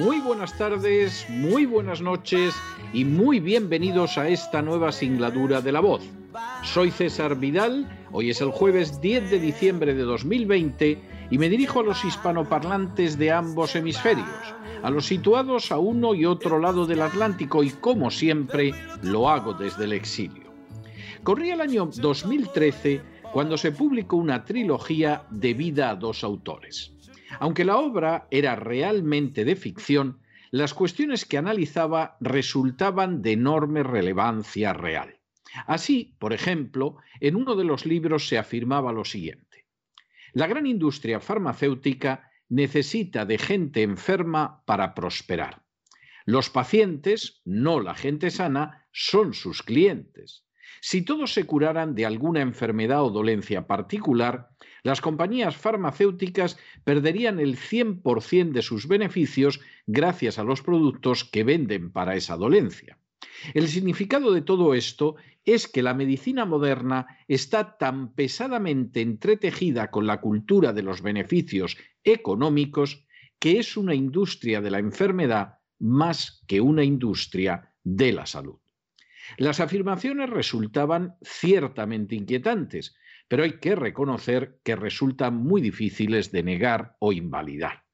muy buenas tardes, muy buenas noches y muy bienvenidos a esta nueva singladura de la voz. Soy César Vidal, hoy es el jueves 10 de diciembre de 2020 y me dirijo a los hispanoparlantes de ambos hemisferios, a los situados a uno y otro lado del Atlántico y como siempre lo hago desde el exilio. Corría el año 2013 cuando se publicó una trilogía de vida a dos autores. Aunque la obra era realmente de ficción, las cuestiones que analizaba resultaban de enorme relevancia real. Así, por ejemplo, en uno de los libros se afirmaba lo siguiente. La gran industria farmacéutica necesita de gente enferma para prosperar. Los pacientes, no la gente sana, son sus clientes. Si todos se curaran de alguna enfermedad o dolencia particular, las compañías farmacéuticas perderían el 100% de sus beneficios gracias a los productos que venden para esa dolencia. El significado de todo esto es que la medicina moderna está tan pesadamente entretejida con la cultura de los beneficios económicos que es una industria de la enfermedad más que una industria de la salud. Las afirmaciones resultaban ciertamente inquietantes, pero hay que reconocer que resultan muy difíciles de negar o invalidar.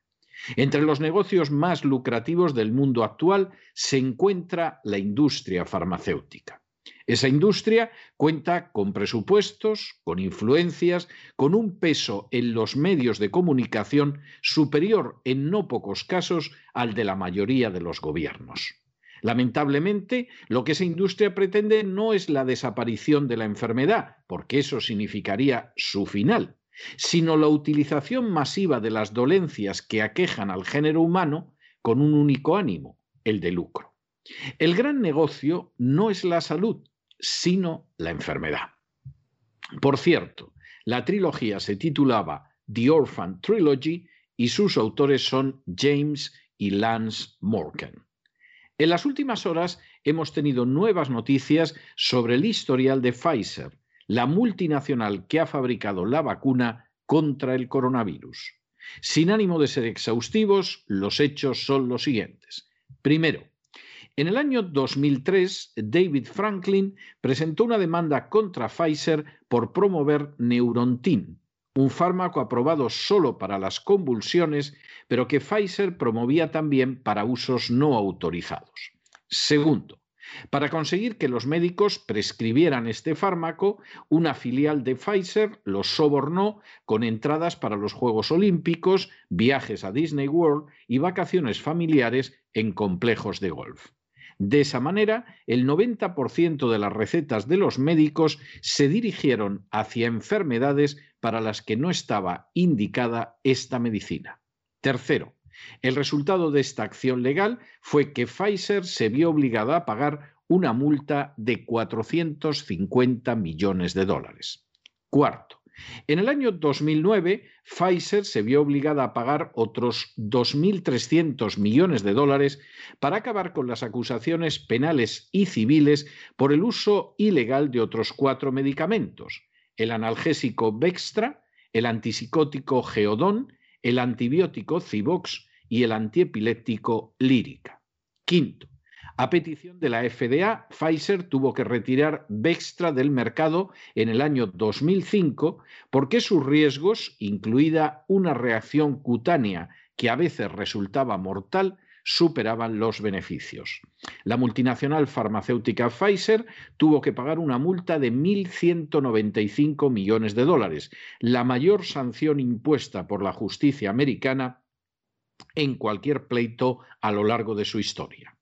Entre los negocios más lucrativos del mundo actual se encuentra la industria farmacéutica. Esa industria cuenta con presupuestos, con influencias, con un peso en los medios de comunicación superior en no pocos casos al de la mayoría de los gobiernos. Lamentablemente, lo que esa industria pretende no es la desaparición de la enfermedad, porque eso significaría su final, sino la utilización masiva de las dolencias que aquejan al género humano con un único ánimo, el de lucro. El gran negocio no es la salud, sino la enfermedad. Por cierto, la trilogía se titulaba The Orphan Trilogy y sus autores son James y Lance Morgan. En las últimas horas hemos tenido nuevas noticias sobre el historial de Pfizer, la multinacional que ha fabricado la vacuna contra el coronavirus. Sin ánimo de ser exhaustivos, los hechos son los siguientes. Primero, en el año 2003, David Franklin presentó una demanda contra Pfizer por promover Neurontin, un fármaco aprobado solo para las convulsiones, pero que Pfizer promovía también para usos no autorizados. Segundo, para conseguir que los médicos prescribieran este fármaco, una filial de Pfizer los sobornó con entradas para los Juegos Olímpicos, viajes a Disney World y vacaciones familiares en complejos de golf. De esa manera, el 90% de las recetas de los médicos se dirigieron hacia enfermedades para las que no estaba indicada esta medicina. Tercero, el resultado de esta acción legal fue que Pfizer se vio obligada a pagar una multa de 450 millones de dólares. Cuarto, en el año 2009, Pfizer se vio obligada a pagar otros 2.300 millones de dólares para acabar con las acusaciones penales y civiles por el uso ilegal de otros cuatro medicamentos, el analgésico Bextra, el antipsicótico Geodon, el antibiótico Civox y el antiepiléptico Lírica. Quinto, a petición de la FDA, Pfizer tuvo que retirar Bextra del mercado en el año 2005 porque sus riesgos, incluida una reacción cutánea que a veces resultaba mortal, superaban los beneficios. La multinacional farmacéutica Pfizer tuvo que pagar una multa de 1.195 millones de dólares, la mayor sanción impuesta por la justicia americana en cualquier pleito a lo largo de su historia.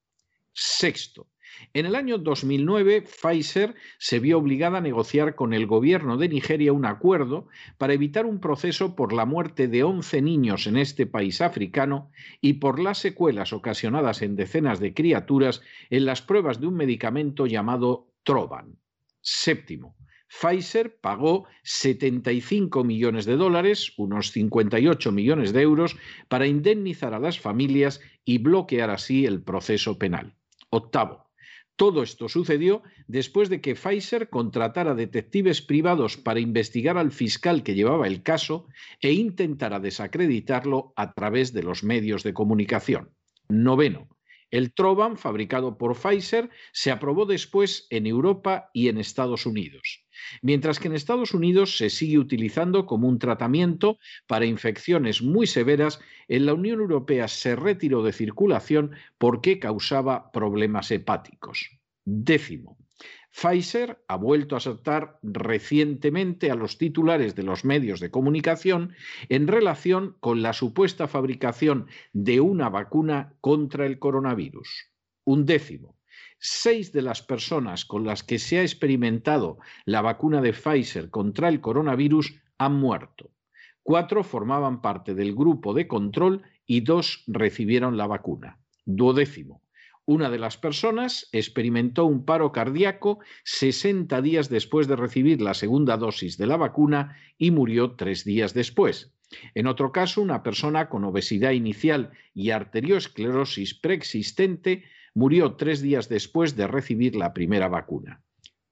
Sexto, en el año 2009, Pfizer se vio obligada a negociar con el gobierno de Nigeria un acuerdo para evitar un proceso por la muerte de 11 niños en este país africano y por las secuelas ocasionadas en decenas de criaturas en las pruebas de un medicamento llamado Trovan. Séptimo, Pfizer pagó 75 millones de dólares, unos 58 millones de euros, para indemnizar a las familias y bloquear así el proceso penal. Octavo, todo esto sucedió después de que Pfizer contratara detectives privados para investigar al fiscal que llevaba el caso e intentara desacreditarlo a través de los medios de comunicación. Noveno. El Trovan, fabricado por Pfizer, se aprobó después en Europa y en Estados Unidos, mientras que en Estados Unidos se sigue utilizando como un tratamiento para infecciones muy severas, en la Unión Europea se retiró de circulación porque causaba problemas hepáticos. Décimo. Pfizer ha vuelto a saltar recientemente a los titulares de los medios de comunicación en relación con la supuesta fabricación de una vacuna contra el coronavirus. Un décimo. Seis de las personas con las que se ha experimentado la vacuna de Pfizer contra el coronavirus han muerto. Cuatro formaban parte del grupo de control y dos recibieron la vacuna. Duodécimo. Una de las personas experimentó un paro cardíaco 60 días después de recibir la segunda dosis de la vacuna y murió tres días después. En otro caso, una persona con obesidad inicial y arteriosclerosis preexistente murió tres días después de recibir la primera vacuna.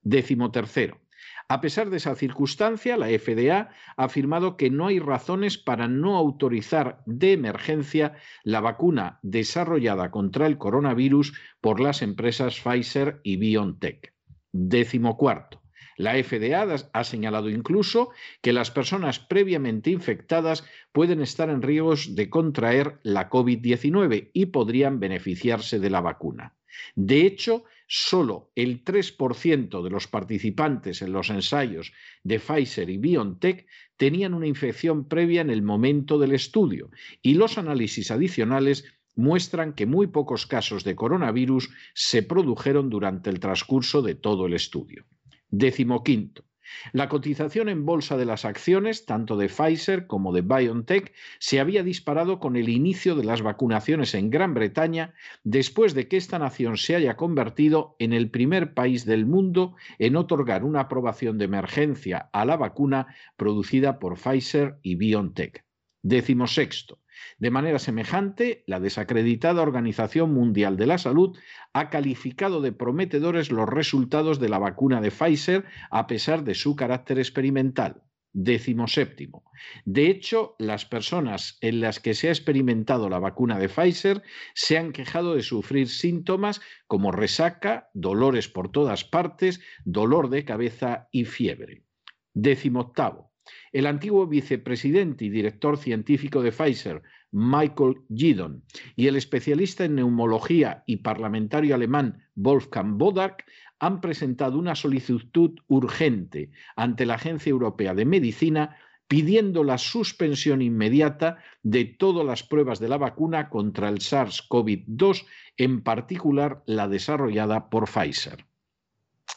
Décimo tercero. A pesar de esa circunstancia, la FDA ha afirmado que no hay razones para no autorizar de emergencia la vacuna desarrollada contra el coronavirus por las empresas Pfizer y BioNTech. Décimo cuarto. La FDA ha señalado incluso que las personas previamente infectadas pueden estar en riesgos de contraer la COVID-19 y podrían beneficiarse de la vacuna. De hecho, solo el 3% de los participantes en los ensayos de Pfizer y BioNTech tenían una infección previa en el momento del estudio y los análisis adicionales muestran que muy pocos casos de coronavirus se produjeron durante el transcurso de todo el estudio. Décimo quinto. La cotización en bolsa de las acciones, tanto de Pfizer como de BioNTech, se había disparado con el inicio de las vacunaciones en Gran Bretaña, después de que esta nación se haya convertido en el primer país del mundo en otorgar una aprobación de emergencia a la vacuna producida por Pfizer y BioNTech. Décimo sexto. De manera semejante, la desacreditada Organización Mundial de la Salud ha calificado de prometedores los resultados de la vacuna de Pfizer a pesar de su carácter experimental. Décimo séptimo. De hecho, las personas en las que se ha experimentado la vacuna de Pfizer se han quejado de sufrir síntomas como resaca, dolores por todas partes, dolor de cabeza y fiebre. Décimo octavo. El antiguo vicepresidente y director científico de Pfizer, Michael Gidon, y el especialista en neumología y parlamentario alemán Wolfgang Bodark han presentado una solicitud urgente ante la Agencia Europea de Medicina pidiendo la suspensión inmediata de todas las pruebas de la vacuna contra el SARS-CoV-2, en particular la desarrollada por Pfizer.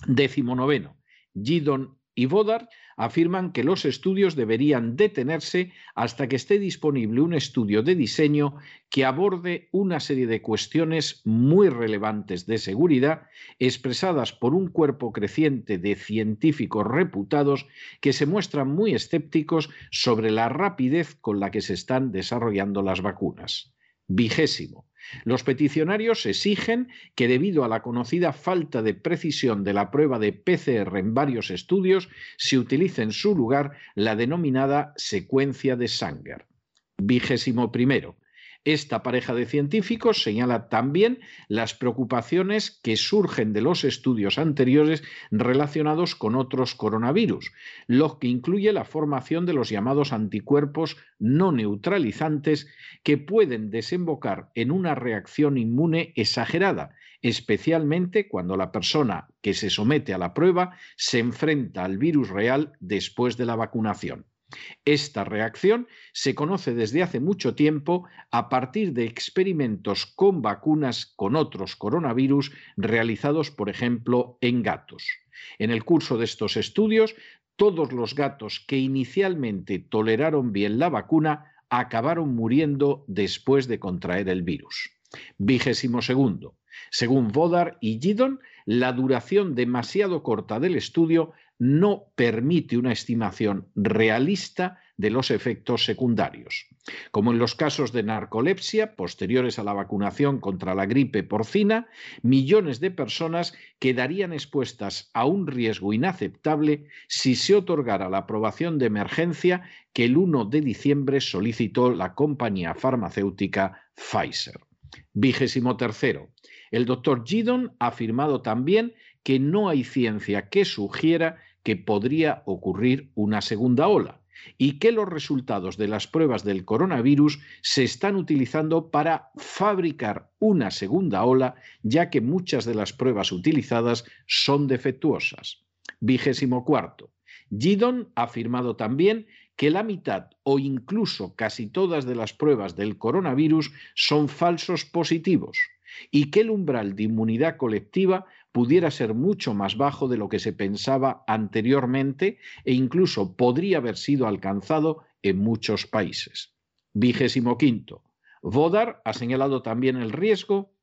Décimo noveno. Gidon y Bodar afirman que los estudios deberían detenerse hasta que esté disponible un estudio de diseño que aborde una serie de cuestiones muy relevantes de seguridad expresadas por un cuerpo creciente de científicos reputados que se muestran muy escépticos sobre la rapidez con la que se están desarrollando las vacunas. Vigésimo. Los peticionarios exigen que debido a la conocida falta de precisión de la prueba de PCR en varios estudios, se utilice en su lugar la denominada secuencia de Sanger. Vigésimo primero. Esta pareja de científicos señala también las preocupaciones que surgen de los estudios anteriores relacionados con otros coronavirus, lo que incluye la formación de los llamados anticuerpos no neutralizantes que pueden desembocar en una reacción inmune exagerada, especialmente cuando la persona que se somete a la prueba se enfrenta al virus real después de la vacunación. Esta reacción se conoce desde hace mucho tiempo a partir de experimentos con vacunas con otros coronavirus realizados, por ejemplo, en gatos. En el curso de estos estudios, todos los gatos que inicialmente toleraron bien la vacuna acabaron muriendo después de contraer el virus. Vigésimo segundo. Según Vodar y Gidon, la duración demasiado corta del estudio no permite una estimación realista de los efectos secundarios. Como en los casos de narcolepsia posteriores a la vacunación contra la gripe porcina, millones de personas quedarían expuestas a un riesgo inaceptable si se otorgara la aprobación de emergencia que el 1 de diciembre solicitó la compañía farmacéutica Pfizer. Vigésimo tercero. El doctor Gidon ha afirmado también que no hay ciencia que sugiera que podría ocurrir una segunda ola y que los resultados de las pruebas del coronavirus se están utilizando para fabricar una segunda ola, ya que muchas de las pruebas utilizadas son defectuosas. Vigésimo cuarto. Gidon ha afirmado también que la mitad o incluso casi todas de las pruebas del coronavirus son falsos positivos y que el umbral de inmunidad colectiva pudiera ser mucho más bajo de lo que se pensaba anteriormente e incluso podría haber sido alcanzado en muchos países. Vigésimo quinto. Vodar ha señalado también el riesgo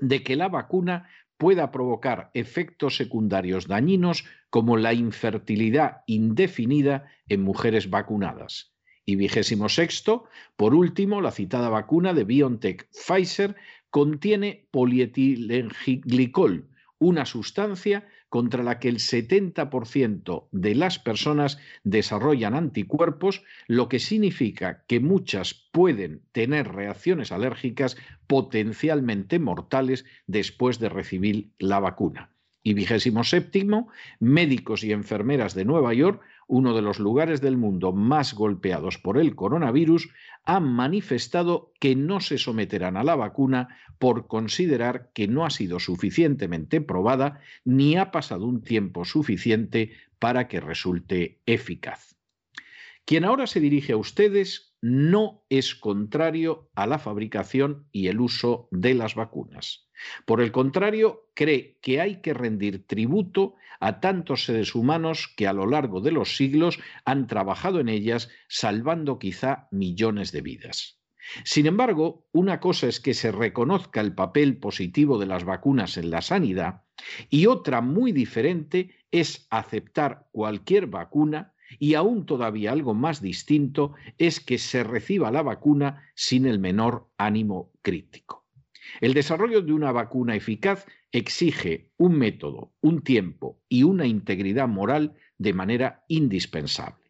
de que la vacuna pueda provocar efectos secundarios dañinos como la infertilidad indefinida en mujeres vacunadas. Y vigésimo sexto, por último, la citada vacuna de BioNTech Pfizer contiene polietilenglicol, una sustancia contra la que el 70% de las personas desarrollan anticuerpos, lo que significa que muchas pueden tener reacciones alérgicas potencialmente mortales después de recibir la vacuna. Y vigésimo séptimo, médicos y enfermeras de Nueva York uno de los lugares del mundo más golpeados por el coronavirus, han manifestado que no se someterán a la vacuna por considerar que no ha sido suficientemente probada ni ha pasado un tiempo suficiente para que resulte eficaz. Quien ahora se dirige a ustedes no es contrario a la fabricación y el uso de las vacunas. Por el contrario, cree que hay que rendir tributo a tantos seres humanos que a lo largo de los siglos han trabajado en ellas, salvando quizá millones de vidas. Sin embargo, una cosa es que se reconozca el papel positivo de las vacunas en la sanidad y otra muy diferente es aceptar cualquier vacuna y aún todavía algo más distinto es que se reciba la vacuna sin el menor ánimo crítico. El desarrollo de una vacuna eficaz exige un método, un tiempo y una integridad moral de manera indispensable.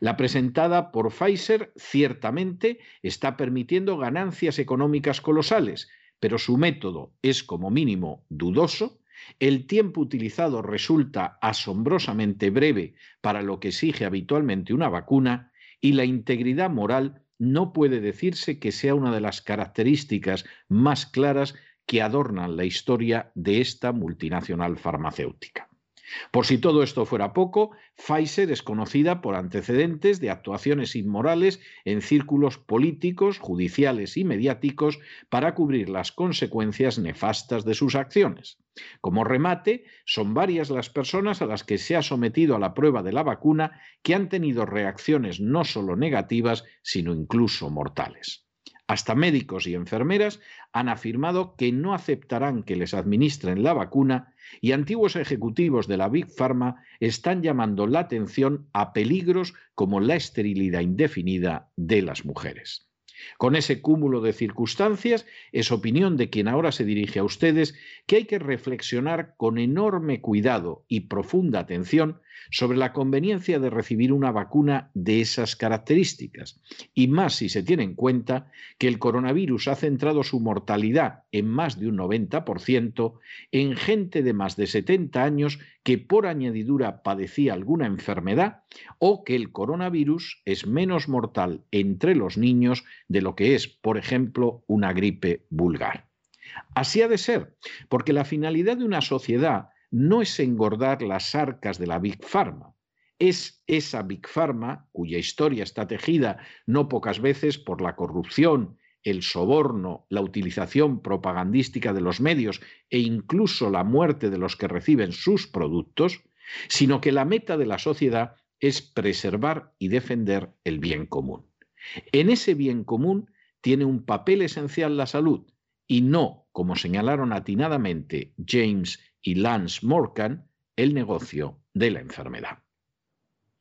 La presentada por Pfizer ciertamente está permitiendo ganancias económicas colosales, pero su método es como mínimo dudoso, el tiempo utilizado resulta asombrosamente breve para lo que exige habitualmente una vacuna y la integridad moral no puede decirse que sea una de las características más claras que adornan la historia de esta multinacional farmacéutica. Por si todo esto fuera poco, Pfizer es conocida por antecedentes de actuaciones inmorales en círculos políticos, judiciales y mediáticos para cubrir las consecuencias nefastas de sus acciones. Como remate, son varias las personas a las que se ha sometido a la prueba de la vacuna que han tenido reacciones no solo negativas, sino incluso mortales. Hasta médicos y enfermeras han afirmado que no aceptarán que les administren la vacuna y antiguos ejecutivos de la Big Pharma están llamando la atención a peligros como la esterilidad indefinida de las mujeres. Con ese cúmulo de circunstancias, es opinión de quien ahora se dirige a ustedes que hay que reflexionar con enorme cuidado y profunda atención sobre la conveniencia de recibir una vacuna de esas características, y más si se tiene en cuenta que el coronavirus ha centrado su mortalidad en más de un 90% en gente de más de 70 años que por añadidura padecía alguna enfermedad o que el coronavirus es menos mortal entre los niños de lo que es, por ejemplo, una gripe vulgar. Así ha de ser, porque la finalidad de una sociedad no es engordar las arcas de la Big Pharma, es esa Big Pharma, cuya historia está tejida no pocas veces por la corrupción, el soborno, la utilización propagandística de los medios e incluso la muerte de los que reciben sus productos, sino que la meta de la sociedad es preservar y defender el bien común. En ese bien común tiene un papel esencial la salud y no, como señalaron atinadamente James y Lance Morgan el negocio de la enfermedad.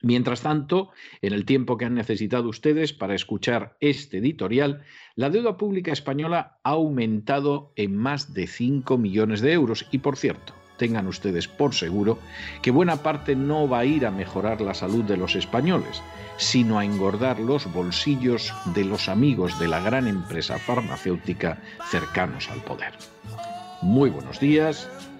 Mientras tanto, en el tiempo que han necesitado ustedes para escuchar este editorial, la deuda pública española ha aumentado en más de 5 millones de euros y, por cierto, tengan ustedes por seguro que buena parte no va a ir a mejorar la salud de los españoles, sino a engordar los bolsillos de los amigos de la gran empresa farmacéutica cercanos al poder. Muy buenos días,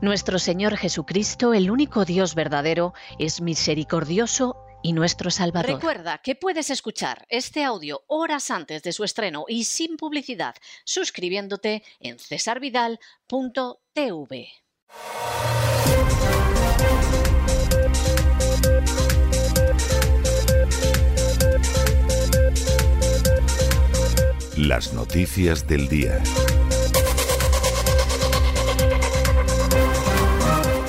Nuestro Señor Jesucristo, el único Dios verdadero, es misericordioso y nuestro Salvador. Recuerda que puedes escuchar este audio horas antes de su estreno y sin publicidad suscribiéndote en cesarvidal.tv. Las noticias del día.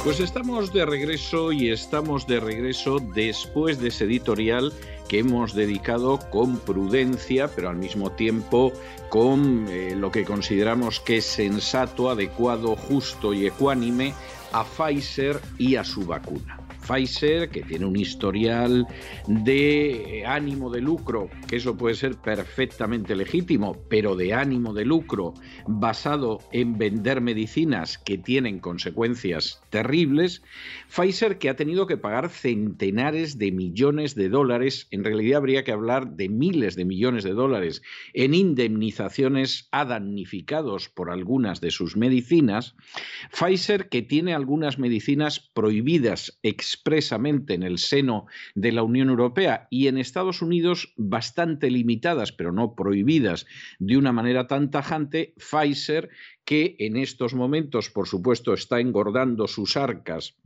Pues estamos de regreso y estamos de regreso después de ese editorial que hemos dedicado con prudencia, pero al mismo tiempo con eh, lo que consideramos que es sensato, adecuado, justo y ecuánime a Pfizer y a su vacuna. Pfizer, que tiene un historial de ánimo de lucro, que eso puede ser perfectamente legítimo, pero de ánimo de lucro basado en vender medicinas que tienen consecuencias terribles, Pfizer que ha tenido que pagar centenares de millones de dólares, en realidad habría que hablar de miles de millones de dólares en indemnizaciones a damnificados por algunas de sus medicinas, Pfizer que tiene algunas medicinas prohibidas expresamente en el seno de la Unión Europea y en Estados Unidos bastante limitadas, pero no prohibidas de una manera tan tajante, Pfizer, que en estos momentos, por supuesto, está engordando sus arcas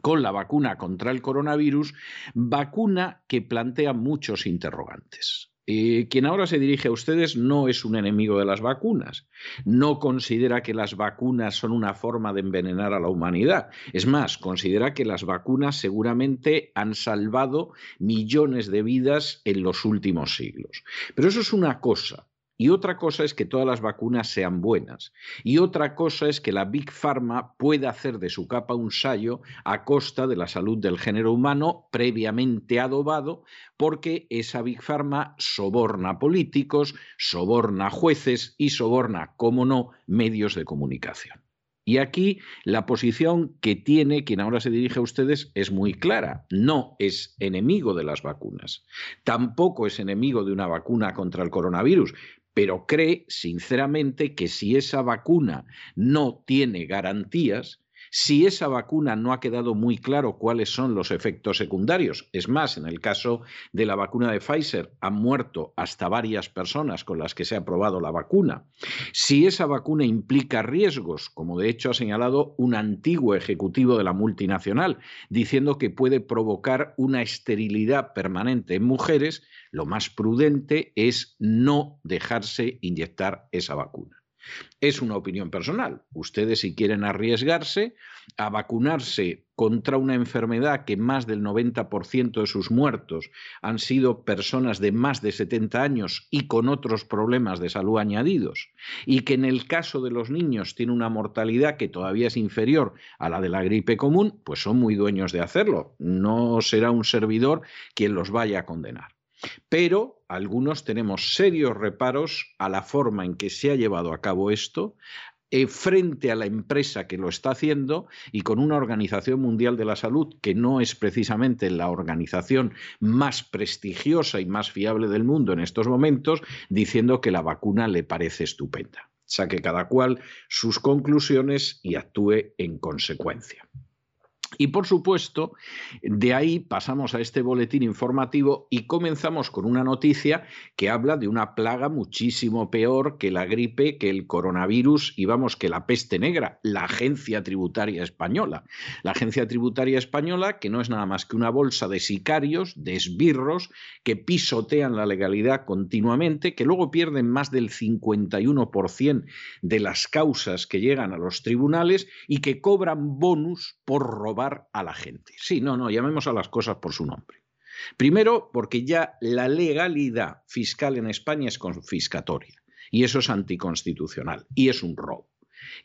con la vacuna contra el coronavirus, vacuna que plantea muchos interrogantes. Eh, quien ahora se dirige a ustedes no es un enemigo de las vacunas, no considera que las vacunas son una forma de envenenar a la humanidad. Es más, considera que las vacunas seguramente han salvado millones de vidas en los últimos siglos. Pero eso es una cosa. Y otra cosa es que todas las vacunas sean buenas. Y otra cosa es que la Big Pharma pueda hacer de su capa un sallo a costa de la salud del género humano previamente adobado, porque esa Big Pharma soborna políticos, soborna jueces y soborna, como no, medios de comunicación. Y aquí la posición que tiene quien ahora se dirige a ustedes es muy clara. No es enemigo de las vacunas. Tampoco es enemigo de una vacuna contra el coronavirus, pero cree sinceramente que si esa vacuna no tiene garantías, si esa vacuna no ha quedado muy claro cuáles son los efectos secundarios, es más, en el caso de la vacuna de Pfizer han muerto hasta varias personas con las que se ha probado la vacuna, si esa vacuna implica riesgos, como de hecho ha señalado un antiguo ejecutivo de la multinacional, diciendo que puede provocar una esterilidad permanente en mujeres, lo más prudente es no dejarse inyectar esa vacuna. Es una opinión personal. Ustedes si quieren arriesgarse a vacunarse contra una enfermedad que más del 90% de sus muertos han sido personas de más de 70 años y con otros problemas de salud añadidos, y que en el caso de los niños tiene una mortalidad que todavía es inferior a la de la gripe común, pues son muy dueños de hacerlo. No será un servidor quien los vaya a condenar. Pero algunos tenemos serios reparos a la forma en que se ha llevado a cabo esto, eh, frente a la empresa que lo está haciendo y con una Organización Mundial de la Salud que no es precisamente la organización más prestigiosa y más fiable del mundo en estos momentos, diciendo que la vacuna le parece estupenda. Saque cada cual sus conclusiones y actúe en consecuencia. Y por supuesto, de ahí pasamos a este boletín informativo y comenzamos con una noticia que habla de una plaga muchísimo peor que la gripe, que el coronavirus y vamos, que la peste negra, la Agencia Tributaria Española. La Agencia Tributaria Española, que no es nada más que una bolsa de sicarios, de esbirros, que pisotean la legalidad continuamente, que luego pierden más del 51% de las causas que llegan a los tribunales y que cobran bonus por robar a la gente. Sí, no, no, llamemos a las cosas por su nombre. Primero, porque ya la legalidad fiscal en España es confiscatoria y eso es anticonstitucional y es un robo.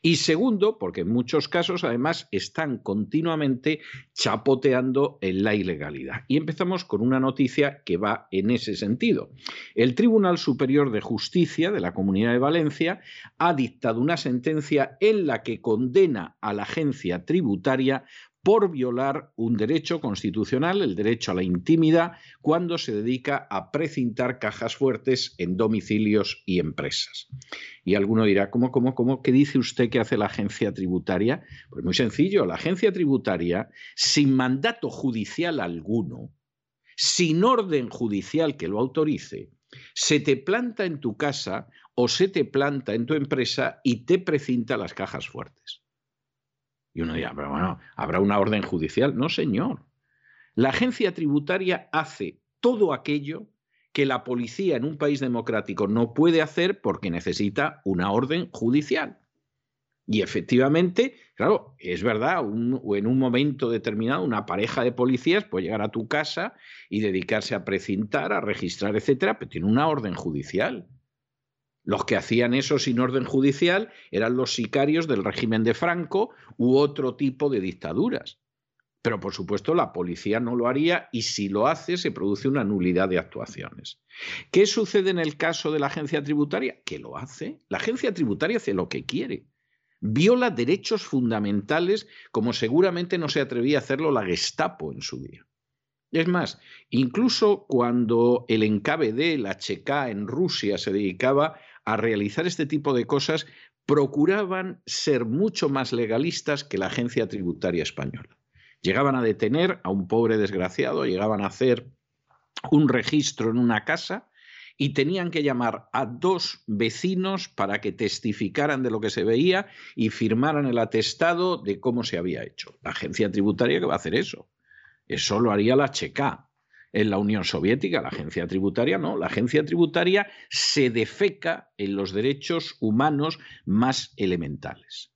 Y segundo, porque en muchos casos además están continuamente chapoteando en la ilegalidad. Y empezamos con una noticia que va en ese sentido. El Tribunal Superior de Justicia de la Comunidad de Valencia ha dictado una sentencia en la que condena a la agencia tributaria por violar un derecho constitucional, el derecho a la intimidad, cuando se dedica a precintar cajas fuertes en domicilios y empresas. Y alguno dirá, ¿cómo, cómo, cómo? ¿Qué dice usted que hace la agencia tributaria? Pues muy sencillo, la agencia tributaria, sin mandato judicial alguno, sin orden judicial que lo autorice, se te planta en tu casa o se te planta en tu empresa y te precinta las cajas fuertes. Y uno dirá, pero bueno, ¿habrá una orden judicial? No, señor. La agencia tributaria hace todo aquello que la policía en un país democrático no puede hacer porque necesita una orden judicial. Y efectivamente, claro, es verdad, o en un momento determinado una pareja de policías puede llegar a tu casa y dedicarse a precintar, a registrar, etcétera, pero tiene una orden judicial. Los que hacían eso sin orden judicial eran los sicarios del régimen de Franco u otro tipo de dictaduras. Pero por supuesto la policía no lo haría y si lo hace se produce una nulidad de actuaciones. ¿Qué sucede en el caso de la agencia tributaria? Que lo hace. La agencia tributaria hace lo que quiere. Viola derechos fundamentales como seguramente no se atrevía a hacerlo la Gestapo en su día. Es más, incluso cuando el de la Checa en Rusia se dedicaba a realizar este tipo de cosas procuraban ser mucho más legalistas que la agencia tributaria española. Llegaban a detener a un pobre desgraciado, llegaban a hacer un registro en una casa y tenían que llamar a dos vecinos para que testificaran de lo que se veía y firmaran el atestado de cómo se había hecho. La agencia tributaria que va a hacer eso. Eso lo haría la Checa en la Unión Soviética, la agencia tributaria no, la agencia tributaria se defeca en los derechos humanos más elementales.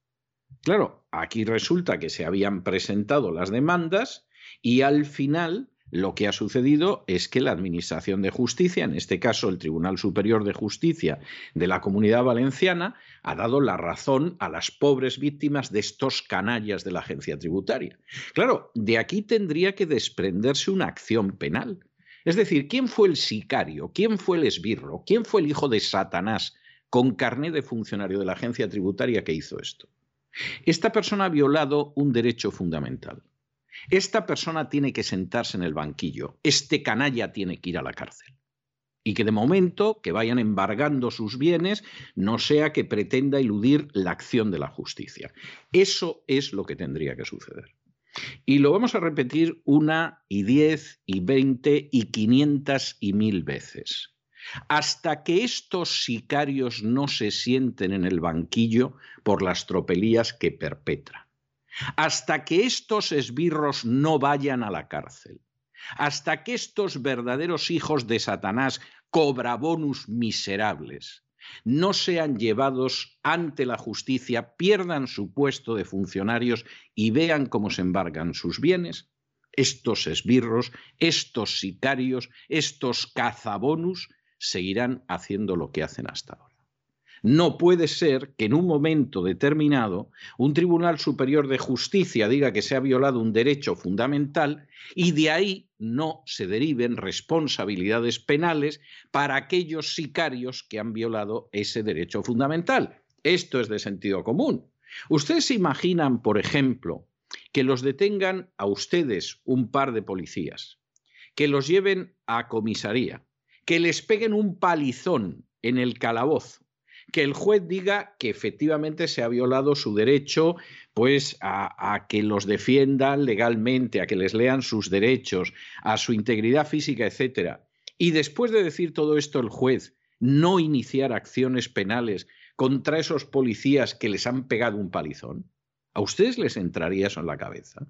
Claro, aquí resulta que se habían presentado las demandas y al final lo que ha sucedido es que la Administración de Justicia, en este caso el Tribunal Superior de Justicia de la Comunidad Valenciana, ha dado la razón a las pobres víctimas de estos canallas de la agencia tributaria. Claro, de aquí tendría que desprenderse una acción penal. Es decir, ¿quién fue el sicario? ¿Quién fue el esbirro? ¿Quién fue el hijo de Satanás con carné de funcionario de la agencia tributaria que hizo esto? Esta persona ha violado un derecho fundamental. Esta persona tiene que sentarse en el banquillo, este canalla tiene que ir a la cárcel. Y que de momento que vayan embargando sus bienes no sea que pretenda eludir la acción de la justicia. Eso es lo que tendría que suceder. Y lo vamos a repetir una y diez y veinte y quinientas y mil veces. Hasta que estos sicarios no se sienten en el banquillo por las tropelías que perpetran hasta que estos esbirros no vayan a la cárcel, hasta que estos verdaderos hijos de Satanás bonus miserables no sean llevados ante la justicia, pierdan su puesto de funcionarios y vean cómo se embargan sus bienes, estos esbirros, estos sicarios, estos cazabonus seguirán haciendo lo que hacen hasta ahora. No puede ser que en un momento determinado un Tribunal Superior de Justicia diga que se ha violado un derecho fundamental y de ahí no se deriven responsabilidades penales para aquellos sicarios que han violado ese derecho fundamental. Esto es de sentido común. Ustedes se imaginan, por ejemplo, que los detengan a ustedes un par de policías, que los lleven a comisaría, que les peguen un palizón en el calabozo que el juez diga que efectivamente se ha violado su derecho pues a, que los defiendan legalmente, a que les lean sus derechos, a su integridad física, etcétera. Y después de decir todo esto el juez no iniciar acciones penales contra esos policías que les han pegado un palizón, ¿a ustedes les entraría eso en la cabeza?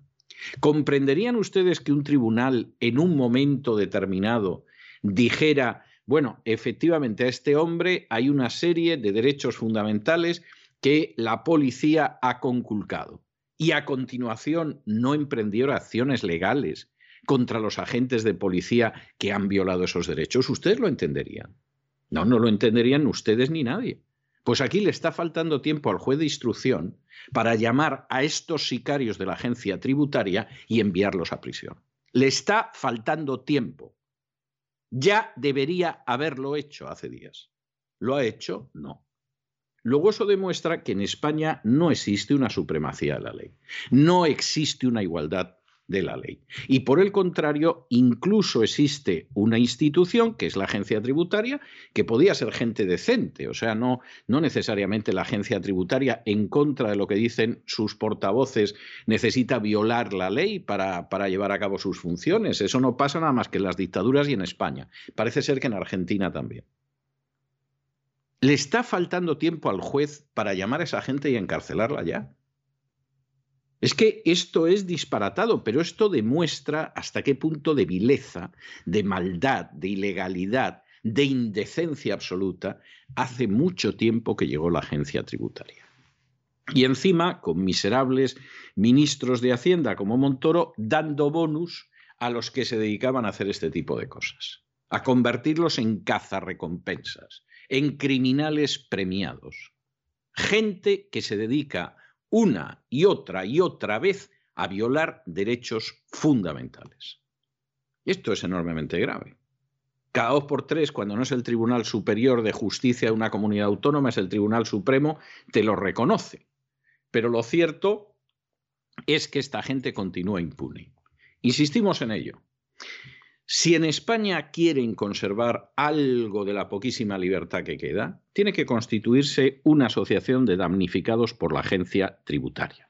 ¿Comprenderían ustedes que un tribunal en un momento determinado dijera bueno, efectivamente a este hombre hay una serie de derechos fundamentales que la policía ha conculcado y a continuación no emprendió acciones legales contra los agentes de policía que han violado esos derechos, ustedes lo entenderían. No, no lo entenderían ustedes ni nadie. Pues aquí le está faltando tiempo al juez de instrucción para llamar a estos sicarios de la agencia tributaria y enviarlos a prisión. Le está faltando tiempo. Ya debería haberlo hecho hace días. ¿Lo ha hecho? No. Luego eso demuestra que en España no existe una supremacía de la ley, no existe una igualdad de la ley. Y por el contrario, incluso existe una institución, que es la agencia tributaria, que podía ser gente decente, o sea, no, no necesariamente la agencia tributaria, en contra de lo que dicen sus portavoces, necesita violar la ley para, para llevar a cabo sus funciones. Eso no pasa nada más que en las dictaduras y en España. Parece ser que en Argentina también. ¿Le está faltando tiempo al juez para llamar a esa gente y encarcelarla ya? Es que esto es disparatado, pero esto demuestra hasta qué punto de vileza, de maldad, de ilegalidad, de indecencia absoluta hace mucho tiempo que llegó la agencia tributaria. Y encima, con miserables ministros de Hacienda como Montoro, dando bonus a los que se dedicaban a hacer este tipo de cosas, a convertirlos en cazarrecompensas, en criminales premiados. Gente que se dedica una y otra y otra vez a violar derechos fundamentales. Esto es enormemente grave. Cada dos por tres, cuando no es el Tribunal Superior de Justicia de una comunidad autónoma, es el Tribunal Supremo, te lo reconoce. Pero lo cierto es que esta gente continúa impune. Insistimos en ello. Si en España quieren conservar algo de la poquísima libertad que queda, tiene que constituirse una asociación de damnificados por la agencia tributaria.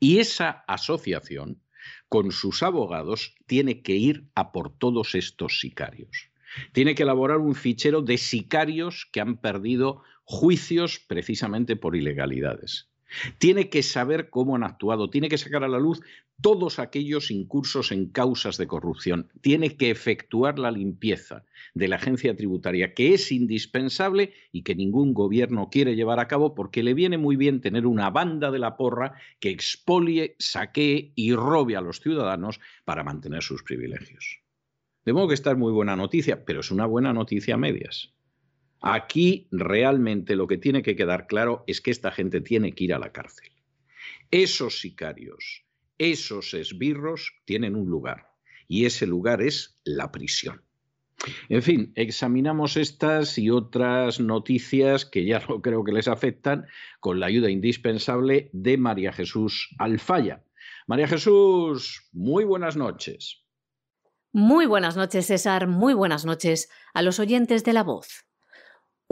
Y esa asociación, con sus abogados, tiene que ir a por todos estos sicarios. Tiene que elaborar un fichero de sicarios que han perdido juicios precisamente por ilegalidades. Tiene que saber cómo han actuado, tiene que sacar a la luz todos aquellos incursos en causas de corrupción. Tiene que efectuar la limpieza de la agencia tributaria, que es indispensable y que ningún gobierno quiere llevar a cabo porque le viene muy bien tener una banda de la porra que expolie, saquee y robe a los ciudadanos para mantener sus privilegios. De modo que esta es muy buena noticia, pero es una buena noticia a medias. Aquí realmente lo que tiene que quedar claro es que esta gente tiene que ir a la cárcel. Esos sicarios, esos esbirros tienen un lugar y ese lugar es la prisión. En fin, examinamos estas y otras noticias que ya no creo que les afectan con la ayuda indispensable de María Jesús Alfaya. María Jesús, muy buenas noches. Muy buenas noches, César. Muy buenas noches a los oyentes de la voz.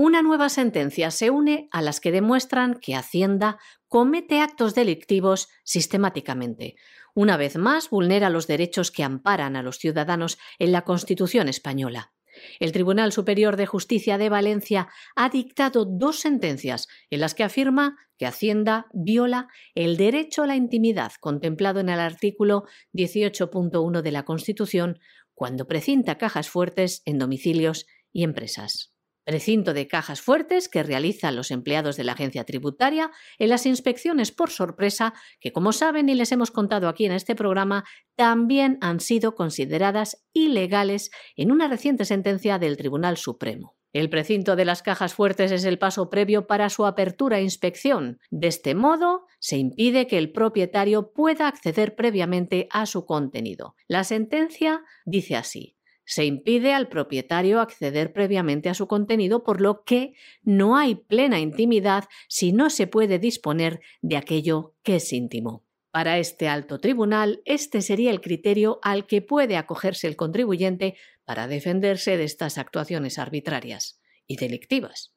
Una nueva sentencia se une a las que demuestran que Hacienda comete actos delictivos sistemáticamente. Una vez más, vulnera los derechos que amparan a los ciudadanos en la Constitución española. El Tribunal Superior de Justicia de Valencia ha dictado dos sentencias en las que afirma que Hacienda viola el derecho a la intimidad contemplado en el artículo 18.1 de la Constitución cuando precinta cajas fuertes en domicilios y empresas. Precinto de cajas fuertes que realizan los empleados de la agencia tributaria en las inspecciones por sorpresa que, como saben y les hemos contado aquí en este programa, también han sido consideradas ilegales en una reciente sentencia del Tribunal Supremo. El precinto de las cajas fuertes es el paso previo para su apertura e inspección. De este modo, se impide que el propietario pueda acceder previamente a su contenido. La sentencia dice así. Se impide al propietario acceder previamente a su contenido, por lo que no hay plena intimidad si no se puede disponer de aquello que es íntimo. Para este alto tribunal, este sería el criterio al que puede acogerse el contribuyente para defenderse de estas actuaciones arbitrarias y delictivas.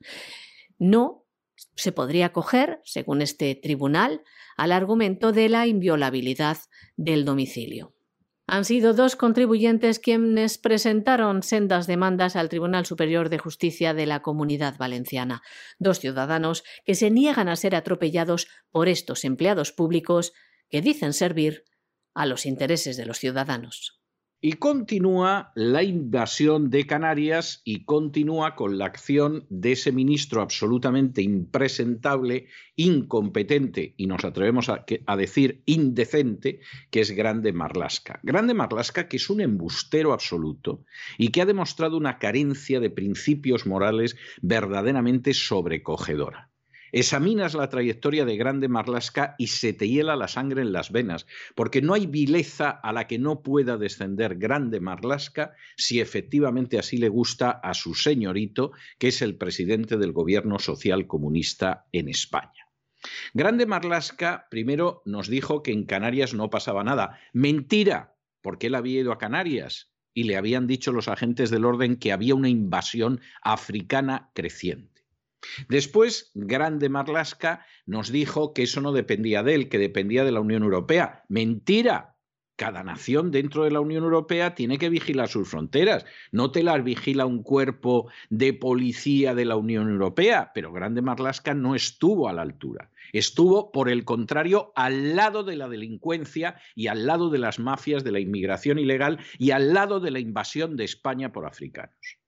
No se podría acoger, según este tribunal, al argumento de la inviolabilidad del domicilio. Han sido dos contribuyentes quienes presentaron sendas demandas al Tribunal Superior de Justicia de la Comunidad Valenciana, dos ciudadanos que se niegan a ser atropellados por estos empleados públicos que dicen servir a los intereses de los ciudadanos. Y continúa la invasión de Canarias y continúa con la acción de ese ministro absolutamente impresentable, incompetente y nos atrevemos a, decir indecente, que es Grande Marlasca. Grande Marlasca que es un embustero absoluto y que ha demostrado una carencia de principios morales verdaderamente sobrecogedora. Examinas la trayectoria de Grande Marlasca y se te hiela la sangre en las venas, porque no hay vileza a la que no pueda descender Grande Marlasca si efectivamente así le gusta a su señorito, que es el presidente del gobierno social comunista en España. Grande Marlasca primero nos dijo que en Canarias no pasaba nada. Mentira, porque él había ido a Canarias y le habían dicho los agentes del orden que había una invasión africana creciente. Después, Grande Marlaska nos dijo que eso no dependía de él, que dependía de la Unión Europea. Mentira. Cada nación dentro de la Unión Europea tiene que vigilar sus fronteras. No te las vigila un cuerpo de policía de la Unión Europea, pero Grande Marlaska no estuvo a la altura. Estuvo, por el contrario, al lado de la delincuencia y al lado de las mafias de la inmigración ilegal y al lado de la invasión de España por africanos.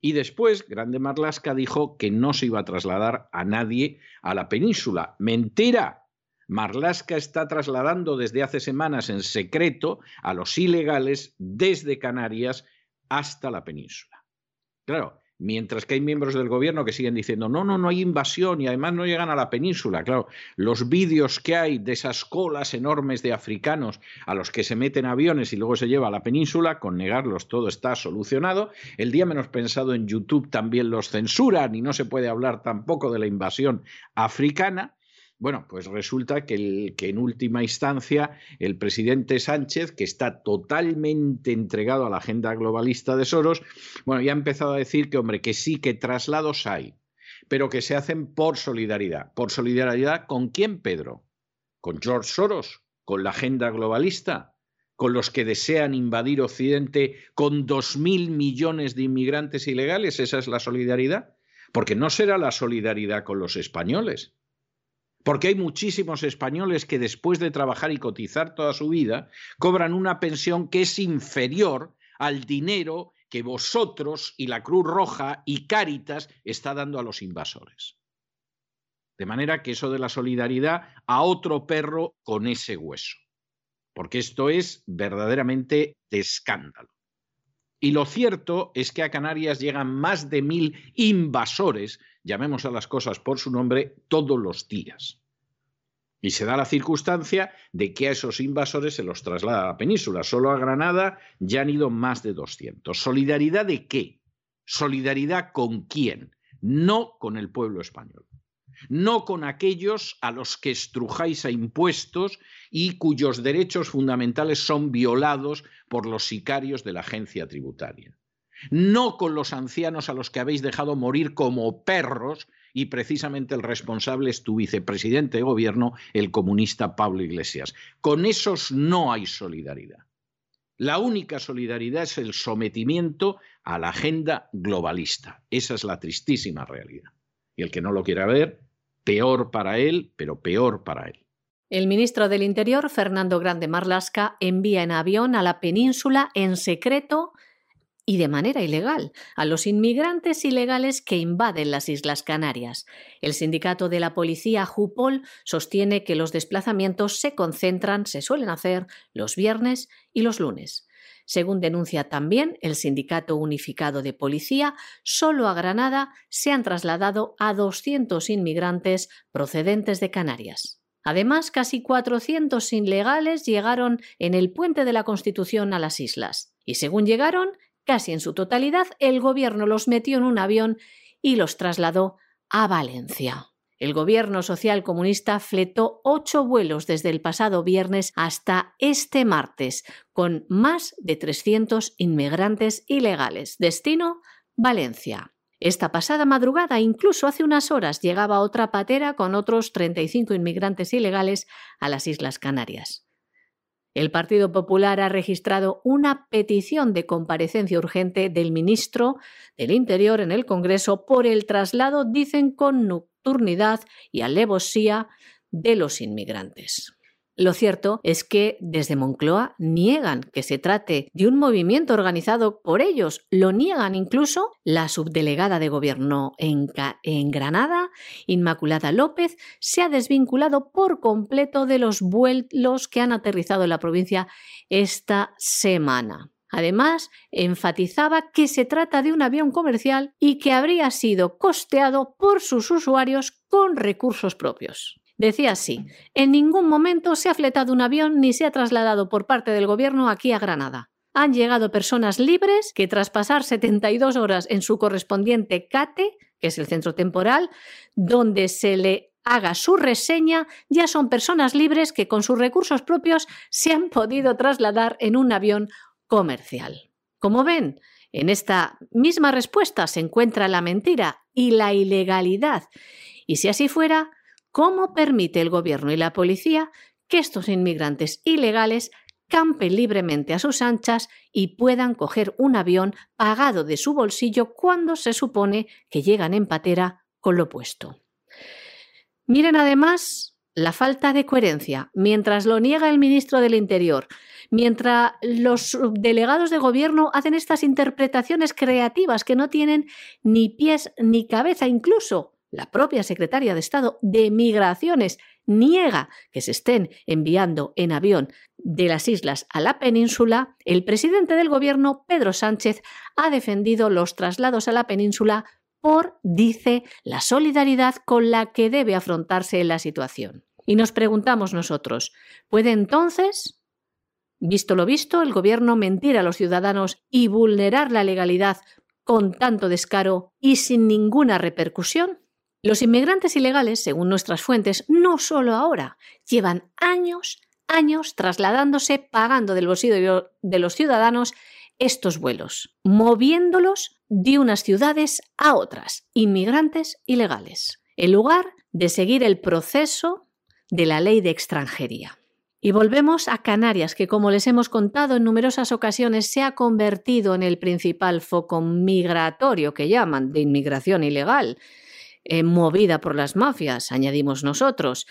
Y después, Grande Marlaska dijo que no se iba a trasladar a nadie a la península. Mentira. Marlaska está trasladando desde hace semanas en secreto a los ilegales desde Canarias hasta la península. Claro, Mientras que hay miembros del gobierno que siguen diciendo, no, no, no hay invasión y además no llegan a la península. Claro, los vídeos que hay de esas colas enormes de africanos a los que se meten aviones y luego se lleva a la península, con negarlos todo está solucionado. El día menos pensado en YouTube también los censuran y no se puede hablar tampoco de la invasión africana. Bueno, pues resulta que, en última instancia el presidente Sánchez, que está totalmente entregado a la agenda globalista de Soros, bueno, ya ha empezado a decir que, hombre, que sí, que traslados hay, pero que se hacen por solidaridad. ¿Por solidaridad con quién, Pedro? ¿Con George Soros? ¿Con la agenda globalista? ¿Con los que desean invadir Occidente con dos mil millones de inmigrantes ilegales? ¿Esa es la solidaridad? Porque no será la solidaridad con los españoles porque hay muchísimos españoles que después de trabajar y cotizar toda su vida cobran una pensión que es inferior al dinero que vosotros y la Cruz Roja y Cáritas está dando a los invasores. De manera que eso de la solidaridad a otro perro con ese hueso. Porque esto es verdaderamente de escándalo. Y lo cierto es que a Canarias llegan más de mil invasores, llamemos a las cosas por su nombre, todos los días. Y se da la circunstancia de que a esos invasores se los traslada a la península. Solo a Granada ya han ido más de 200. ¿Solidaridad de qué? ¿Solidaridad con quién? No con el pueblo español no con aquellos a los que estrujáis a impuestos y cuyos derechos fundamentales son violados por los sicarios de la agencia tributaria. No con los ancianos a los que habéis dejado morir como perros y precisamente el responsable es tu vicepresidente de gobierno, el comunista Pablo Iglesias. Con esos no hay solidaridad. La única solidaridad es el sometimiento a la agenda globalista. Esa es la tristísima realidad. Y el que no lo quiera ver, peor para él, pero peor para él. El ministro del Interior, Fernando Grande Marlasca, envía en avión a la península en secreto y de manera ilegal a los inmigrantes ilegales que invaden las Islas Canarias. El sindicato de la policía Jupol sostiene que los desplazamientos se concentran, se suelen hacer los viernes y los lunes. Según denuncia también el Sindicato Unificado de Policía, solo a Granada se han trasladado a 200 inmigrantes procedentes de Canarias. Además, casi 400 ilegales llegaron en el puente de la Constitución a las islas. Y según llegaron, casi en su totalidad, el gobierno los metió en un avión y los trasladó a Valencia. El gobierno social comunista fletó ocho vuelos desde el pasado viernes hasta este martes, con más de 300 inmigrantes ilegales. Destino, Valencia. Esta pasada madrugada, incluso hace unas horas, llegaba otra patera con otros 35 inmigrantes ilegales a las Islas Canarias. El Partido Popular ha registrado una petición de comparecencia urgente del ministro del Interior en el Congreso por el traslado, dicen, con nocturnidad y alevosía de los inmigrantes. Lo cierto es que desde Moncloa niegan que se trate de un movimiento organizado por ellos. Lo niegan incluso la subdelegada de gobierno en, en, Granada, Inmaculada López, se ha desvinculado por completo de los vuelos que han aterrizado en la provincia esta semana. Además, enfatizaba que se trata de un avión comercial y que habría sido costeado por sus usuarios con recursos propios. Decía así, en ningún momento se ha fletado un avión ni se ha trasladado por parte del gobierno aquí a Granada. Han llegado personas libres que tras pasar 72 horas en su correspondiente CATE, que es el centro temporal, donde se le haga su reseña, ya son personas libres que con sus recursos propios se han podido trasladar en un avión comercial. Como ven, en esta misma respuesta se encuentra la mentira y la ilegalidad. Y si así fuera, ¿Cómo permite el gobierno y la policía que estos inmigrantes ilegales campen libremente a sus anchas y puedan coger un avión pagado de su bolsillo cuando se supone que llegan en patera con lo puesto? Miren además la falta de coherencia. Mientras lo niega el ministro del Interior, mientras los delegados de gobierno hacen estas interpretaciones creativas que no tienen ni pies ni cabeza, incluso la propia secretaria de Estado de Migraciones niega que se estén enviando en avión de las islas a la península, el presidente del gobierno, Pedro Sánchez, ha defendido los traslados a la península por, dice, la solidaridad con la que debe afrontarse la situación. Y nos preguntamos nosotros, ¿puede entonces, visto lo visto, el gobierno mentir a los ciudadanos y vulnerar la legalidad con tanto descaro y sin ninguna repercusión? Los inmigrantes ilegales, según nuestras fuentes, no solo ahora, llevan años, años trasladándose, pagando del bolsillo de los ciudadanos estos vuelos, moviéndolos de unas ciudades a otras, inmigrantes ilegales, en lugar de seguir el proceso de la ley de extranjería. Y volvemos a Canarias, que como les hemos contado en numerosas ocasiones se ha convertido en el principal foco migratorio que llaman de inmigración ilegal eh, movida por las mafias, añadimos nosotros.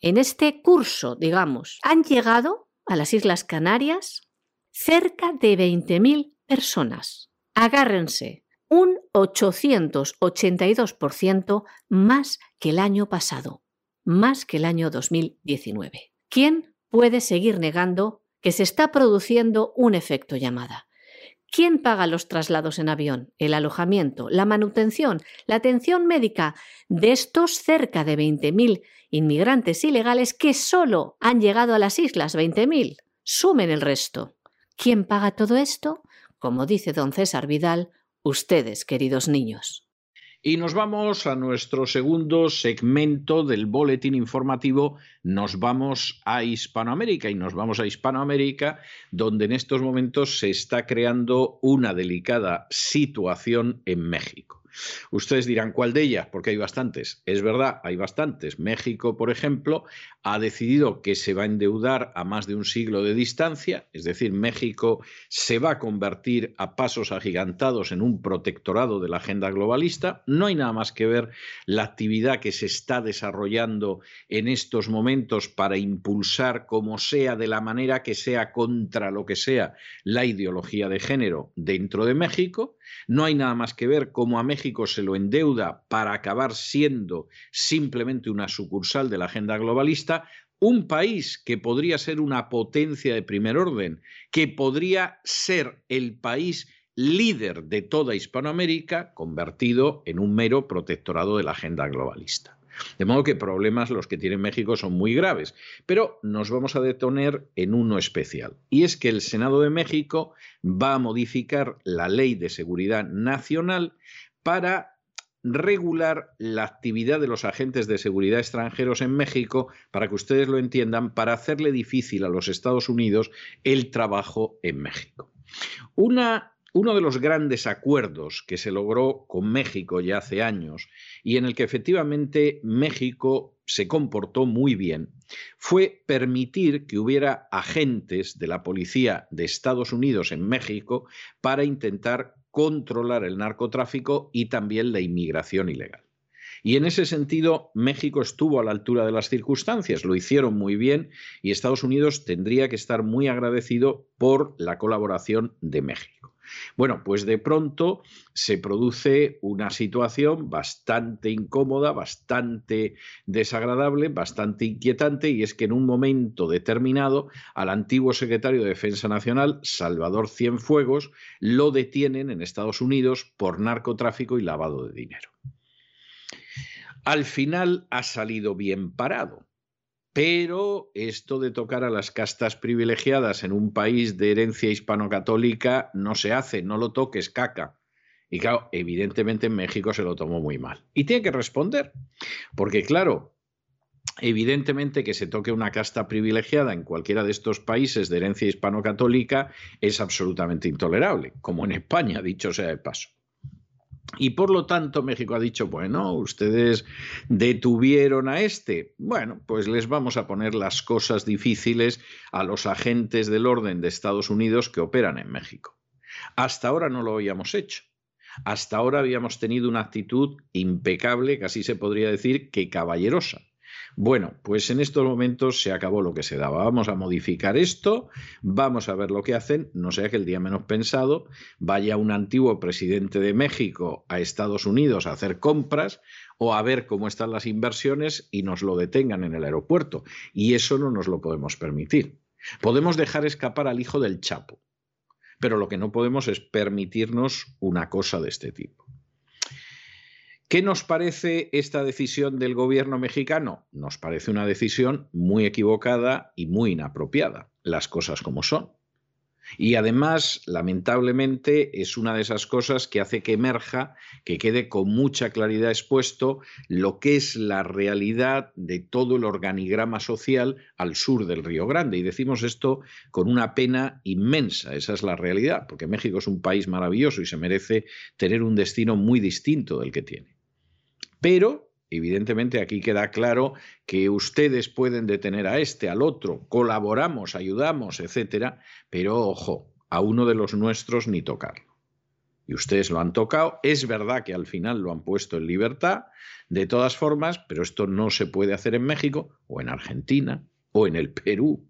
En este curso, digamos, han llegado a las Islas Canarias cerca de 20.000 personas. Agárrense, un 882% más que el año pasado, más que el año 2019. ¿Quién puede seguir negando que se está produciendo un efecto llamada? ¿Quién paga los traslados en avión, el alojamiento, la manutención, la atención médica de estos cerca de 20.000 inmigrantes ilegales que solo han llegado a las islas? 20.000. Sumen el resto. ¿Quién paga todo esto? Como dice don César Vidal, ustedes, queridos niños. Y nos vamos a nuestro segundo segmento del boletín informativo. Nos vamos a Hispanoamérica y nos vamos a Hispanoamérica, donde en estos momentos se está creando una delicada situación en México. Ustedes dirán, ¿cuál de ellas? Porque hay bastantes. Es verdad, hay bastantes. México, por ejemplo, ha decidido que se va a endeudar a más de un siglo de distancia, es decir, México se va a convertir a pasos agigantados en un protectorado de la agenda globalista. No hay nada más que ver la actividad que se está desarrollando en estos momentos para impulsar, como sea, de la manera que sea, contra lo que sea, la ideología de género dentro de México. No hay nada más que ver cómo a México se lo endeuda para acabar siendo simplemente una sucursal de la agenda globalista, un país que podría ser una potencia de primer orden, que podría ser el país líder de toda Hispanoamérica, convertido en un mero protectorado de la agenda globalista. De modo que problemas los que tiene México son muy graves, pero nos vamos a detener en uno especial, y es que el Senado de México va a modificar la Ley de Seguridad Nacional para regular la actividad de los agentes de seguridad extranjeros en México, para que ustedes lo entiendan, para hacerle difícil a los Estados Unidos el trabajo en México. Una uno de los grandes acuerdos que se logró con México ya hace años y en el que efectivamente México se comportó muy bien fue permitir que hubiera agentes de la policía de Estados Unidos en México para intentar controlar el narcotráfico y también la inmigración ilegal. Y en ese sentido, México estuvo a la altura de las circunstancias, lo hicieron muy bien y Estados Unidos tendría que estar muy agradecido por la colaboración de México. Bueno, pues de pronto se produce una situación bastante incómoda, bastante desagradable, bastante inquietante, y es que en un momento determinado al antiguo secretario de Defensa Nacional, Salvador Cienfuegos, lo detienen en Estados Unidos por narcotráfico y lavado de dinero. Al final ha salido bien parado pero esto de tocar a las castas privilegiadas en un país de herencia hispano-católica no se hace, no lo toques, caca. Y claro, evidentemente en México se lo tomó muy mal. Y tiene que responder, porque claro, evidentemente que se toque una casta privilegiada en cualquiera de estos países de herencia hispano-católica es absolutamente intolerable, como en España, dicho sea de paso. Y por lo tanto México ha dicho, bueno, ustedes detuvieron a este. Bueno, pues les vamos a poner las cosas difíciles a los agentes del orden de Estados Unidos que operan en México. Hasta ahora no lo habíamos hecho. Hasta ahora habíamos tenido una actitud impecable, casi se podría decir que caballerosa. Bueno, pues en estos momentos se acabó lo que se daba. Vamos a modificar esto, vamos a ver lo que hacen, no sea que el día menos pensado vaya un antiguo presidente de México a Estados Unidos a hacer compras o a ver cómo están las inversiones y nos lo detengan en el aeropuerto. Y eso no nos lo podemos permitir. Podemos dejar escapar al hijo del Chapo, pero lo que no podemos es permitirnos una cosa de este tipo. ¿Qué nos parece esta decisión del gobierno mexicano? Nos parece una decisión muy equivocada y muy inapropiada, las cosas como son. Y además, lamentablemente, es una de esas cosas que hace que emerja, que quede con mucha claridad expuesto lo que es la realidad de todo el organigrama social al sur del Río Grande. Y decimos esto con una pena inmensa, esa es la realidad, porque México es un país maravilloso y se merece tener un destino muy distinto del que tiene. Pero, evidentemente, aquí queda claro que ustedes pueden detener a este, al otro, colaboramos, ayudamos, etcétera, pero ojo, a uno de los nuestros ni tocarlo. Y ustedes lo han tocado. Es verdad que al final lo han puesto en libertad, de todas formas, pero esto no se puede hacer en México o en Argentina o en el Perú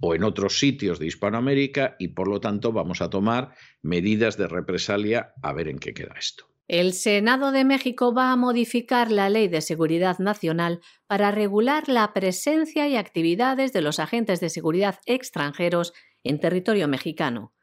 o en otros sitios de Hispanoamérica y por lo tanto vamos a tomar medidas de represalia a ver en qué queda esto. El Senado de México va a modificar la Ley de Seguridad Nacional para regular la presencia y actividades de los agentes de seguridad extranjeros en territorio mexicano.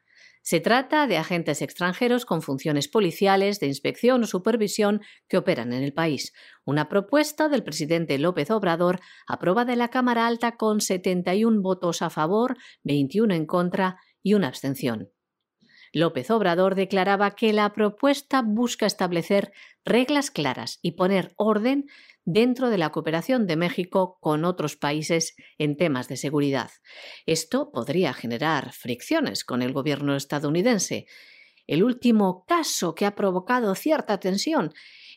Se trata de agentes extranjeros con funciones policiales, de inspección o supervisión que operan en el país. Una propuesta del presidente López Obrador aprobada en la Cámara Alta con 71 votos a favor, 21 en contra y una abstención. López Obrador declaraba que la propuesta busca establecer reglas claras y poner orden dentro de la cooperación de México con otros países en temas de seguridad. Esto podría generar fricciones con el gobierno estadounidense. El último caso que ha provocado cierta tensión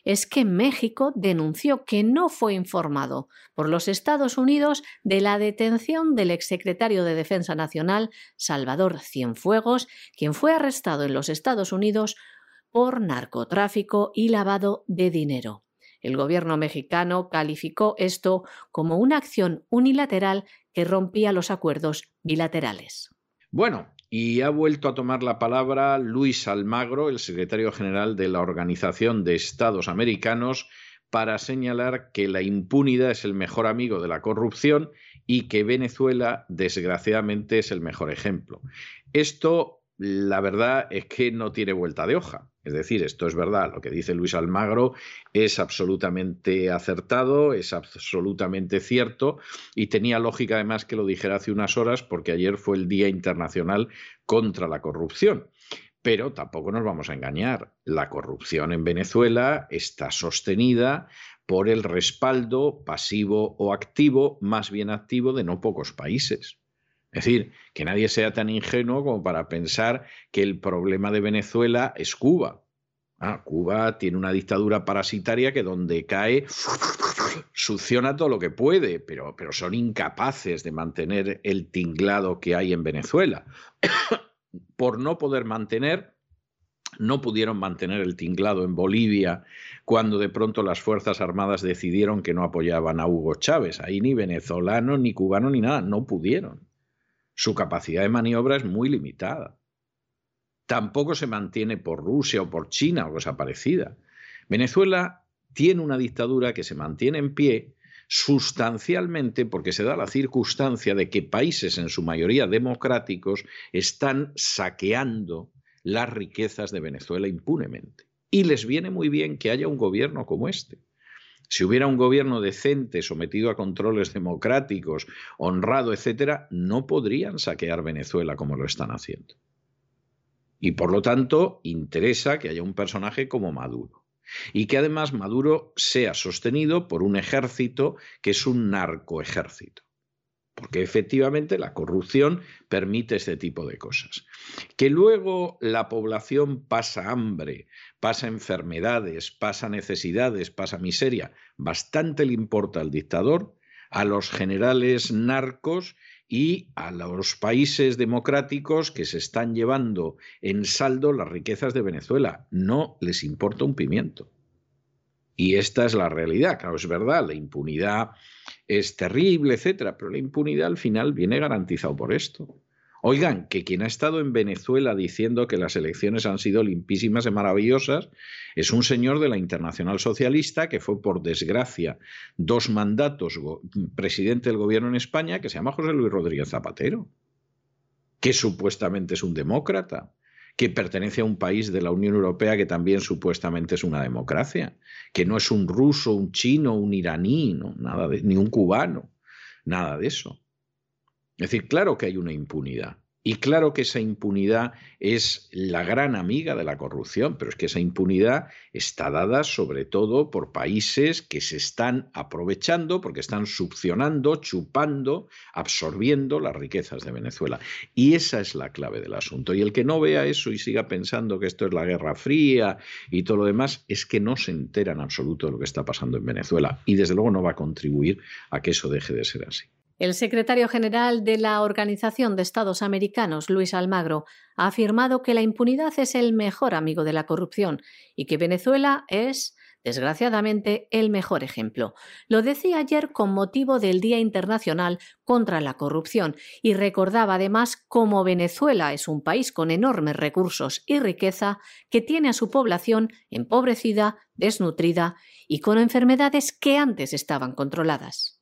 es que México denunció que no fue informado por los Estados Unidos de la detención del exsecretario de Defensa Nacional, Salvador Cienfuegos, quien fue arrestado en los Estados Unidos por narcotráfico y lavado de dinero. El gobierno mexicano calificó esto como una acción unilateral que rompía los acuerdos bilaterales. Bueno, y ha vuelto a tomar la palabra Luis Almagro, el secretario general de la Organización de Estados Americanos, para señalar que la impunidad es el mejor amigo de la corrupción y que Venezuela, desgraciadamente, es el mejor ejemplo. Esto, la verdad, es que no tiene vuelta de hoja. Es decir, esto es verdad, lo que dice Luis Almagro es absolutamente acertado, es absolutamente cierto y tenía lógica además que lo dijera hace unas horas porque ayer fue el Día Internacional contra la Corrupción. Pero tampoco nos vamos a engañar, la corrupción en Venezuela está sostenida por el respaldo pasivo o activo, más bien activo, de no pocos países. Es decir, que nadie sea tan ingenuo como para pensar que el problema de Venezuela es Cuba. Ah, Cuba tiene una dictadura parasitaria que donde cae succiona todo lo que puede, pero, pero son incapaces de mantener el tinglado que hay en Venezuela. Por no poder mantener, no pudieron mantener el tinglado en Bolivia cuando de pronto las Fuerzas Armadas decidieron que no apoyaban a Hugo Chávez. Ahí ni venezolano, ni cubano, ni nada, no pudieron su capacidad de maniobra es muy limitada. Tampoco se mantiene por Rusia o por China o cosa parecida. Venezuela tiene una dictadura que se mantiene en pie sustancialmente porque se da la circunstancia de que países en su mayoría democráticos están saqueando las riquezas de Venezuela impunemente. Y les viene muy bien que haya un gobierno como este. Si hubiera un gobierno decente, sometido a controles democráticos, honrado, etcétera, no podrían saquear Venezuela como lo están haciendo. Y por lo tanto, interesa que haya un personaje como Maduro. Y que además Maduro sea sostenido por un ejército que es un narcoejército porque efectivamente la corrupción permite este tipo de cosas. Que luego la población pasa hambre, pasa enfermedades, pasa necesidades, pasa miseria, bastante le importa al dictador, a los generales narcos y a los países democráticos que se están llevando en saldo las riquezas de Venezuela. No les importa un pimiento. Y esta es la realidad. Claro, es verdad, la impunidad es terrible, etcétera, pero la impunidad al final viene garantizado por esto. Oigan, que quien ha estado en Venezuela diciendo que las elecciones han sido limpísimas y maravillosas es un señor de la Internacional Socialista que fue, por desgracia, dos mandatos presidente del gobierno en España, que se llama José Luis Rodríguez Zapatero, que supuestamente es un demócrata que pertenece a un país de la Unión Europea que también supuestamente es una democracia, que no es un ruso, un chino, un iraní, nada de, ni un cubano, nada de eso. Es decir, claro que hay una impunidad, y claro que esa impunidad es la gran amiga de la corrupción, pero es que esa impunidad está dada sobre todo por países que se están aprovechando porque están succionando, chupando, absorbiendo las riquezas de Venezuela. Y esa es la clave del asunto. Y el que no vea eso y siga pensando que esto es la Guerra Fría y todo lo demás, es que no se entera en absoluto de lo que está pasando en Venezuela. Y desde luego no va a contribuir a que eso deje de ser así. El secretario general de la Organización de Estados Americanos, Luis Almagro, ha afirmado que la impunidad es el mejor amigo de la corrupción y que Venezuela es, desgraciadamente, el mejor ejemplo. Lo decía ayer con motivo del Día Internacional contra la Corrupción y recordaba además cómo Venezuela es un país con enormes recursos y riqueza que tiene a su población empobrecida, desnutrida y con enfermedades que antes estaban controladas.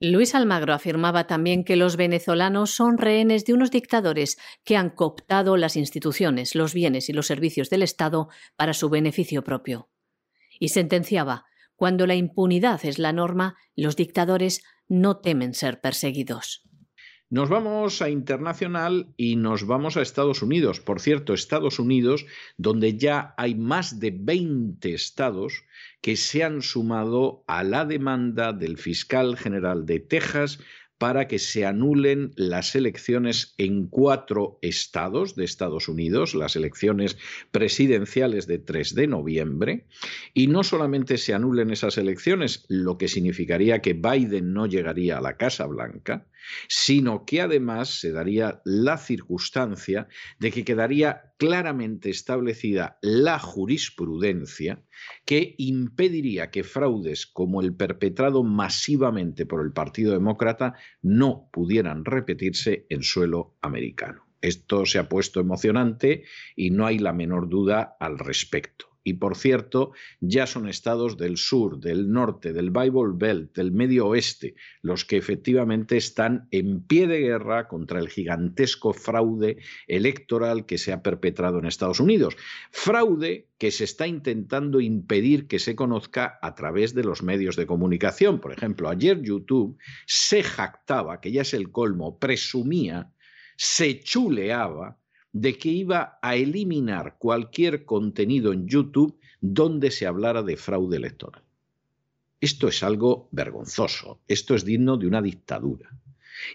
Luis Almagro afirmaba también que los venezolanos son rehenes de unos dictadores que han cooptado las instituciones, los bienes y los servicios del Estado para su beneficio propio. Y sentenciaba, cuando la impunidad es la norma, los dictadores no temen ser perseguidos. Nos vamos a internacional y nos vamos a Estados Unidos. Por cierto, Estados Unidos, donde ya hay más de 20 estados que se han sumado a la demanda del fiscal general de Texas para que se anulen las elecciones en cuatro estados de Estados Unidos, las elecciones presidenciales de 3 de noviembre, y no solamente se anulen esas elecciones, lo que significaría que Biden no llegaría a la Casa Blanca, sino que además se daría la circunstancia de que quedaría claramente establecida la jurisprudencia que impediría que fraudes como el perpetrado masivamente por el Partido Demócrata no pudieran repetirse en suelo americano. Esto se ha puesto emocionante y no hay la menor duda al respecto. Y por cierto, ya son estados del sur, del norte, del Bible Belt, del Medio Oeste, los que efectivamente están en pie de guerra contra el gigantesco fraude electoral que se ha perpetrado en Estados Unidos. Fraude que se está intentando impedir que se conozca a través de los medios de comunicación. Por ejemplo, ayer YouTube se jactaba, que ya es el colmo, presumía, se chuleaba de que iba a eliminar cualquier contenido en YouTube donde se hablara de fraude electoral. Esto es algo vergonzoso, esto es digno de una dictadura.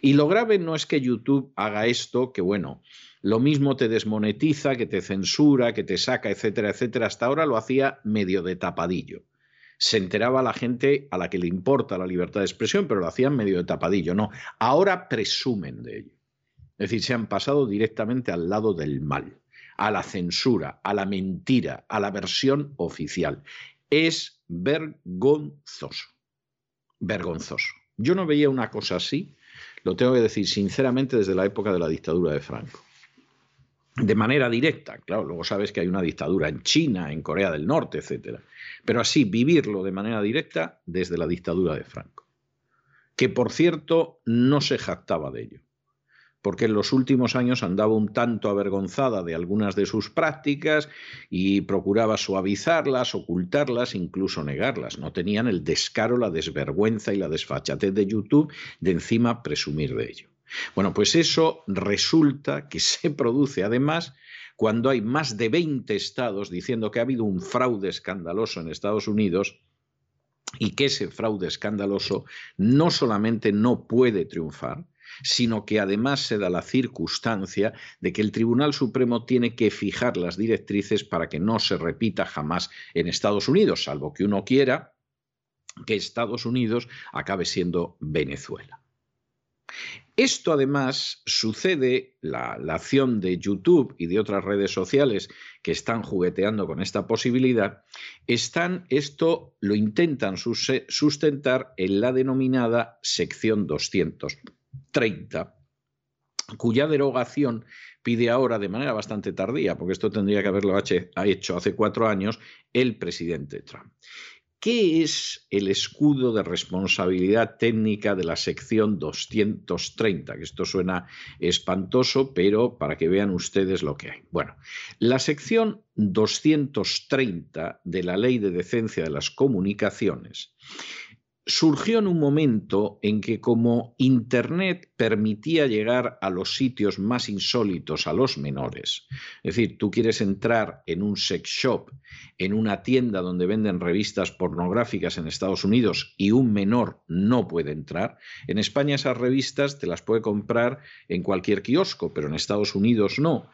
Y lo grave no es que YouTube haga esto, que bueno, lo mismo te desmonetiza, que te censura, que te saca, etcétera, etcétera. Hasta ahora lo hacía medio de tapadillo. Se enteraba la gente a la que le importa la libertad de expresión, pero lo hacían medio de tapadillo. No, ahora presumen de ello. Es decir, se han pasado directamente al lado del mal, a la censura, a la mentira, a la versión oficial. Es vergonzoso. Vergonzoso. Yo no veía una cosa así, lo tengo que decir sinceramente, desde la época de la dictadura de Franco. De manera directa, claro, luego sabes que hay una dictadura en China, en Corea del Norte, etc. Pero así, vivirlo de manera directa desde la dictadura de Franco. Que por cierto, no se jactaba de ello porque en los últimos años andaba un tanto avergonzada de algunas de sus prácticas y procuraba suavizarlas, ocultarlas, incluso negarlas. No tenían el descaro, la desvergüenza y la desfachatez de YouTube de encima presumir de ello. Bueno, pues eso resulta que se produce además cuando hay más de 20 estados diciendo que ha habido un fraude escandaloso en Estados Unidos y que ese fraude escandaloso no solamente no puede triunfar, sino que además se da la circunstancia de que el Tribunal Supremo tiene que fijar las directrices para que no se repita jamás en Estados Unidos, salvo que uno quiera que Estados Unidos acabe siendo Venezuela. Esto además sucede, la, acción de YouTube y de otras redes sociales que están jugueteando con esta posibilidad, están, esto lo intentan sustentar en la denominada sección 200 30, cuya derogación pide ahora de manera bastante tardía, porque esto tendría que haberlo hecho hace cuatro años, el presidente Trump. ¿Qué es el escudo de responsabilidad técnica de la sección 230? Que esto suena espantoso, pero para que vean ustedes lo que hay. Bueno, la sección 230 de la Ley de Decencia de las Comunicaciones surgió en un momento en que como Internet permitía llegar a los sitios más insólitos a los menores, es decir, tú quieres entrar en un sex shop, en una tienda donde venden revistas pornográficas en Estados Unidos y un menor no puede entrar, en España esas revistas te las puede comprar en cualquier kiosco, pero en Estados Unidos no.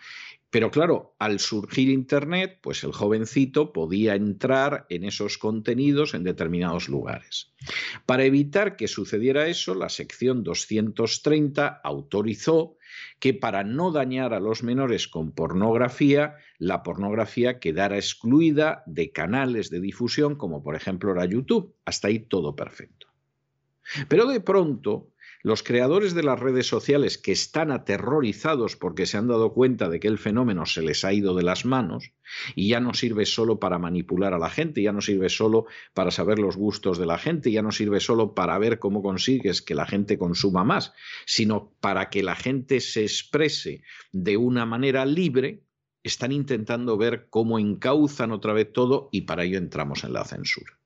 Pero claro, al surgir Internet, pues el jovencito podía entrar en esos contenidos en determinados lugares. Para evitar que sucediera eso, la sección 230 autorizó que para no dañar a los menores con pornografía, la pornografía quedara excluida de canales de difusión como por ejemplo era YouTube. Hasta ahí todo perfecto. Pero de pronto los creadores de las redes sociales que están aterrorizados porque se han dado cuenta de que el fenómeno se les ha ido de las manos y ya no sirve solo para manipular a la gente, ya no sirve solo para saber los gustos de la gente, ya no sirve solo para ver cómo consigues que la gente consuma más, sino para que la gente se exprese de una manera libre, están intentando ver cómo encauzan otra vez todo y para ello entramos en la censura.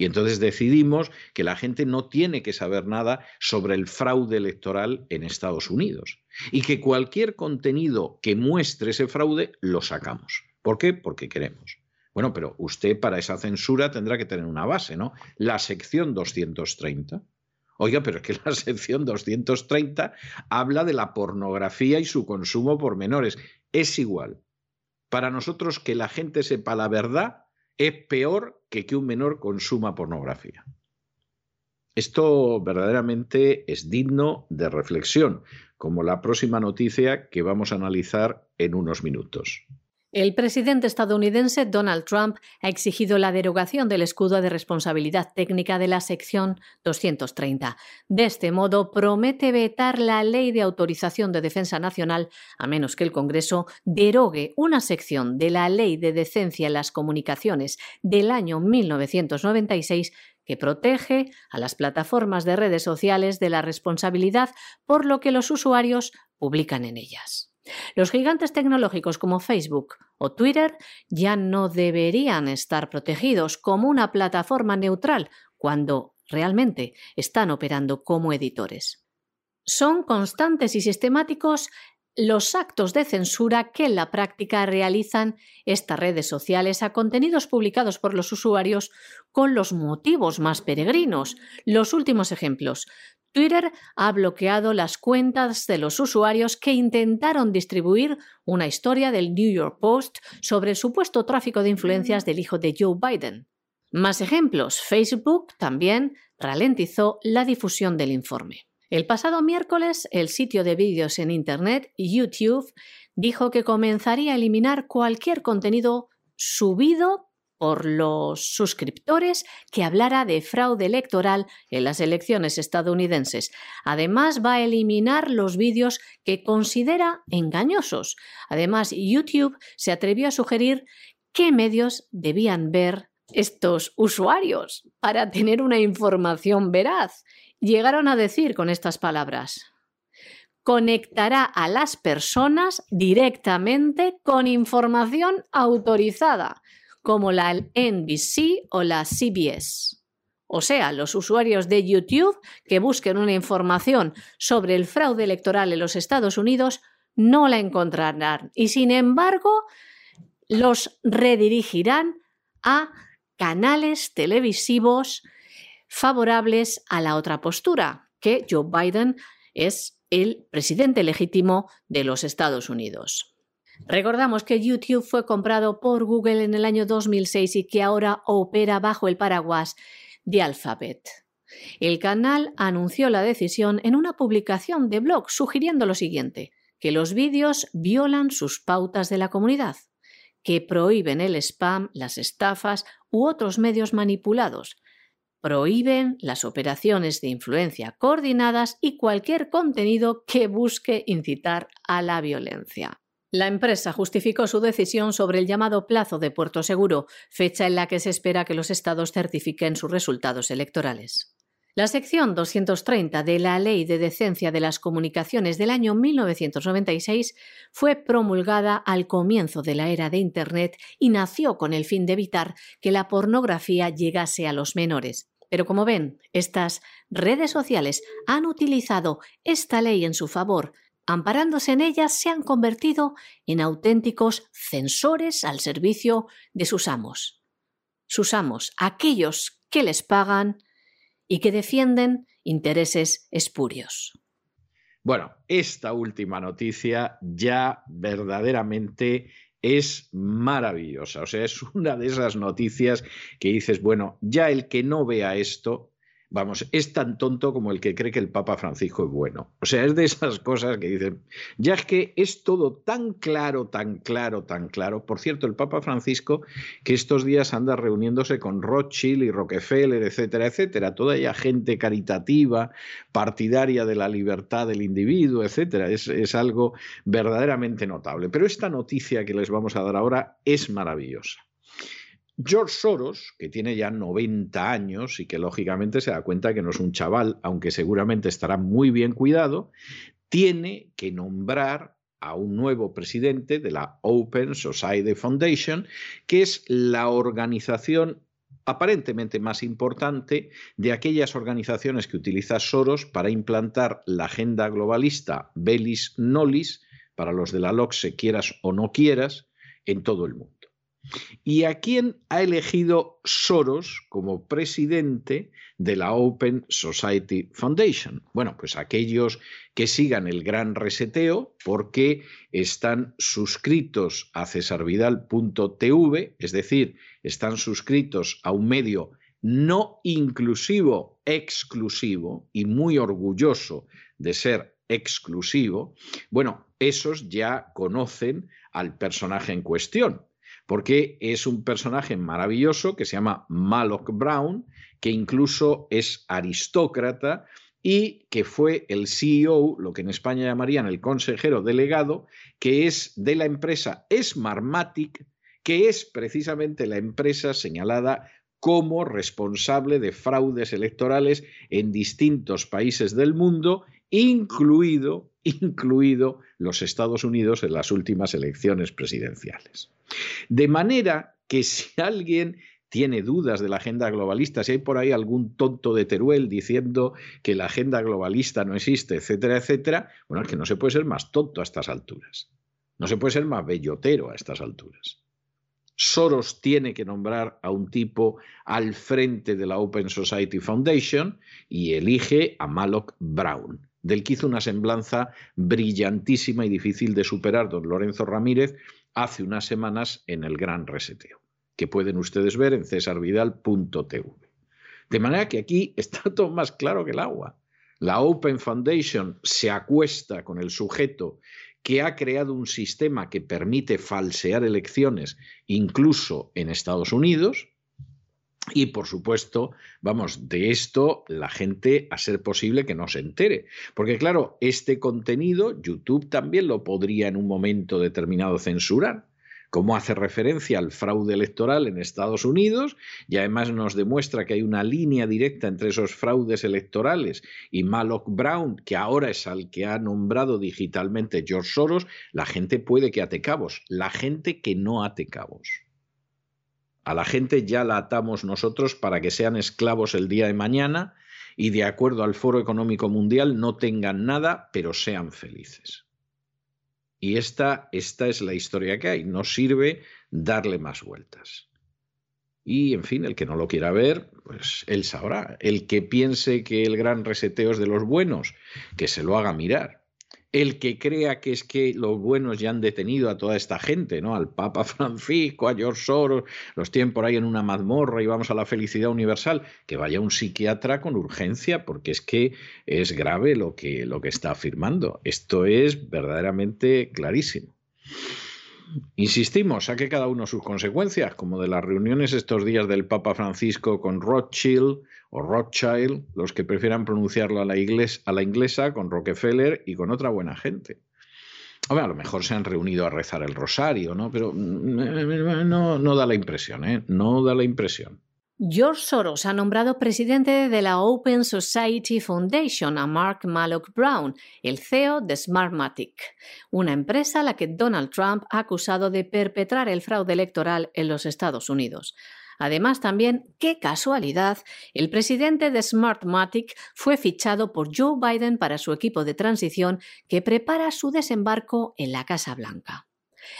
Y entonces decidimos que la gente no tiene que saber nada sobre el fraude electoral en Estados Unidos y que cualquier contenido que muestre ese fraude lo sacamos. ¿Por qué? Porque queremos. Bueno, pero usted para esa censura tendrá que tener una base, ¿no? La sección 230. Oiga, pero es que la sección 230 habla de la pornografía y su consumo por menores. Es igual. Para nosotros que la gente sepa la verdad es peor que que un menor consuma pornografía. Esto verdaderamente es digno de reflexión, como la próxima noticia que vamos a analizar en unos minutos. El presidente estadounidense Donald Trump ha exigido la derogación del escudo de responsabilidad técnica de la sección 230. De este modo, promete vetar la ley de autorización de defensa nacional a menos que el Congreso derogue una sección de la ley de decencia en las comunicaciones del año 1996 que protege a las plataformas de redes sociales de la responsabilidad por lo que los usuarios publican en ellas. Los gigantes tecnológicos como Facebook o Twitter ya no deberían estar protegidos como una plataforma neutral cuando realmente están operando como editores. Son constantes y sistemáticos los actos de censura que en la práctica realizan estas redes sociales a contenidos publicados por los usuarios con los motivos más peregrinos. Los últimos ejemplos. Twitter ha bloqueado las cuentas de los usuarios que intentaron distribuir una historia del New York Post sobre el supuesto tráfico de influencias del hijo de Joe Biden. Más ejemplos. Facebook también ralentizó la difusión del informe. El pasado miércoles, el sitio de vídeos en Internet, YouTube, dijo que comenzaría a eliminar cualquier contenido subido por los suscriptores que hablara de fraude electoral en las elecciones estadounidenses. Además, va a eliminar los vídeos que considera engañosos. Además, YouTube se atrevió a sugerir qué medios debían ver estos usuarios para tener una información veraz. Llegaron a decir con estas palabras, conectará a las personas directamente con información autorizada como la NBC o la CBS. O sea, los usuarios de YouTube que busquen una información sobre el fraude electoral en los Estados Unidos no la encontrarán y sin embargo los redirigirán a canales televisivos favorables a la otra postura, que Joe Biden es el presidente legítimo de los Estados Unidos. Recordamos que YouTube fue comprado por Google en el año 2006 y que ahora opera bajo el paraguas de Alphabet. El canal anunció la decisión en una publicación de blog sugiriendo lo siguiente, que los vídeos violan sus pautas de la comunidad, que prohíben el spam, las estafas u otros medios manipulados, prohíben las operaciones de influencia coordinadas y cualquier contenido que busque incitar a la violencia. La empresa justificó su decisión sobre el llamado plazo de puerto seguro, fecha en la que se espera que los estados certifiquen sus resultados electorales. La sección 230 de la Ley de Decencia de las Comunicaciones del año 1996 fue promulgada al comienzo de la era de Internet y nació con el fin de evitar que la pornografía llegase a los menores. Pero como ven, estas redes sociales han utilizado esta ley en su favor, amparándose en ellas, se han convertido en auténticos censores al servicio de sus amos. Sus amos, aquellos que les pagan y que defienden intereses espurios. Bueno, esta última noticia ya verdaderamente es maravillosa. O sea, es una de esas noticias que dices, bueno, ya el que no vea esto vamos, es tan tonto como el que cree que el Papa Francisco es bueno. O sea, es de esas cosas que dicen, ya es que es todo tan claro, tan claro, tan claro. Por cierto, el Papa Francisco, que estos días anda reuniéndose con Rothschild y Rockefeller, etcétera, etcétera, toda ella gente caritativa, partidaria de la libertad del individuo, etcétera, es, es algo verdaderamente notable. Pero esta noticia que les vamos a dar ahora es maravillosa. George Soros, que tiene ya 90 años y que lógicamente se da cuenta que no es un chaval, aunque seguramente estará muy bien cuidado, tiene que nombrar a un nuevo presidente de la Open Society Foundation, que es la organización aparentemente más importante de aquellas organizaciones que utiliza Soros para implantar la agenda globalista Belis Nolis, para los de la LOCSE quieras o no quieras, en todo el mundo. ¿Y a quién ha elegido Soros como presidente de la Open Society Foundation? Bueno, pues aquellos que sigan el gran reseteo porque están suscritos a cesarvidal.tv, es decir, están suscritos a un medio no inclusivo, exclusivo y muy orgulloso de ser exclusivo, bueno, esos ya conocen al personaje en cuestión, porque es un personaje maravilloso que se llama Maloch Brown, que incluso es aristócrata y que fue el CEO, lo que en España llamarían el consejero delegado, que es de la empresa Smartmatic, que es precisamente la empresa señalada como responsable de fraudes electorales en distintos países del mundo, incluido, incluido los Estados Unidos en las últimas elecciones presidenciales. De manera que si alguien tiene dudas de la agenda globalista, si hay por ahí algún tonto de Teruel diciendo que la agenda globalista no existe, etcétera, etcétera, bueno, es que no se puede ser más tonto a estas alturas. No se puede ser más bellotero a estas alturas. Soros tiene que nombrar a un tipo al frente de la Open Society Foundation y elige a Maloch Brown, del que hizo una semblanza brillantísima y difícil de superar don Lorenzo Ramírez hace unas semanas en el Gran Reseteo, que pueden ustedes ver en cesarvidal.tv. De manera que aquí está todo más claro que el agua. La Open Foundation se acuesta con el sujeto que ha creado un sistema que permite falsear elecciones incluso en Estados Unidos. Y por supuesto, vamos, de esto la gente a ser posible que no se entere. Porque claro, este contenido YouTube también lo podría en un momento determinado censurar cómo hace referencia al fraude electoral en Estados Unidos y además nos demuestra que hay una línea directa entre esos fraudes electorales y Maloch Brown, que ahora es al que ha nombrado digitalmente George Soros, la gente puede que ate cabos, la gente que no ate cabos. A la gente ya la atamos nosotros para que sean esclavos el día de mañana y de acuerdo al Foro Económico Mundial no tengan nada, pero sean felices. Y esta, esta es la historia que hay. No sirve darle más vueltas. Y, en fin, el que no lo quiera ver, pues él sabrá. El que piense que el gran reseteo es de los buenos, que se lo haga mirar el que crea que es que los buenos ya han detenido a toda esta gente, ¿no? Al Papa Francisco, a George Soros, los tienen por ahí en una mazmorra y vamos a la felicidad universal, que vaya un psiquiatra con urgencia, porque es que es grave lo que, lo que está afirmando. Esto es verdaderamente clarísimo. Insistimos, saque cada uno sus consecuencias, como de las reuniones estos días del Papa Francisco con Rothschild o Rothschild, los que prefieran pronunciarlo a la, a la inglesa, con Rockefeller y con otra buena gente. a lo mejor se han reunido a rezar el rosario, ¿no? Pero mm, no, no da la impresión, ¿eh? No da la impresión. George Soros ha nombrado presidente de la Open Society Foundation a Mark Malloch Brown, el CEO de Smartmatic, una empresa a la que Donald Trump ha acusado de perpetrar el fraude electoral en los Estados Unidos. Además, también, qué casualidad, el presidente de Smartmatic fue fichado por Joe Biden para su equipo de transición que prepara su desembarco en la Casa Blanca.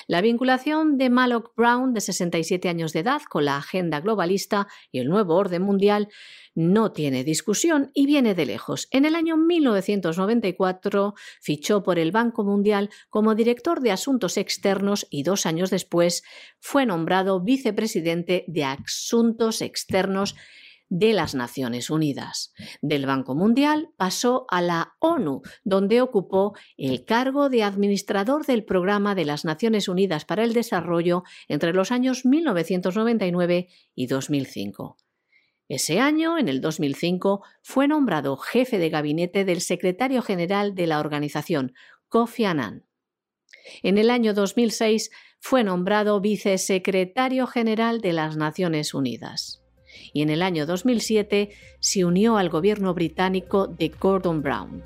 La vinculación de Maloch Brown, de 67 años de edad, con la agenda globalista y el nuevo orden mundial no tiene discusión y viene de lejos. En el año 1994 fichó por el Banco Mundial como director de Asuntos Externos y dos años después fue nombrado vicepresidente de Asuntos Externos de las Naciones Unidas. Del Banco Mundial pasó a la ONU, donde ocupó el cargo de administrador del Programa de las Naciones Unidas para el Desarrollo entre los años 1999 y 2005. Ese año, en el 2005, fue nombrado jefe de gabinete del secretario general de la organización, Kofi Annan. En el año 2006 fue nombrado vicesecretario general de las Naciones Unidas y en el año 2007 se unió al gobierno británico de Gordon Brown.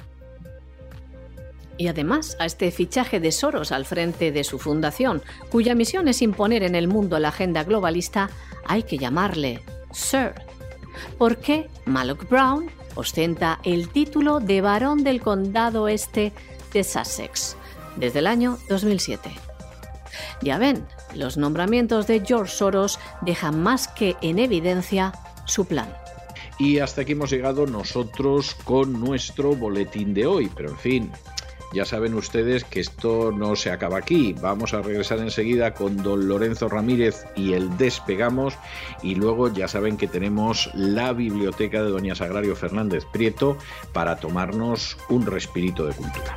Y además a este fichaje de Soros al frente de su fundación, cuya misión es imponer en el mundo la agenda globalista, hay que llamarle Sir. Porque Malloch Brown ostenta el título de barón del condado este de Sussex desde el año 2007. Ya ven, Los nombramientos de George Soros dejan más que en evidencia su plan. Y hasta aquí hemos llegado nosotros con nuestro boletín de hoy, pero en fin, ya saben ustedes que esto no se acaba aquí. Vamos a regresar enseguida con don Lorenzo Ramírez y el Despegamos. Y luego ya saben que tenemos la biblioteca de doña Sagrario Fernández Prieto para tomarnos un respirito de cultura.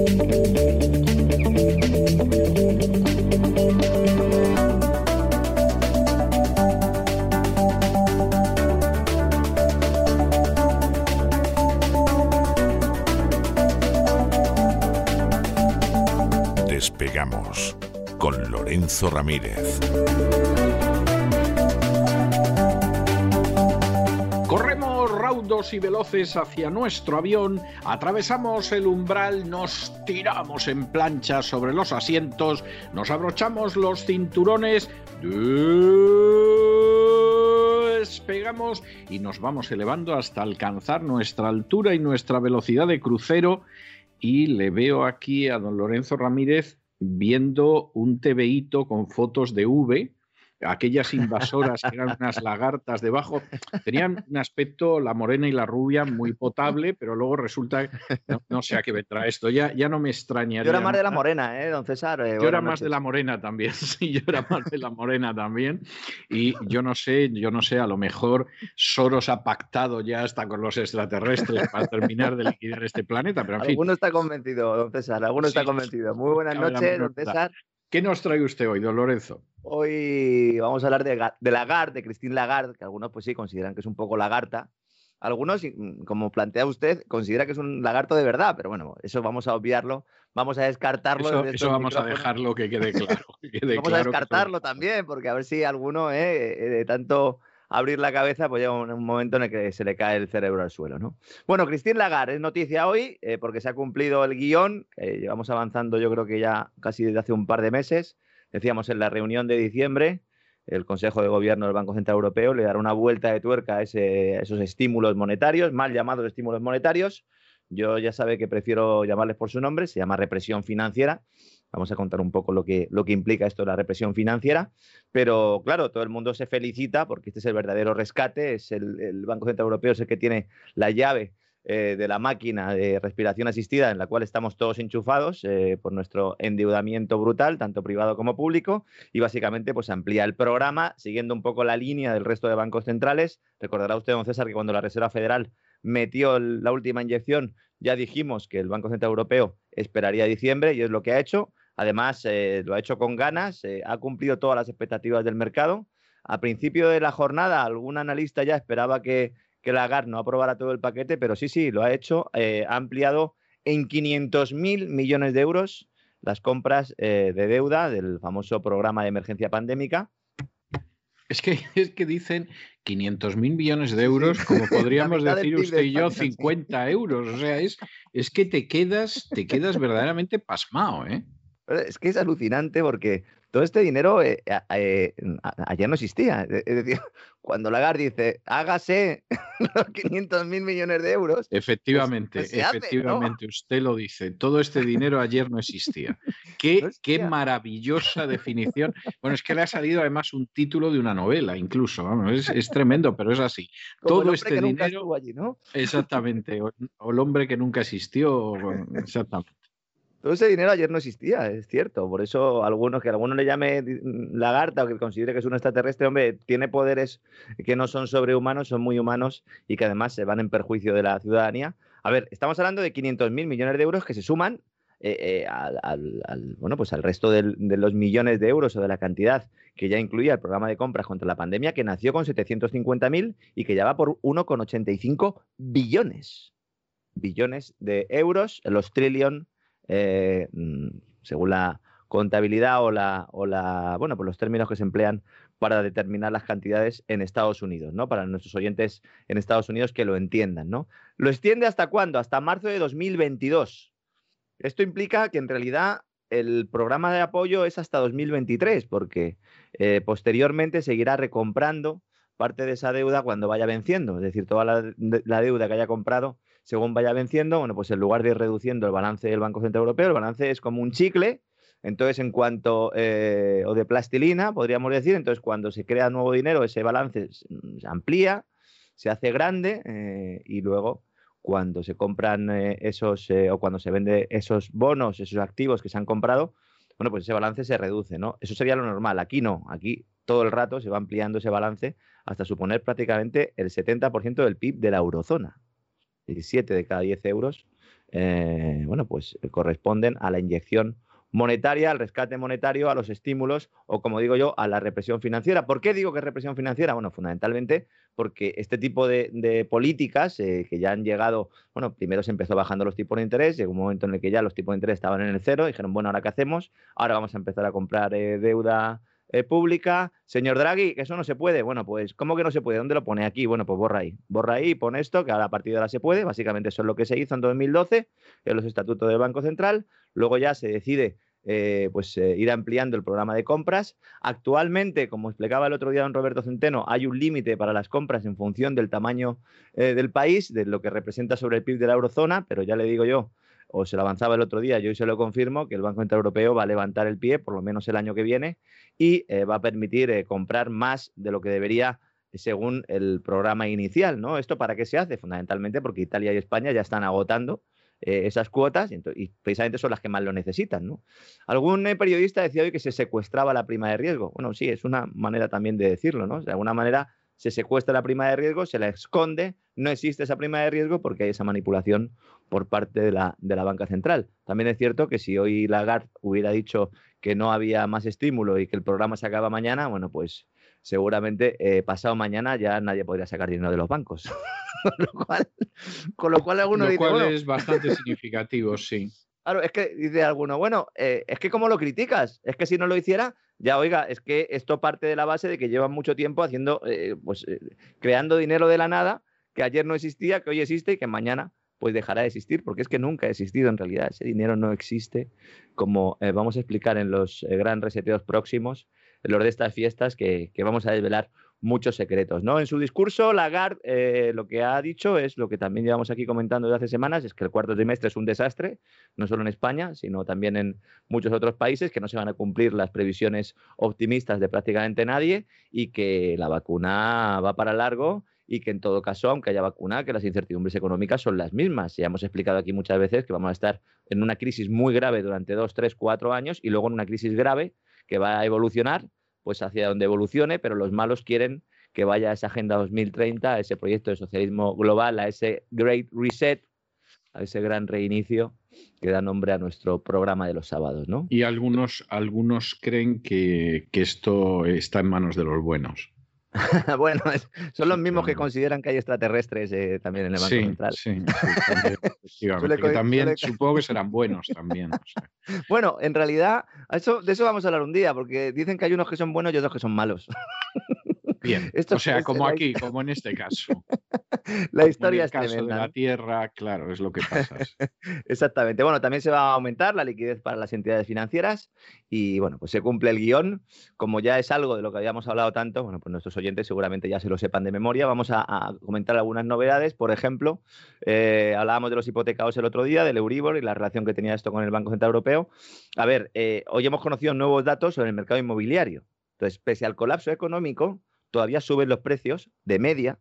Lorenzo Ramírez. Corremos raudos y veloces hacia nuestro avión, atravesamos el umbral, nos tiramos en plancha sobre los asientos, nos abrochamos los cinturones, despegamos y nos vamos elevando hasta alcanzar nuestra altura y nuestra velocidad de crucero. Y le veo aquí a don Lorenzo Ramírez viendo un TVito con fotos de V aquellas invasoras que eran unas lagartas debajo, tenían un aspecto, la morena y la rubia, muy potable, pero luego resulta, no, sé a qué vendrá esto, ya, ya no me extrañaría. Yo era más de la morena, ¿eh, don César? Eh, yo era más de la morena también, sí, yo era más de la morena también, y yo no sé, yo no sé, a lo mejor Soros ha pactado ya hasta con los extraterrestres para terminar de liquidar este planeta, pero en fin. Alguno está convencido, don César, alguno está convencido. Muy buenas noches, don César. ¿Qué nos trae usted hoy, don Lorenzo? Hoy vamos a hablar de, de Lagarde, de Christine Lagarde, que algunos pues sí consideran que es un poco lagarta. Algunos, mm, como plantea usted, considera que es un lagarto de verdad, pero bueno, eso vamos a obviarlo, vamos a descartarlo. Eso, vamos a dejarlo que quede claro. vamos a descartarlo también, porque a ver si alguno, eh, eh, de tanto abrir la cabeza, pues llega un, momento en el que se le cae el cerebro al suelo, ¿no? Bueno, Christine Lagarde es noticia hoy eh, porque se ha cumplido el guion, llevamos avanzando yo creo que ya casi desde hace un par de meses, decíamos en la reunión de diciembre, el Consejo de Gobierno del Banco Central Europeo le dará una vuelta de tuerca a, esos estímulos monetarios, mal llamados estímulos monetarios. Yo ya sabe que prefiero llamarles por su nombre, se llama represión financiera. Vamos a contar un poco lo que, lo que implica esto, la represión financiera. Pero claro, todo el mundo se felicita porque este es el verdadero rescate. Es el, Banco Central Europeo es el que tiene la llave eh, de la máquina de respiración asistida en la cual estamos todos enchufados eh, por nuestro endeudamiento brutal, tanto privado como público, y básicamente pues amplía el programa siguiendo un poco la línea del resto de bancos centrales. Recordará usted, don César, que cuando la Reserva Federal metió la última inyección, ya dijimos que el Banco Central Europeo esperaría diciembre y es lo que ha hecho. Además, eh, lo ha hecho con ganas, eh, ha cumplido todas las expectativas del mercado. A principio de la jornada, algún analista ya esperaba que, que Lagarde no aprobara todo el paquete, pero sí, sí, lo ha hecho. Eh, ha ampliado en 500.000 millones de euros las compras de deuda del famoso programa de emergencia pandémica. Es que, es que dicen 500 mil millones de euros, como podríamos decir usted y yo, 50 euros. O sea, es, es que te quedas, te quedas verdaderamente pasmado, ¿eh? Es que es alucinante porque todo este dinero eh, eh, ayer no existía. Es decir, cuando Lagarde dice, hágase los 500 mil millones de euros. Pues, efectivamente, pues efectivamente, usted lo dice. Todo este dinero ayer no existía. Qué, qué maravillosa definición. Bueno, es que le ha salido además un título de una novela, incluso. es, tremendo, pero es así. todo este dinero. Allí, ¿no? Exactamente. O, el hombre que nunca existió. Exactamente. Todo ese dinero ayer no existía, es cierto. Por eso algunos que alguno le llame lagarta o que considere que es un extraterrestre, hombre, tiene poderes que no son sobrehumanos, son muy humanos y que además se van en perjuicio de la ciudadanía. A ver, estamos hablando de 500 mil millones de euros que se suman eh, eh, al, bueno, pues al resto de los millones de euros o de la cantidad que ya incluía el programa de compras contra la pandemia, que nació con 750.000 y que ya va por 1,85 billones. Billones de euros, los trillion, eh, mm, según la contabilidad o la, bueno, pues los términos que se emplean para determinar las cantidades en Estados Unidos, ¿no? Para nuestros oyentes en Estados Unidos que lo entiendan, ¿no? ¿Lo extiende hasta cuándo? Hasta marzo de 2022. Esto implica que en realidad el programa de apoyo es hasta 2023, porque eh, posteriormente seguirá recomprando parte de esa deuda cuando vaya venciendo, es decir, toda la, deuda que haya comprado según vaya venciendo, bueno, pues en lugar de ir reduciendo el balance del Banco Central Europeo, el balance es como un chicle, entonces en cuanto, eh, o de plastilina, podríamos decir, entonces cuando se crea nuevo dinero, ese balance se amplía, se hace grande eh, y luego cuando se compran eh, esos o cuando se vende esos bonos, esos activos que se han comprado, bueno, pues ese balance se reduce, ¿no? Eso sería lo normal. Aquí no, aquí todo el rato se va ampliando ese balance hasta suponer prácticamente el 70% del PIB de la eurozona. 17 de cada 10 euros, eh, bueno, pues corresponden a la inyección monetaria, al rescate monetario, a los estímulos o, como digo yo, a la represión financiera. ¿Por qué digo que es represión financiera? Bueno, fundamentalmente porque este tipo de, políticas eh, que ya han llegado, bueno, primero se empezó bajando los tipos de interés, llegó un momento en el que ya los tipos de interés estaban en el cero, dijeron, bueno, ¿ahora qué hacemos? Ahora vamos a empezar a comprar eh, deuda eh, pública. Señor Draghi, que eso no se puede. Bueno, pues, ¿cómo que no se puede? ¿Dónde lo pone? Aquí. Bueno, pues borra ahí. Borra ahí, pone esto, que a partir de ahora se puede. Básicamente eso es lo que se hizo en 2012 en los estatutos del Banco Central. Luego ya se decide eh, pues eh, ir ampliando el programa de compras. Actualmente, como explicaba el otro día don Roberto Centeno, hay un límite para las compras en función del tamaño del país, de lo que representa sobre el PIB de la eurozona, pero ya le digo yo, o se lo avanzaba el otro día, yo hoy se lo confirmo, que el Banco Central Europeo va a levantar el pie, por lo menos el año que viene, y va a permitir comprar más de lo que debería según el programa inicial, ¿no? ¿Esto para qué se hace? Fundamentalmente porque Italia y España ya están agotando eh, esas cuotas y, precisamente son las que más lo necesitan. ¿no? Algún eh, periodista decía hoy que se secuestraba la prima de riesgo. Bueno, sí, es una manera también de decirlo, ¿no? De alguna manera se secuestra la prima de riesgo, se la esconde, no existe esa prima de riesgo porque hay esa manipulación por parte de la, de la banca central. También es cierto que si hoy Lagarde hubiera dicho que no había más estímulo y que el programa se acaba mañana, bueno, pues seguramente eh, pasado mañana ya nadie podría sacar dinero de los bancos. con, lo cual, alguno lo cual es bastante significativo, sí. Claro, es que dice alguno, bueno, eh, es que ¿cómo lo criticas? Es que si no lo hiciera, ya oiga, es que esto parte de la base de que llevan mucho tiempo haciendo, eh, pues, creando dinero de la nada, que ayer no existía, que hoy existe y que mañana pues dejará de existir, porque es que nunca ha existido en realidad, ese dinero no existe, como vamos a explicar en los gran reseteos próximos, los de estas fiestas que, vamos a desvelar muchos secretos. ¿no? En su discurso, Lagarde eh, lo que ha dicho es lo que también llevamos aquí comentando desde hace semanas, es que el cuarto trimestre es un desastre, no solo en España, sino también en muchos otros países, que no se van a cumplir las previsiones optimistas de prácticamente nadie y que la vacuna va para largo y que en todo caso, aunque haya vacuna, que las incertidumbres económicas son las mismas. Ya hemos explicado aquí muchas veces que vamos a estar en una crisis muy grave durante dos, tres, cuatro años y luego en una crisis grave que va a evolucionar pues hacia donde evolucione, pero los malos quieren que vaya a esa Agenda 2030, a ese proyecto de socialismo global, a ese Great Reset, a ese gran reinicio que da nombre a nuestro programa de los sábados, ¿no? Y algunos, algunos creen que, que esto está en manos de los buenos. bueno, son los mismos que consideran que hay extraterrestres eh, también en el Banco Central. Sí, también, supongo que serán buenos también. Bueno, en realidad, eso, de eso vamos a hablar un día, porque dicen que hay unos que son buenos y otros que son malos. Bien, o sea, como aquí, como en este caso. La historia es caso de la Tierra, claro, es lo que pasa. Exactamente. Bueno, también se va a aumentar la liquidez para las entidades financieras y, bueno, pues se cumple el guion. Como ya es algo de lo que habíamos hablado tanto, bueno, pues nuestros oyentes seguramente ya se lo sepan de memoria. Vamos a, comentar algunas novedades. Por ejemplo, eh, hablábamos de los hipotecados el otro día, del Euribor y la relación que tenía esto con el Banco Central Europeo. A ver, eh, hoy hemos conocido nuevos datos sobre el mercado inmobiliario. Entonces, pese al colapso económico, todavía suben los precios de media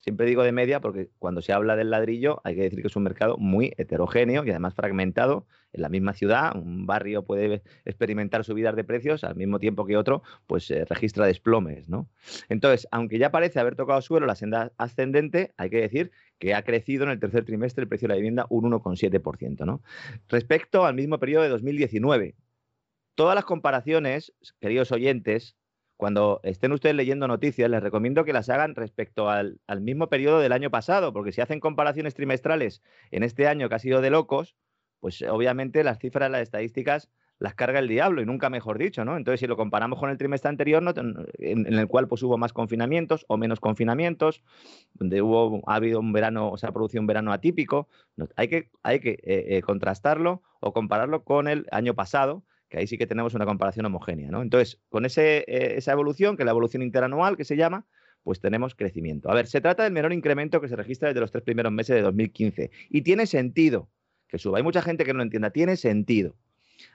Siempre digo de media porque cuando se habla del ladrillo hay que decir que es un mercado muy heterogéneo y además fragmentado. En la misma ciudad, un barrio puede experimentar subidas de precios al mismo tiempo que otro, pues se registra desplomes, ¿no? Entonces, aunque ya parece haber tocado suelo la senda ascendente, hay que decir que ha crecido en el tercer trimestre el precio de la vivienda un 1,7%, ¿no? Respecto al mismo periodo de 2019. Todas las comparaciones, queridos oyentes, cuando estén ustedes leyendo noticias, les recomiendo que las hagan respecto al, mismo periodo del año pasado, porque si hacen comparaciones trimestrales en este año que ha sido de locos, pues obviamente las cifras, las estadísticas las carga el diablo y nunca mejor dicho, ¿no? Entonces, si lo comparamos con el trimestre anterior, en, el cual pues hubo más confinamientos o menos confinamientos, donde hubo, ha habido un verano, o sea, ha producido un verano atípico, hay que, hay que eh, eh, contrastarlo o compararlo con el año pasado, que ahí sí que tenemos una comparación homogénea. ¿no? Entonces, con ese, eh, esa evolución, que es la evolución interanual que se llama, pues tenemos crecimiento. A ver, se trata del menor incremento que se registra desde los tres primeros meses de 2015 y tiene sentido que suba. Hay mucha gente que no lo entienda, tiene sentido.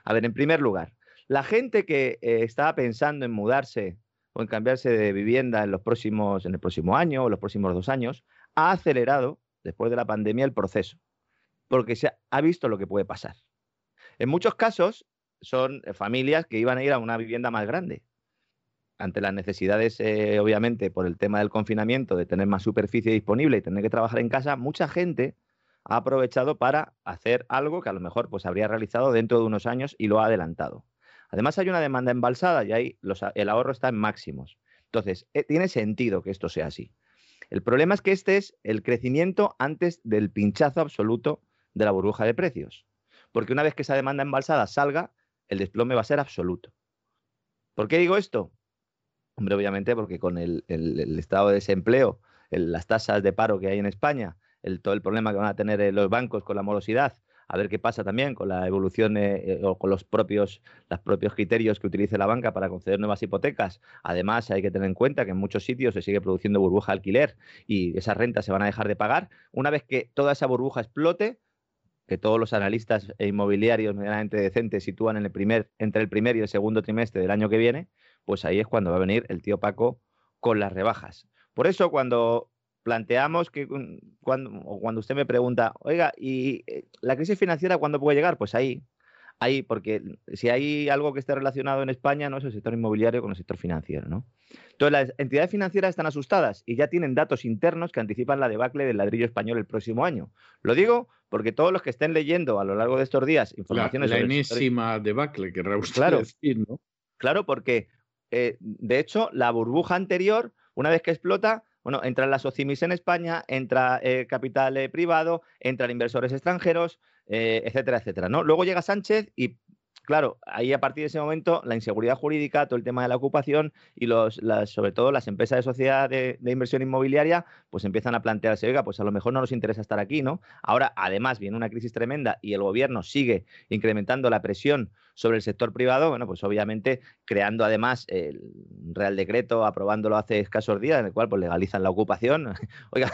A ver, en primer lugar, la gente que eh, estaba pensando en mudarse o en cambiarse de vivienda en, los próximos, en el próximo año o los próximos dos años, ha acelerado, después de la pandemia, el proceso, porque se ha visto lo que puede pasar. En muchos casos, son eh, familias que iban a ir a una vivienda más grande. Ante las necesidades, eh, obviamente, por el tema del confinamiento, de tener más superficie disponible y tener que trabajar en casa, mucha gente ha aprovechado para hacer algo que a lo mejor pues, habría realizado dentro de unos años y lo ha adelantado. Además, hay una demanda embalsada y ahí el ahorro está en máximos. Entonces, eh, tiene sentido que esto sea así. El problema es que este es el crecimiento antes del pinchazo absoluto de la burbuja de precios. Porque una vez que esa demanda embalsada salga, el desplome va a ser absoluto. ¿Por qué digo esto? Hombre, obviamente porque con el, estado de desempleo, las tasas de paro que hay en España, el, todo el problema que van a tener eh, los bancos con la morosidad, a ver qué pasa también con la evolución eh, eh, o con los propios, los propios criterios que utilice la banca para conceder nuevas hipotecas. Además, hay que tener en cuenta que en muchos sitios se sigue produciendo burbuja alquiler y esas rentas se van a dejar de pagar. Una vez que toda esa burbuja explote, que todos los analistas inmobiliarios medianamente decentes sitúan en el primer, entre el primer y el segundo trimestre del año que viene, pues ahí es cuando va a venir el tío Paco con las rebajas. Por eso cuando planteamos que cuando, cuando usted me pregunta, oiga, ¿y eh, la crisis financiera cuándo puede llegar? Pues ahí, ahí, porque si hay algo que esté relacionado en España, no es el sector inmobiliario con el sector financiero, ¿no? Entonces, las entidades financieras están asustadas y ya tienen datos internos que anticipan la debacle del ladrillo español el próximo año. Lo digo porque todos los que estén leyendo a lo largo de estos días informaciones la, la enésima debacle, que usted claro, decir, ¿no? Claro, porque eh, de hecho la burbuja anterior, una vez que explota, bueno, entran las OCIMIS en España, entra eh, capital eh, privado, entran inversores extranjeros, etcétera, etcétera. ¿no? Luego llega Sánchez y claro, ahí a partir de ese momento la inseguridad jurídica, todo el tema de la ocupación y los, sobre todo las empresas de sociedad de, inversión inmobiliaria, pues empiezan a plantearse, oiga, pues a lo mejor no nos interesa estar aquí, ¿no? Ahora, además, viene una crisis tremenda y el gobierno sigue incrementando la presión sobre el sector privado, bueno, pues obviamente creando además el Real Decreto, aprobándolo hace escasos días, en el cual pues legalizan la ocupación. Oiga,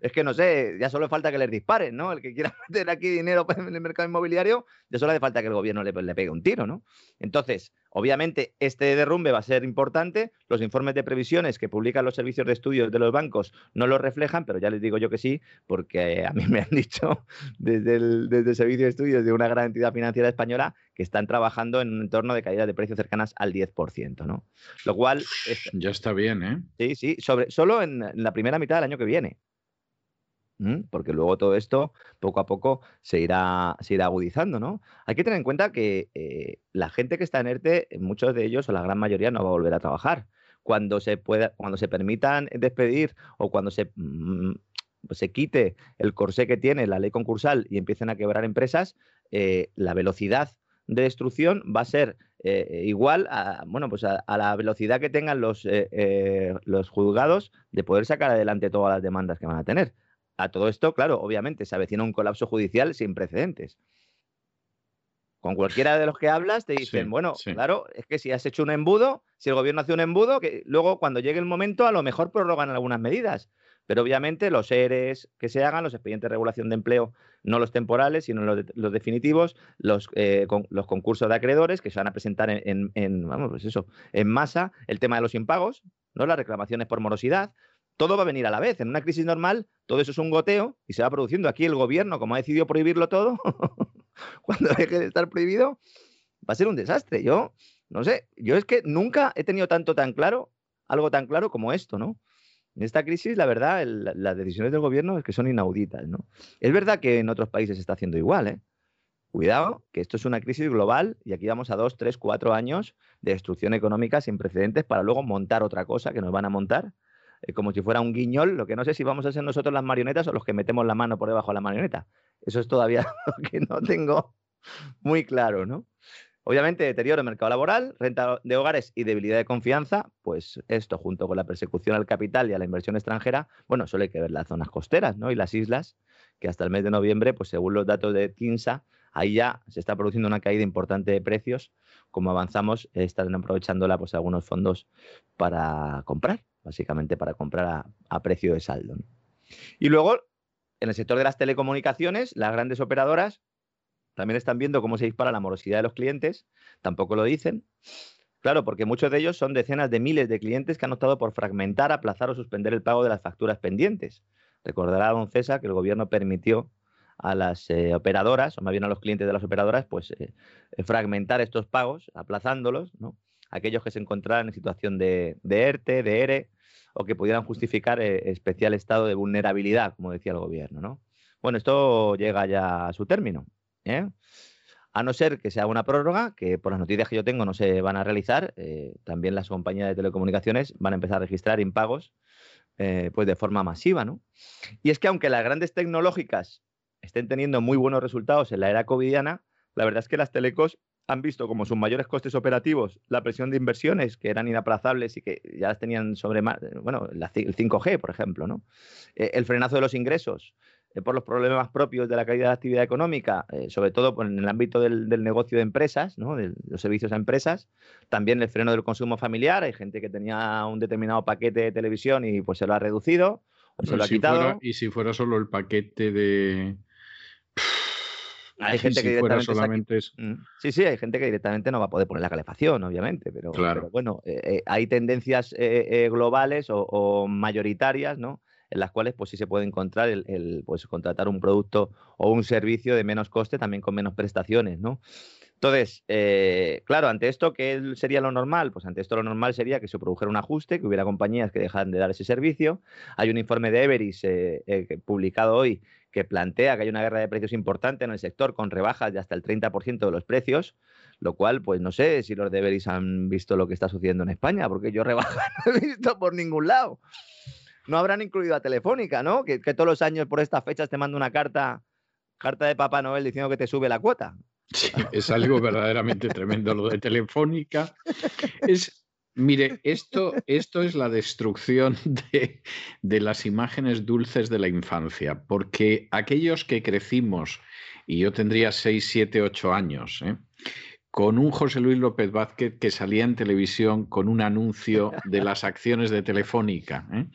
es que, no sé, ya solo falta que les disparen, ¿no? El que quiera meter aquí dinero en el mercado inmobiliario, ya solo hace falta que el gobierno le, le pegue un tiro, ¿no? Entonces, Obviamente, este derrumbe va a ser importante. Los informes de previsiones que publican los servicios de estudios de los bancos no lo reflejan, pero ya les digo yo que sí, porque a mí me han dicho desde el, desde servicio de estudios de una gran entidad financiera española que están trabajando en un entorno de caída de precios cercanas al 10%, ¿no? Lo cual... Ya está bien, ¿eh? Sí, sí, sobre, solo en la primera mitad del año que viene porque luego todo esto poco a poco se irá, se irá agudizando, ¿no? Hay que tener en cuenta que eh, la gente que está en ERTE, muchos de ellos o la gran mayoría no va a volver a trabajar. Cuando se, pueda, cuando se permitan despedir o cuando se, mm, se quite el corsé que tiene la ley concursal y empiecen a quebrar empresas, eh, la velocidad de destrucción va a ser eh, igual a, bueno, pues a, la velocidad que tengan los, los juzgados de poder sacar adelante todas las demandas que van a tener. A todo esto, claro, obviamente se avecina un colapso judicial sin precedentes. Con cualquiera de los que hablas te dicen, bueno, claro, es que si has hecho un embudo, si el gobierno hace un embudo, que luego cuando llegue el momento a lo mejor prorrogan algunas medidas. Pero obviamente los ERES que se hagan, los expedientes de regulación de empleo, no los temporales, sino los, definitivos, los, eh, los concursos de acreedores que se van a presentar en, vamos, pues eso, en masa, el tema de los impagos, ¿no? las reclamaciones por morosidad, todo va a venir a la vez. En una crisis normal, todo eso es un goteo y se va produciendo. Aquí el gobierno, como ha decidido prohibirlo todo, cuando deje de estar prohibido, va a ser un desastre. Yo, no sé, yo es que nunca he tenido tanto tan claro, algo tan claro como esto, ¿no? En esta crisis, la verdad, las decisiones del gobierno es que son inauditas, ¿no? Es verdad que en otros países se está haciendo igual, ¿eh? Cuidado, que esto es una crisis global y aquí vamos a dos, tres, cuatro años de destrucción económica sin precedentes para luego montar otra cosa que nos van a montar como si fuera un guiñol, lo que no sé si vamos a ser nosotros las marionetas o los que metemos la mano por debajo de la marioneta. Eso es todavía lo que no tengo muy claro, ¿no? Obviamente, deterioro del mercado laboral, renta de hogares y debilidad de confianza, pues esto junto con la persecución al capital y a la inversión extranjera, bueno, hay que ver las zonas costeras ¿no? y las islas, que hasta el mes de noviembre, pues según los datos de TINSA, ahí ya se está produciendo una caída importante de precios. Como avanzamos, están aprovechándola pues algunos fondos para comprar, básicamente para comprar a, precio de saldo. Y luego, en el sector de las telecomunicaciones, las grandes operadoras también están viendo cómo se dispara la morosidad de los clientes, tampoco lo dicen. Claro, porque muchos de ellos son decenas de miles de clientes que han optado por fragmentar, aplazar o suspender el pago de las facturas pendientes. Recordará don César que el gobierno permitió a las eh, operadoras, o más bien a los clientes de las operadoras, pues eh, fragmentar estos pagos, aplazándolos, ¿no? Aquellos que se encontraran en situación de, ERTE, de ERE, o que pudieran justificar eh, especial estado de vulnerabilidad, como decía el gobierno, ¿no? Bueno, esto llega ya a su término. ¿Eh? A no ser que sea una prórroga, que por las noticias que yo tengo no se van a realizar, eh, también las compañías de telecomunicaciones van a empezar a registrar impagos eh, pues de forma masiva. ¿no? Y es que aunque las grandes tecnológicas estén teniendo muy buenos resultados en la era covidiana, la verdad es que las telecos han visto como sus mayores costes operativos la presión de inversiones que eran inaplazables y que ya las tenían sobre, bueno, el 5G, por ejemplo, ¿no? el frenazo de los ingresos, por los problemas propios de la caída de la actividad económica, eh, sobre todo en el ámbito del, negocio de empresas, de los servicios a empresas, también el freno del consumo familiar, hay gente que tenía un determinado paquete de televisión y pues se lo ha reducido o se lo ha quitado. y si fuera solo el paquete de... Hay gente que directamente mm, Sí, sí, hay gente que directamente no va a poder poner la calefacción, obviamente, pero, bueno, eh, hay tendencias globales o, o, mayoritarias, ¿no? En las cuales pues sí se puede encontrar el, pues, contratar un producto o un servicio de menos coste, también con menos prestaciones, ¿no? Entonces, eh, claro, ante esto, ¿qué sería lo normal? Pues ante esto lo normal sería que se produjera un ajuste, que hubiera compañías que dejaran de dar ese servicio. Hay un informe de Everis eh, eh, publicado hoy que plantea que hay una guerra de precios importante en el sector con rebajas de hasta el 30% de los precios, lo cual, pues no sé si los de Everis han visto lo que está sucediendo en España, porque yo rebajas no he visto por ningún lado no habrán incluido a Telefónica, ¿no? Que, todos los años por estas fechas te manda una carta, carta de Papá Noel diciendo que te sube la cuota. Sí, es algo verdaderamente tremendo lo de Telefónica. Es, mire, esto, esto es la destrucción de, de las imágenes dulces de la infancia, porque aquellos que crecimos, y yo tendría 6, 7, 8 años, ¿eh? Con un José Luis López Vázquez que salía en televisión con un anuncio de las acciones de Telefónica ¿eh?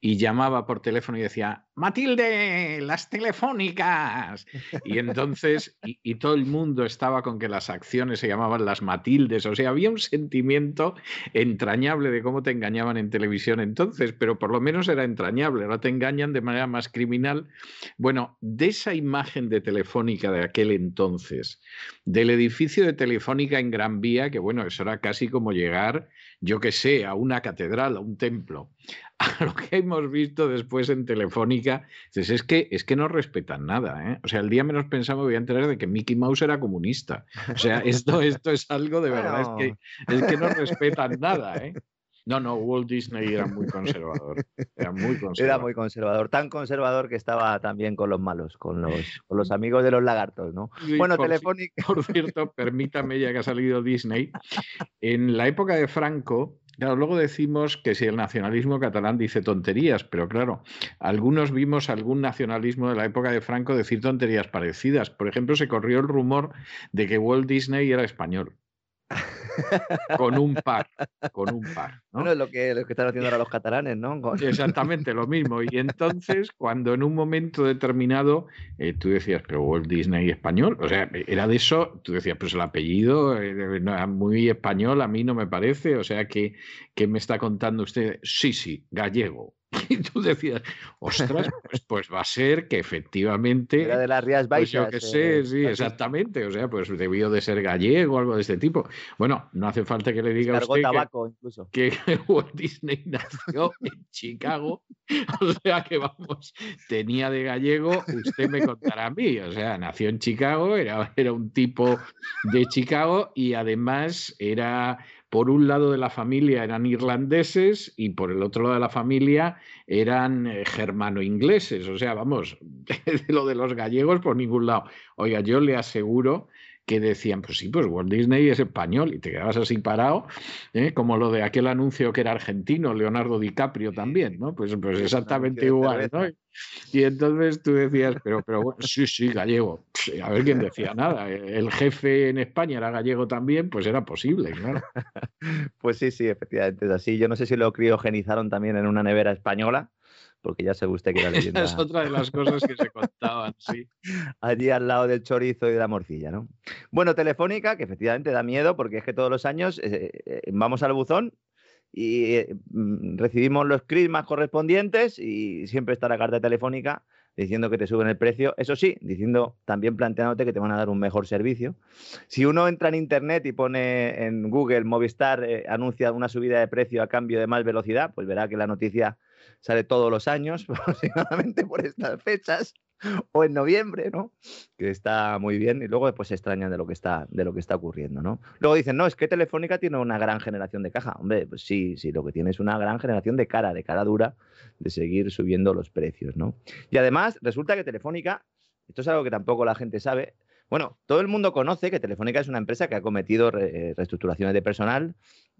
y llamaba por teléfono y decía, Matilde, las telefónicas. Y entonces, y, todo el mundo estaba con que las acciones se llamaban las Matildes. O sea, había un sentimiento entrañable de cómo te engañaban en televisión entonces, pero por lo menos era entrañable, no te engañan de manera más criminal. Bueno, de esa imagen de Telefónica de aquel entonces, del edificio de Telefónica en Gran Vía, que bueno, eso era casi como llegar, yo que sé, a una catedral, a un templo a lo que hemos visto después en Telefónica, es que, es que no respetan nada. ¿eh? O sea, el día menos pensaba voy a enterar de que Mickey Mouse era comunista. O sea, esto, esto es algo de verdad, es, que, es que no respetan nada. ¿eh? No, no, Walt Disney era muy conservador. Era muy conservador. Era muy conservador, tan conservador que estaba también con los malos, con los, con los amigos de los lagartos, ¿no? bueno, Telefónica. Por cierto, permítame, ya que ha salido Disney, en la época de Franco, Claro, luego decimos que si el nacionalismo catalán dice tonterías, pero claro, algunos vimos algún nacionalismo de la época de Franco decir tonterías parecidas. Por ejemplo, se corrió el rumor de que Walt Disney era español. con un par, con un par. ¿no? Bueno, es lo que, lo que están haciendo ahora los catalanes, ¿no? Exactamente lo mismo. Y entonces, cuando en un momento determinado eh, tú decías, pero Walt Disney español, o sea, era de eso, tú decías, pues el apellido eh, muy español, a mí no me parece, o sea, que, ¿qué me está contando usted? Sí, sí, gallego. Y tú decías, ostras, pues, pues va a ser que efectivamente. Era de las Rías Pues Baixas. yo que sé, eh, sí, exactamente. O sea, pues debió de ser gallego o algo de este tipo. Bueno, no hace falta que le diga usted que, tabaco incluso. que Walt Disney nació en Chicago. O sea que vamos, tenía de gallego, usted me contará a mí. O sea, nació en Chicago, era, era un tipo de Chicago y además era, por un lado de la familia eran irlandeses y por el otro lado de la familia eran eh, germano-ingleses. O sea, vamos, de lo de los gallegos por ningún lado. Oiga, yo le aseguro que decían, pues sí, pues Walt Disney es español y te quedabas así parado, ¿eh? como lo de aquel anuncio que era argentino, Leonardo DiCaprio también, ¿no? Pues, pues exactamente igual, ¿no? Y entonces tú decías, pero, pero bueno, sí, sí, gallego. Sí, A ver quién decía nada. El jefe en España era gallego también, pues era posible, claro. Pues sí, sí, efectivamente es así. Yo no sé si lo criogenizaron también en una nevera española, porque ya sabe usted que la Esa leyenda es otra de las cosas que se contaban, sí. allí al lado del chorizo y de la morcilla, ¿no? Bueno, Telefónica, que efectivamente da miedo, porque es que todos los años eh, eh, vamos al buzón y eh, mm, recibimos los crismas correspondientes y siempre está la carta telefónica diciendo que te suben el precio. Eso sí, diciendo también planteándote que te van a dar un mejor servicio. Si uno entra en internet y pone en Google Movistar eh, anuncia una subida de precio a cambio de más velocidad, pues verá que la noticia sale todos los años, aproximadamente por estas fechas, o en noviembre, ¿no? Que está muy bien, y luego después se extrañan de lo que está, de lo que está ocurriendo, ¿no? Luego dicen, no, es que Telefónica tiene una gran generación de caja. Hombre, pues sí, sí, lo que tiene es una gran generación de cara, de cara dura, de seguir subiendo los precios, ¿no? Y además, resulta que Telefónica, esto es algo que tampoco la gente sabe, bueno, todo el mundo conoce que Telefónica es una empresa que ha cometido eh, reestructuraciones de personal.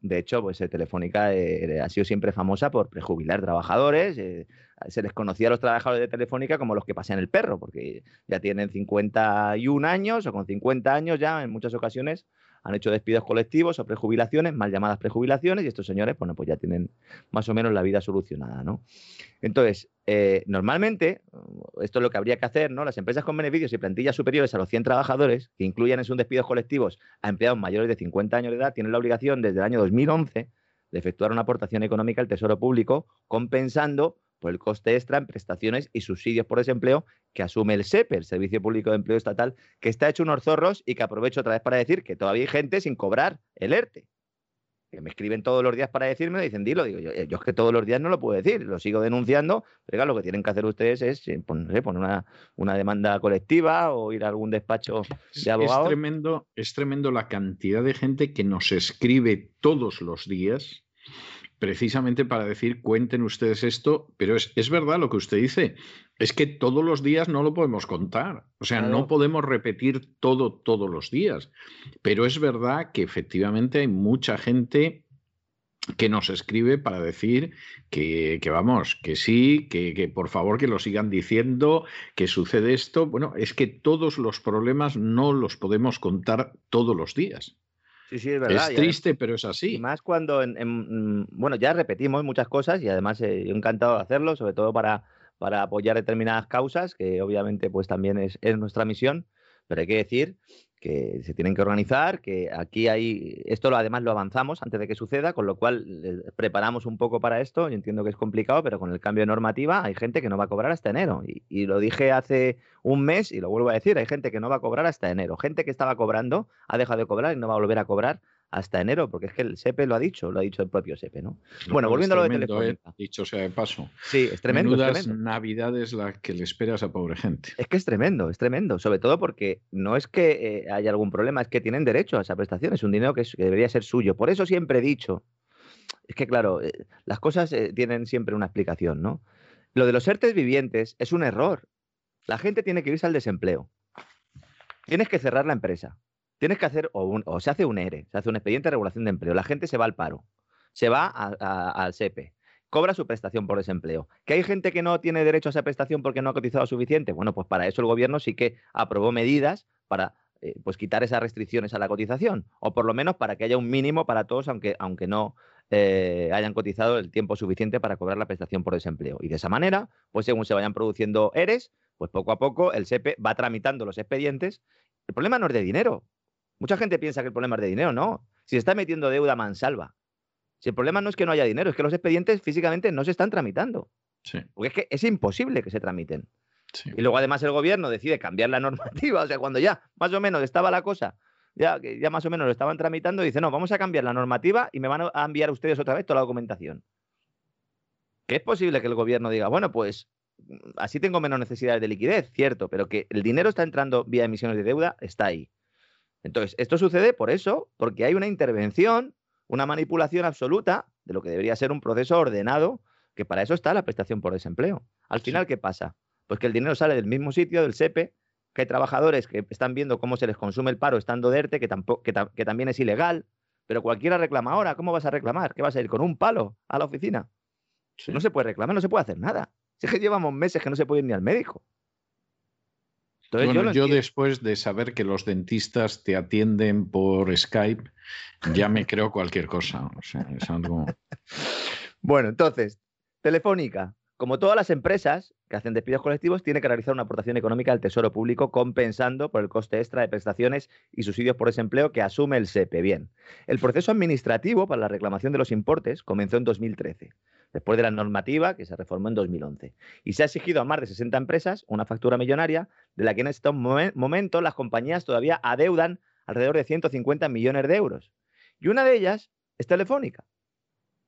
De hecho, pues eh, Telefónica eh, ha sido siempre famosa por prejubilar trabajadores. eh, se les conocía a los trabajadores de Telefónica como los que pasean el perro, porque ya tienen 51 años o con 50 años ya en muchas ocasiones han hecho despidos colectivos o prejubilaciones, mal llamadas prejubilaciones, y estos señores, bueno, pues ya tienen más o menos la vida solucionada, ¿no? Entonces, eh, normalmente, esto es lo que habría que hacer, ¿no? Las empresas con beneficios y plantillas superiores a los 100 trabajadores, que incluyan en sus despidos colectivos a empleados mayores de 50 años de edad, tienen la obligación desde el año 2011 de efectuar una aportación económica al Tesoro Público, compensando por el coste extra en prestaciones y subsidios por desempleo que asume el SEPE, el Servicio Público de Empleo Estatal, que está hecho unos zorros y que aprovecho otra vez para decir que todavía hay gente sin cobrar el ERTE. Que me escriben todos los días para decirme, dicen, dilo, digo, yo, eh, yo es que todos los días no lo puedo decir, lo sigo denunciando, pero claro, lo que tienen que hacer ustedes es eh, pon- no sé, poner una, una demanda colectiva o ir a algún despacho Es, de es abogados. tremendo, es tremendo la cantidad de gente que nos escribe todos los días precisamente para decir cuenten ustedes esto, pero es, es verdad lo que usted dice, es que todos los días no lo podemos contar, o sea, no podemos repetir todo todos los días, pero es verdad que efectivamente hay mucha gente que nos escribe para decir que, que vamos, que sí, que, que por favor que lo sigan diciendo, que sucede esto. Bueno, es que todos los problemas no los podemos contar todos los días. Sí, sí, es verdad. y Es además- triste, pero es Y así. más cuando, en, en- mm, bueno, ya repetimos muchas cosas y además eh, yo encantado de hacerlo, sobre todo para, para apoyar determinadas causas, que obviamente pues también es, es nuestra misión, pero hay que decir que se tienen que organizar, que aquí hay, esto lo, además lo avanzamos antes de que suceda, con lo cual preparamos un poco para esto, yo entiendo que es complicado, pero con el cambio de normativa hay gente que no va a cobrar hasta enero, y, y lo dije hace un mes y lo vuelvo a decir, hay gente que no va a cobrar hasta enero, gente que estaba cobrando ha dejado de cobrar y no va a volver a cobrar hasta enero, porque es que el SEPE lo ha dicho, lo ha dicho el propio SEPE, ¿no? Bueno, Es volviendo a lo de tremendo, ¿eh? Telefónica. Dicho sea de paso. Sí, es tremendo, es Menudas tremendo. navidades las que le esperas a pobre gente. Es que es tremendo, es tremendo, sobre todo porque no es que eh, haya algún problema, es que tienen derecho a esa prestación, es un dinero que, es- que debería ser suyo. Por eso siempre he dicho, es que claro, eh, las cosas eh, tienen siempre una explicación, ¿no? Lo de los ERTES vivientes es un error. La gente tiene que irse al desempleo. Tienes que cerrar la empresa. Tienes que hacer, o, o se hace un ERE, se hace un expediente de regulación de empleo. La gente se va al paro, se va al SEPE, cobra su prestación por desempleo. ¿Que hay gente que no tiene derecho a esa prestación porque no ha cotizado suficiente? Bueno, pues para eso el gobierno sí que aprobó medidas para eh, pues quitar esas restricciones a la cotización, o por lo menos para que haya un mínimo para todos, aunque, aunque no eh, hayan cotizado el tiempo suficiente para cobrar la prestación por desempleo. Y de esa manera, pues según se vayan produciendo ERES, pues poco a poco el SEPE va tramitando los expedientes. El problema no es de dinero. Mucha gente piensa que el problema es de dinero, no. Si se está metiendo deuda mansalva. Si el problema no es que no haya dinero, es que los expedientes físicamente no se están tramitando. Porque es que es imposible que se tramiten. Y luego además el gobierno decide cambiar la normativa, o sea, cuando ya más o menos estaba la cosa, ya, ya más o menos lo estaban tramitando, dice, no, vamos a cambiar la normativa y me van a enviar ustedes otra vez toda la documentación. Que es posible que el gobierno diga, bueno, pues mm, así tengo menos necesidades de liquidez, cierto, pero que el dinero está entrando vía emisiones de deuda, está ahí. Entonces, esto sucede por eso, porque hay una intervención, una manipulación absoluta de lo que debería ser un proceso ordenado, que para eso está la prestación por desempleo. Al final, ¿qué pasa? Pues que el dinero sale del mismo sitio, del SEPE, que hay trabajadores que están viendo cómo se les consume el paro estando de ERTE, que, tampoco, que, también es ilegal, pero cualquiera reclama ahora. ¿Cómo vas a reclamar? ¿Qué vas a ir con un palo a la oficina? No se puede reclamar, no se puede hacer nada. Si es que llevamos meses que no se puede ir ni al médico. Bueno, yo, después de saber que los dentistas te atienden por Skype, ya me creo cualquier cosa. O sea, es algo... bueno, entonces, Telefónica, como todas las empresas que hacen despidos colectivos, tiene que realizar una aportación económica al Tesoro Público compensando por el coste extra de prestaciones y subsidios por desempleo que asume el SEPE. Bien, el proceso administrativo para la reclamación de los importes comenzó en 2013 después de la normativa que se reformó en 2011. Y se ha exigido a más de 60 empresas una factura millonaria de la que en estos momentos las compañías todavía adeudan alrededor de 150 millones de euros. Y una de ellas es Telefónica.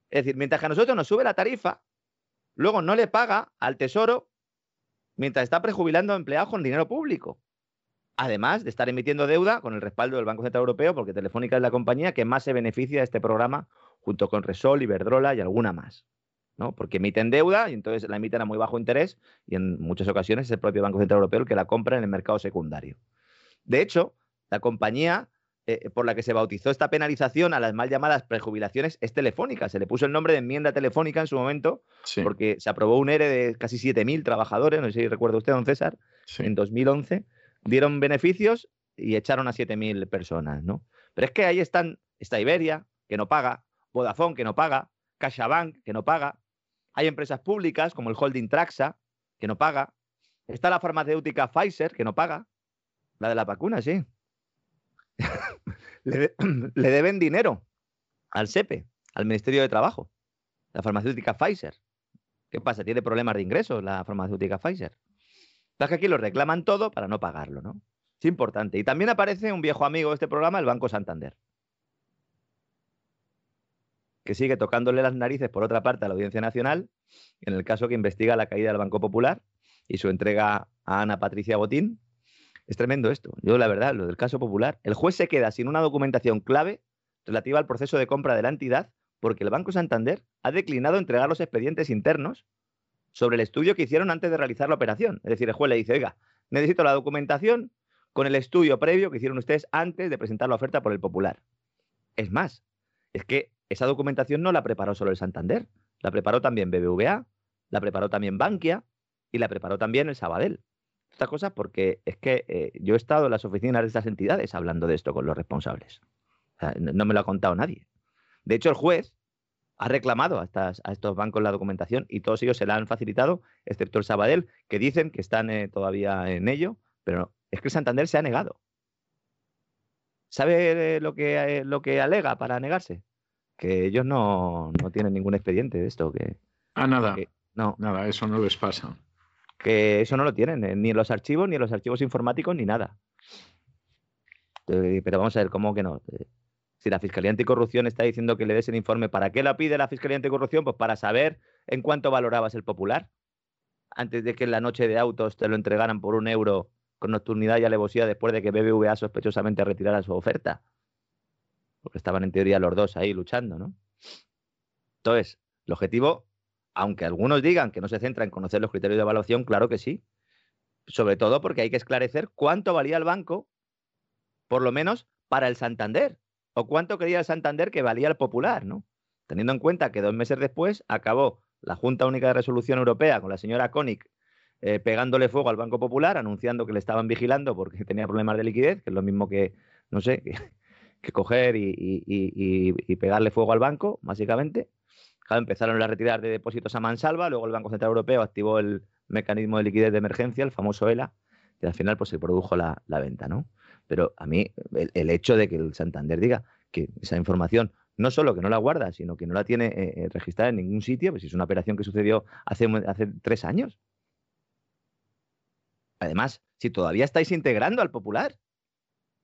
Es decir, mientras que a nosotros nos sube la tarifa, luego no le paga al Tesoro mientras está prejubilando a empleados con dinero público. Además de estar emitiendo deuda con el respaldo del Banco Central Europeo, porque Telefónica es la compañía que más se beneficia de este programa, junto con Resol, Iberdrola y alguna más. ¿No? Porque emiten deuda y entonces la emiten a muy bajo interés y en muchas ocasiones es el propio Banco Central Europeo el que la compra en el mercado secundario. De hecho, la compañía eh, por la que se bautizó esta penalización a las mal llamadas prejubilaciones es telefónica. Se le puso el nombre de enmienda telefónica en su momento porque se aprobó un ERE de casi 7.000 trabajadores, no sé si recuerda usted, don César, en 2011. Dieron beneficios y echaron a 7.000 personas, ¿no? Pero es que ahí están, está Iberia, que no paga, Vodafone, que no paga, CaixaBank, que no paga, hay empresas públicas como el holding Traxa, que no paga. Está la farmacéutica Pfizer, que no paga. La de la vacuna, sí. le, deben dinero al SEPE, al Ministerio de Trabajo. La farmacéutica Pfizer. ¿Qué pasa? ¿Tiene problemas de ingresos la farmacéutica Pfizer? Es que aquí lo reclaman todo para no pagarlo, ¿no? Es importante. Y también aparece un viejo amigo de este programa, el Banco Santander que sigue tocándole las narices, por otra parte, a la Audiencia Nacional, en el caso que investiga la caída del Banco Popular y su entrega a Ana Patricia Botín. Es tremendo esto. Yo, la verdad, lo del caso popular, el juez se queda sin una documentación clave relativa al proceso de compra de la entidad porque el Banco Santander ha declinado entregar los expedientes internos sobre el estudio que hicieron antes de realizar la operación. Es decir, el juez le dice, oiga, necesito la documentación con el estudio previo que hicieron ustedes antes de presentar la oferta por el Popular. Es más, es que esa documentación no la preparó solo el Santander, la preparó también BBVA, la preparó también Bankia y la preparó también el Sabadell. Estas cosas porque es que eh, yo he estado en las oficinas de estas entidades hablando de esto con los responsables. no me lo ha contado nadie. De hecho, el juez ha reclamado a, estos bancos la documentación y todos ellos se la han facilitado, excepto el Sabadell, que dicen que están eh, todavía en ello, pero es que el Santander se ha negado. ¿Sabe lo que, lo que alega para negarse? Que ellos no, tienen ningún expediente de esto. Que, ah, nada. no. Nada, eso no les pasa. Que eso no lo tienen, eh, ni en los archivos, ni en los archivos informáticos, ni nada. Eh, pero vamos a ver, ¿cómo que no? Eh, si la Fiscalía Anticorrupción está diciendo que le des el informe, ¿para qué la pide la Fiscalía Anticorrupción? Pues para saber en cuánto valorabas el popular. Antes de que en la noche de autos te lo entregaran por un euro con nocturnidad y alevosía después de que BBVA sospechosamente retirara su oferta porque estaban en teoría los dos ahí luchando, ¿no? Entonces, el objetivo, aunque algunos digan que no se centra en conocer los criterios de evaluación, claro que sí. Sobre todo porque hay que esclarecer cuánto valía el banco, por lo menos para el Santander, o cuánto creía el Santander que valía el Popular, ¿no? Teniendo en cuenta que dos meses después acabó la Junta Única de Resolución Europea con la señora Koenig eh, pegándole fuego al Banco Popular, anunciando que le estaban vigilando porque tenía problemas de liquidez, que es lo mismo que, no sé, que, que coger y, pegarle fuego al banco, básicamente. empezaron las retiradas de depósitos a mansalva, luego el Banco Central Europeo activó el mecanismo de liquidez de emergencia, el famoso ELA, y al final pues se produjo la, venta, ¿no? Pero a mí el, hecho de que el Santander diga que esa información no solo que no la guarda, sino que no la tiene eh, eh, registrada en ningún sitio, pues es una operación que sucedió hace, hace tres años. Además, si todavía estáis integrando al popular,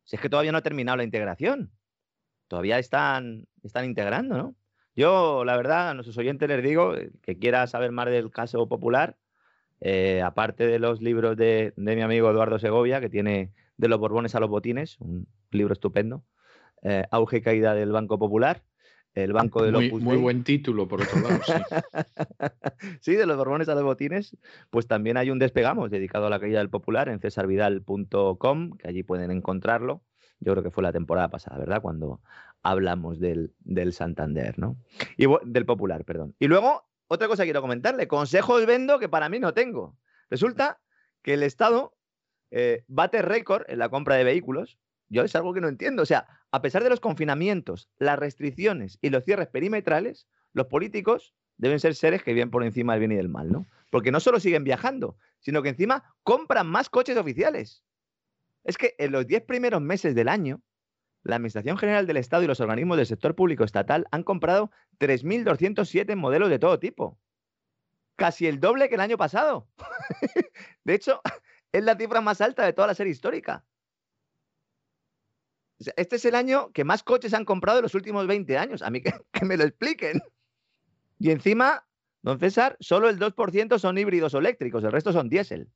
si es que todavía no ha terminado la integración, todavía están, están integrando, ¿no? Yo, la verdad, a nuestros oyentes les digo que quiera saber más del caso popular, eh, aparte de los libros de, de, mi amigo Eduardo Segovia, que tiene De los Borbones a los Botines, un libro estupendo, eh, auge y caída del Banco Popular. El Banco de muy, muy buen título, por otro lado. Sí. sí, de los Borbones a los Botines, pues también hay un despegamos dedicado a la caída del Popular en cesarvidal.com, que allí pueden encontrarlo. Yo creo que fue la temporada pasada, ¿verdad? Cuando hablamos del, del Santander, ¿no? Y del Popular, perdón. Y luego, otra cosa quiero comentarle, consejos vendo que para mí no tengo. Resulta que el Estado eh, bate récord en la compra de vehículos. Yo es algo que no entiendo. O sea, a pesar de los confinamientos, las restricciones y los cierres perimetrales, los políticos deben ser seres que viven por encima del bien y del mal, ¿no? Porque no solo siguen viajando, sino que encima compran más coches oficiales. Es que en los 10 primeros meses del año, la Administración General del Estado y los organismos del sector público estatal han comprado 3.207 modelos de todo tipo. Casi el doble que el año pasado. de hecho, es la cifra más alta de toda la serie histórica. Este es el año que más coches han comprado en los últimos 20 años. A mí que, me lo expliquen. Y encima, don César, solo el 2% son híbridos o eléctricos, el resto son diésel.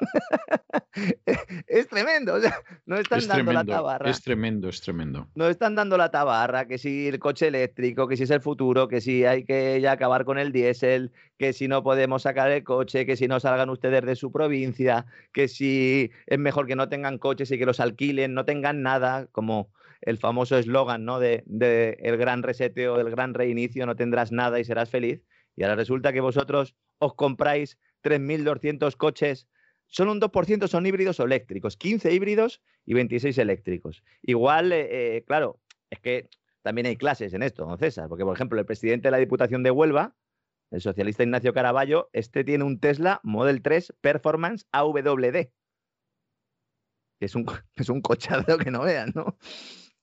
es tremendo, o sea, no están dando la tabarra. Es tremendo, es tremendo. No están dando la tabarra, que si el coche eléctrico, que si es el futuro, que si hay que ya acabar con el diésel, que si no podemos sacar el coche, que si no salgan ustedes de su provincia, que si es mejor que no tengan coches y que los alquilen, no tengan nada, como el famoso eslogan ¿no? de, de el gran reseteo, el gran reinicio, no tendrás nada y serás feliz. Y ahora resulta que vosotros os compráis 3.200 coches Solo un 2% son híbridos o eléctricos, 15 híbridos y 26 eléctricos. Igual, eh, eh, claro, es que también hay clases en esto, don César, porque por ejemplo el presidente de la Diputación de Huelva, el socialista Ignacio Caraballo, este tiene un Tesla Model 3 Performance AWD. Es un, es un cochado que no vean, ¿no?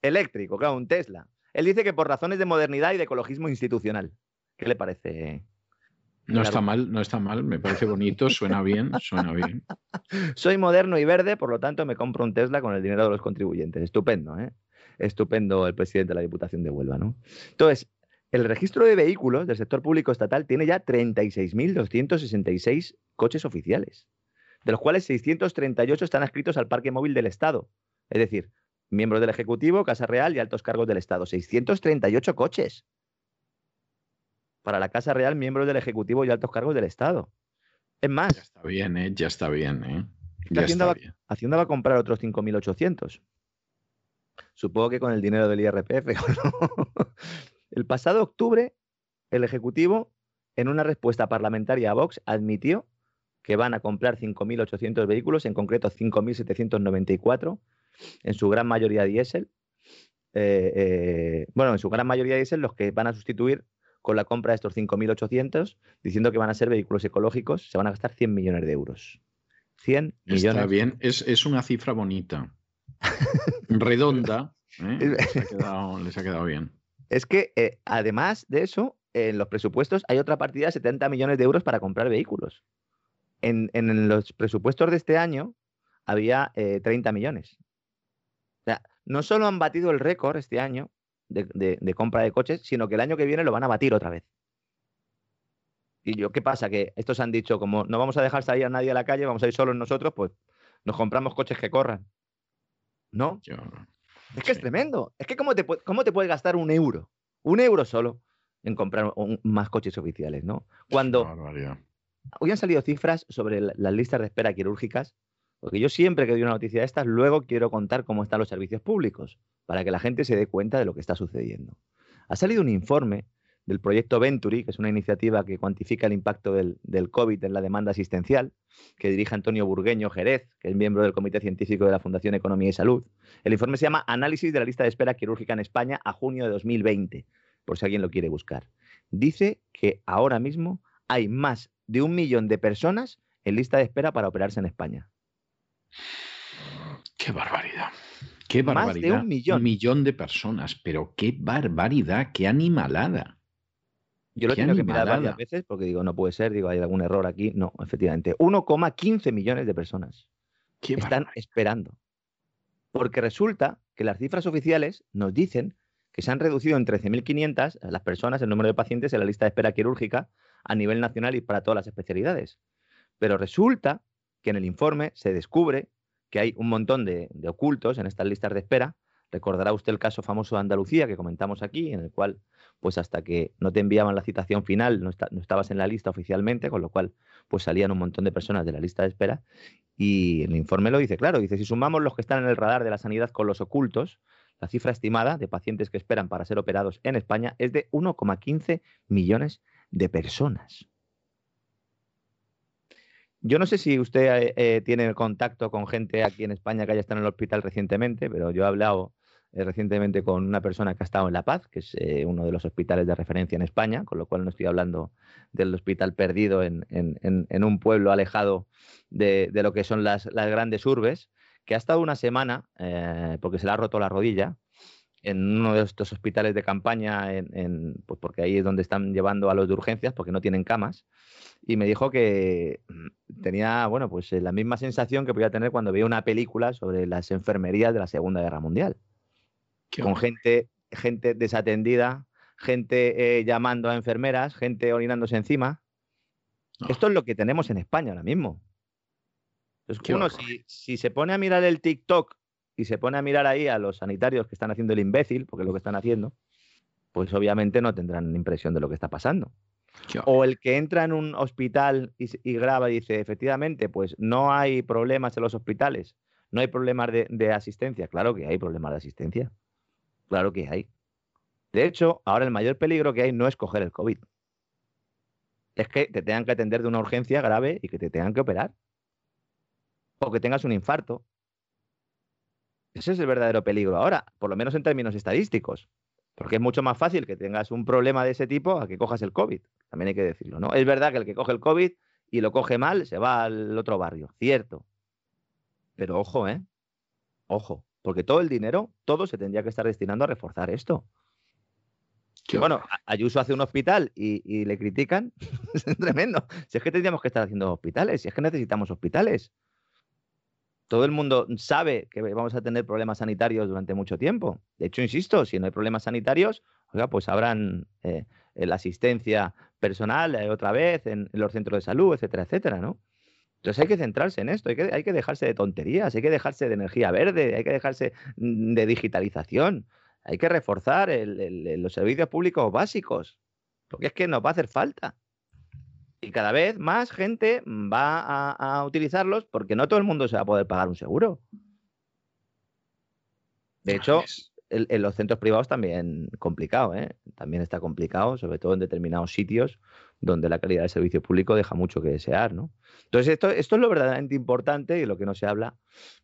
Eléctrico, claro, un Tesla. Él dice que por razones de modernidad y de ecologismo institucional. ¿Qué le parece, no está mal, no está mal, me parece bonito, suena bien, suena bien. Soy moderno y verde, por lo tanto me compro un Tesla con el dinero de los contribuyentes. Estupendo, ¿eh? Estupendo el presidente de la Diputación de Huelva, ¿no? Entonces, el registro de vehículos del sector público estatal tiene ya 36.266 coches oficiales, de los cuales 638 están adscritos al parque móvil del Estado. Es decir, miembros del Ejecutivo, Casa Real y altos cargos del Estado. 638 coches para la Casa Real miembros del Ejecutivo y altos cargos del Estado. Es más. Ya está bien, ¿eh? Ya está bien, ¿eh? Hacienda, va, Hacienda, va, a comprar otros 5.800. Supongo que con el dinero del IRPF. el pasado octubre, el Ejecutivo, en una respuesta parlamentaria a Vox, admitió que van a comprar 5.800 vehículos, en concreto 5.794, en su gran mayoría diésel. Eh, eh, bueno, en su gran mayoría diésel, los que van a sustituir con la compra de estos 5.800, diciendo que van a ser vehículos ecológicos, se van a gastar 100 millones de euros. 100 millones. Está bien, es, una cifra bonita. Redonda. ¿eh? Les, ha quedado, bien. Es que, eh, además de eso, en los presupuestos hay otra partida de 70 millones de euros para comprar vehículos. En, los presupuestos de este año había 30 eh, millones. O sea, no solo han batido el récord este año, de, compra de coches, sino que el año que viene lo van a batir otra vez. Y yo, ¿qué pasa? Que estos han dicho, como no vamos a dejar salir a nadie a la calle, vamos a ir solos nosotros, pues nos compramos coches que corran. ¿No? es que es tremendo. Es que ¿cómo te, ¿cómo te puedes gastar un euro? Un euro solo en comprar más coches oficiales, ¿no? Cuando hoy han salido cifras sobre las listas de espera quirúrgicas porque yo siempre que doy una noticia de estas, luego quiero contar cómo están los servicios públicos, para que la gente se dé cuenta de lo que está sucediendo. Ha salido un informe del proyecto Venturi, que es una iniciativa que cuantifica el impacto del, COVID en la demanda asistencial, que dirige Antonio Burgueño Jerez, que es miembro del Comité Científico de la Fundación Economía y Salud. El informe se llama Análisis de la lista de espera quirúrgica en España a junio de 2020, por si alguien lo quiere buscar. Dice que ahora mismo hay más de un millón de personas en lista de espera para operarse en España. Qué barbaridad. Qué barbaridad. Más de un millón. Un millón de personas, pero qué barbaridad, qué animalada. Yo lo tengo que mirar varias veces porque digo, no puede ser, digo, hay algún error aquí. No, efectivamente. 1,15 millones de personas están esperando. Porque resulta que las cifras oficiales nos dicen que se han reducido en 13.500 las personas, el número de pacientes en la lista de espera quirúrgica a nivel nacional y para todas las especialidades. Pero resulta que en el informe se descubre que hay un montón de, ocultos en estas listas de espera. Recordará usted el caso famoso de Andalucía que comentamos aquí, en el cual, pues hasta que no te enviaban la citación final, no, no, estabas en la lista oficialmente, con lo cual, pues salían un montón de personas de la lista de espera. Y el informe lo dice claro, dice, si sumamos los que están en el radar de la sanidad con los ocultos, la cifra estimada de pacientes que esperan para ser operados en España es de 1,15 millones de personas. Yo no sé si usted eh, eh, tiene contacto con gente aquí en España que haya estado en el hospital recientemente, pero yo he hablado eh, recientemente con una persona que ha estado en La Paz, que es uno de los hospitales de referencia en España, con lo cual no estoy hablando del hospital perdido en, un pueblo alejado de, lo que son las, grandes urbes, que ha estado una semana, porque se le ha roto la rodilla, en uno de estos hospitales de campaña, pues porque ahí es donde están llevando a los de urgencias, porque no tienen camas, y me dijo que mm, tenía, bueno, pues la misma sensación que podía tener cuando veía una película sobre las enfermerías de la Segunda Guerra Mundial, con gente, gente desatendida, gente eh, llamando a enfermeras, gente orinándose encima. Esto es lo que tenemos en España ahora mismo. Entonces, uno, si, si se pone a mirar el TikTok y se pone a mirar ahí a los sanitarios que están haciendo el imbécil, porque es lo que están haciendo, pues obviamente no tendrán impresión de lo que está pasando. O el que entra en un hospital y, graba y dice, efectivamente, pues no hay problemas en los hospitales, no hay problemas de, de, asistencia. Claro que hay problemas de asistencia. Claro que hay. De hecho, ahora el mayor peligro que hay no es coger el COVID. Es que te tengan que atender de una urgencia grave y que te tengan que operar. O que tengas un infarto. Ese es el verdadero peligro ahora, por lo menos en términos estadísticos. Porque es mucho más fácil que tengas un problema de ese tipo a que cojas el COVID. También hay que decirlo, ¿no? Es verdad que el que coge el COVID y lo coge mal se va al otro barrio, cierto. Pero ojo, ¿eh? Ojo, porque todo el dinero, todo se tendría que estar destinando a reforzar esto. Que bueno, Ayuso hace un hospital y, y le critican, es tremendo. Si es que tendríamos que estar haciendo hospitales, si es que necesitamos hospitales todo el mundo sabe que vamos a tener problemas sanitarios durante mucho tiempo. De hecho, insisto, si no hay problemas sanitarios, oiga, pues habrán eh, la asistencia personal eh, otra vez en, los centros de salud, etcétera, etcétera, ¿no? Entonces hay que centrarse en esto, hay que, hay que dejarse de tonterías, hay que dejarse de energía verde, hay que dejarse mm, de digitalización, hay que reforzar los servicios públicos básicos, porque es que nos va a hacer falta y cada vez más gente va a, utilizarlos porque no todo el mundo se va a poder pagar un seguro. De hecho, en, los centros privados también complicado, ¿eh? también está complicado, sobre todo en determinados sitios donde la calidad del servicio público deja mucho que desear. ¿no? Entonces, esto, esto es lo verdaderamente importante y lo que no se habla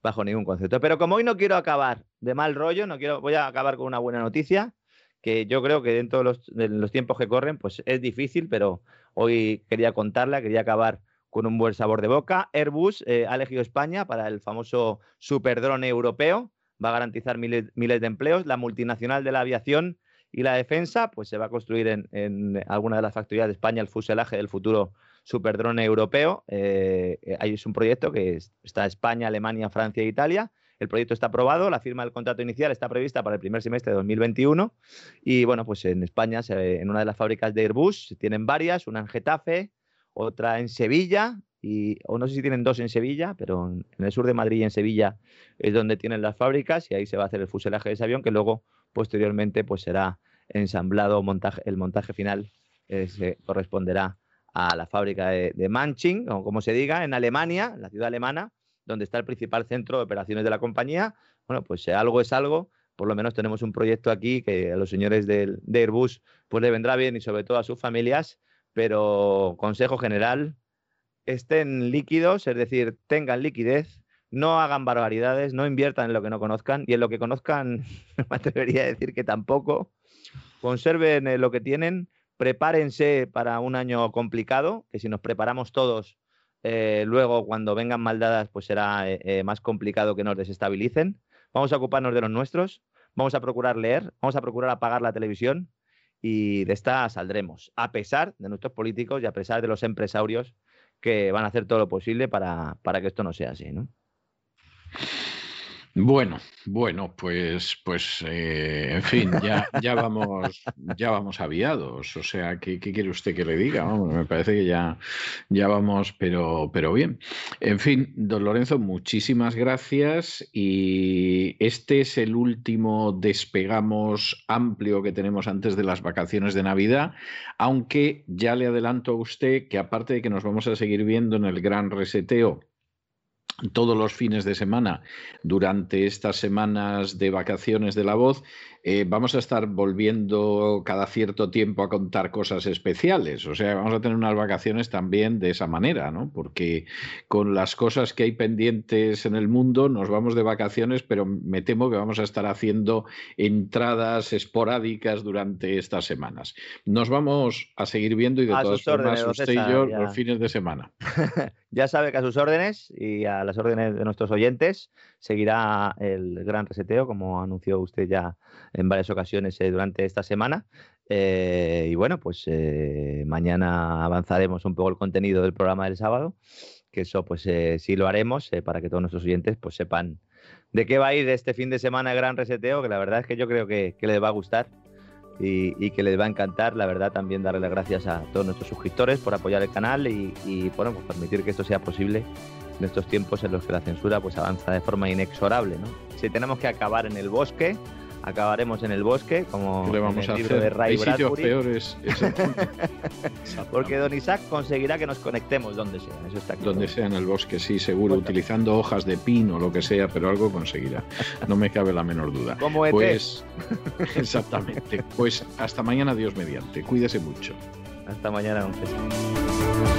bajo ningún concepto. Pero como hoy no quiero acabar de mal rollo, no quiero, voy a acabar con una buena noticia que yo creo que dentro de los, tiempos que corren, pues es difícil, pero hoy quería contarla, quería acabar con un buen sabor de boca. Airbus eh, ha elegido España para el famoso superdrone europeo, va a garantizar miles, de empleos. La multinacional de la aviación y la defensa, pues se va a construir en, en alguna de las factorías de España el fuselaje del futuro superdrone europeo. Eh, eh es un proyecto que está España, Alemania, Francia e Italia el proyecto está aprobado, la firma del contrato inicial está prevista para el primer semestre de 2021 y bueno, pues en España, en una de las fábricas de Airbus, tienen varias, una en Getafe, otra en Sevilla y, o no sé si tienen dos en Sevilla, pero en, el sur de Madrid y en Sevilla es donde tienen las fábricas y ahí se va a hacer el fuselaje de ese avión que luego posteriormente pues será ensamblado, montaje, el montaje final eh, corresponderá a la fábrica de, de Manching, o como se diga, en Alemania, la ciudad alemana, donde está el principal centro de operaciones de la compañía. Bueno, pues si algo es algo, por lo menos tenemos un proyecto aquí que a los señores de, Airbus pues le vendrá bien y sobre todo a sus familias, pero consejo general, estén líquidos, es decir, tengan liquidez, no hagan barbaridades, no inviertan en lo que no conozcan y en lo que conozcan me atrevería a decir que tampoco. Conserven eh, lo que tienen, prepárense para un año complicado, que si nos preparamos todos eh, luego, cuando vengan maldadas, pues será eh, eh, más complicado que nos desestabilicen. vamos a ocuparnos de los nuestros, vamos a procurar leer, vamos a procurar apagar la televisión y de esta saldremos, a pesar de nuestros políticos y a pesar de los empresarios que van a hacer todo lo posible para, para que esto no sea así, ¿no? Bueno, bueno, pues, pues, eh, en fin, ya, ya vamos, ya vamos aviados. O sea, ¿qué, quiere usted que le diga? me parece que ya, ya vamos, pero, pero bien. En fin, don Lorenzo, muchísimas gracias. Y este es el último despegamos amplio que tenemos antes de las vacaciones de Navidad. Aunque ya le adelanto a usted que aparte de que nos vamos a seguir viendo en el gran reseteo todos los fines de semana durante estas semanas de vacaciones de la voz, eh, vamos a estar volviendo cada cierto tiempo a contar cosas especiales. O sea, vamos a tener unas vacaciones también de esa manera, ¿no? Porque con las cosas que hay pendientes en el mundo nos vamos de vacaciones, pero me temo que vamos a estar haciendo entradas esporádicas durante estas semanas. Nos vamos a seguir viendo y de todas formas usted y yo los fines de semana. ya sabe que a sus órdenes y a las órdenes de nuestros oyentes seguirá el gran reseteo, como anunció usted ya en varias ocasiones eh, durante esta semana. Eh, y bueno, pues eh, mañana avanzaremos un poco el contenido del programa del sábado, que eso pues sí lo haremos para que todos nuestros oyentes pues sepan de qué va a ir este fin de semana el gran reseteo, que la verdad es que yo creo que, les va a gustar y, que les va a encantar, la verdad, también darle las gracias a todos nuestros suscriptores por apoyar el canal y, y pues permitir que esto sea posible en estos tiempos en los que la censura pues avanza de forma inexorable. ¿no? Si tenemos que acabar en el bosque, acabaremos en el bosque, como le vamos en el libro de Ray Bradbury. peores. Porque Don Isaac conseguirá que nos conectemos donde sea, eso está Donde sea en el bosque, sí, seguro, utilizando hojas de pino o lo que sea, pero algo conseguirá. No me cabe la menor duda. Como ET. Pues, exactamente. Pues hasta mañana, Dios mediante. Cuídese mucho. Hasta mañana, don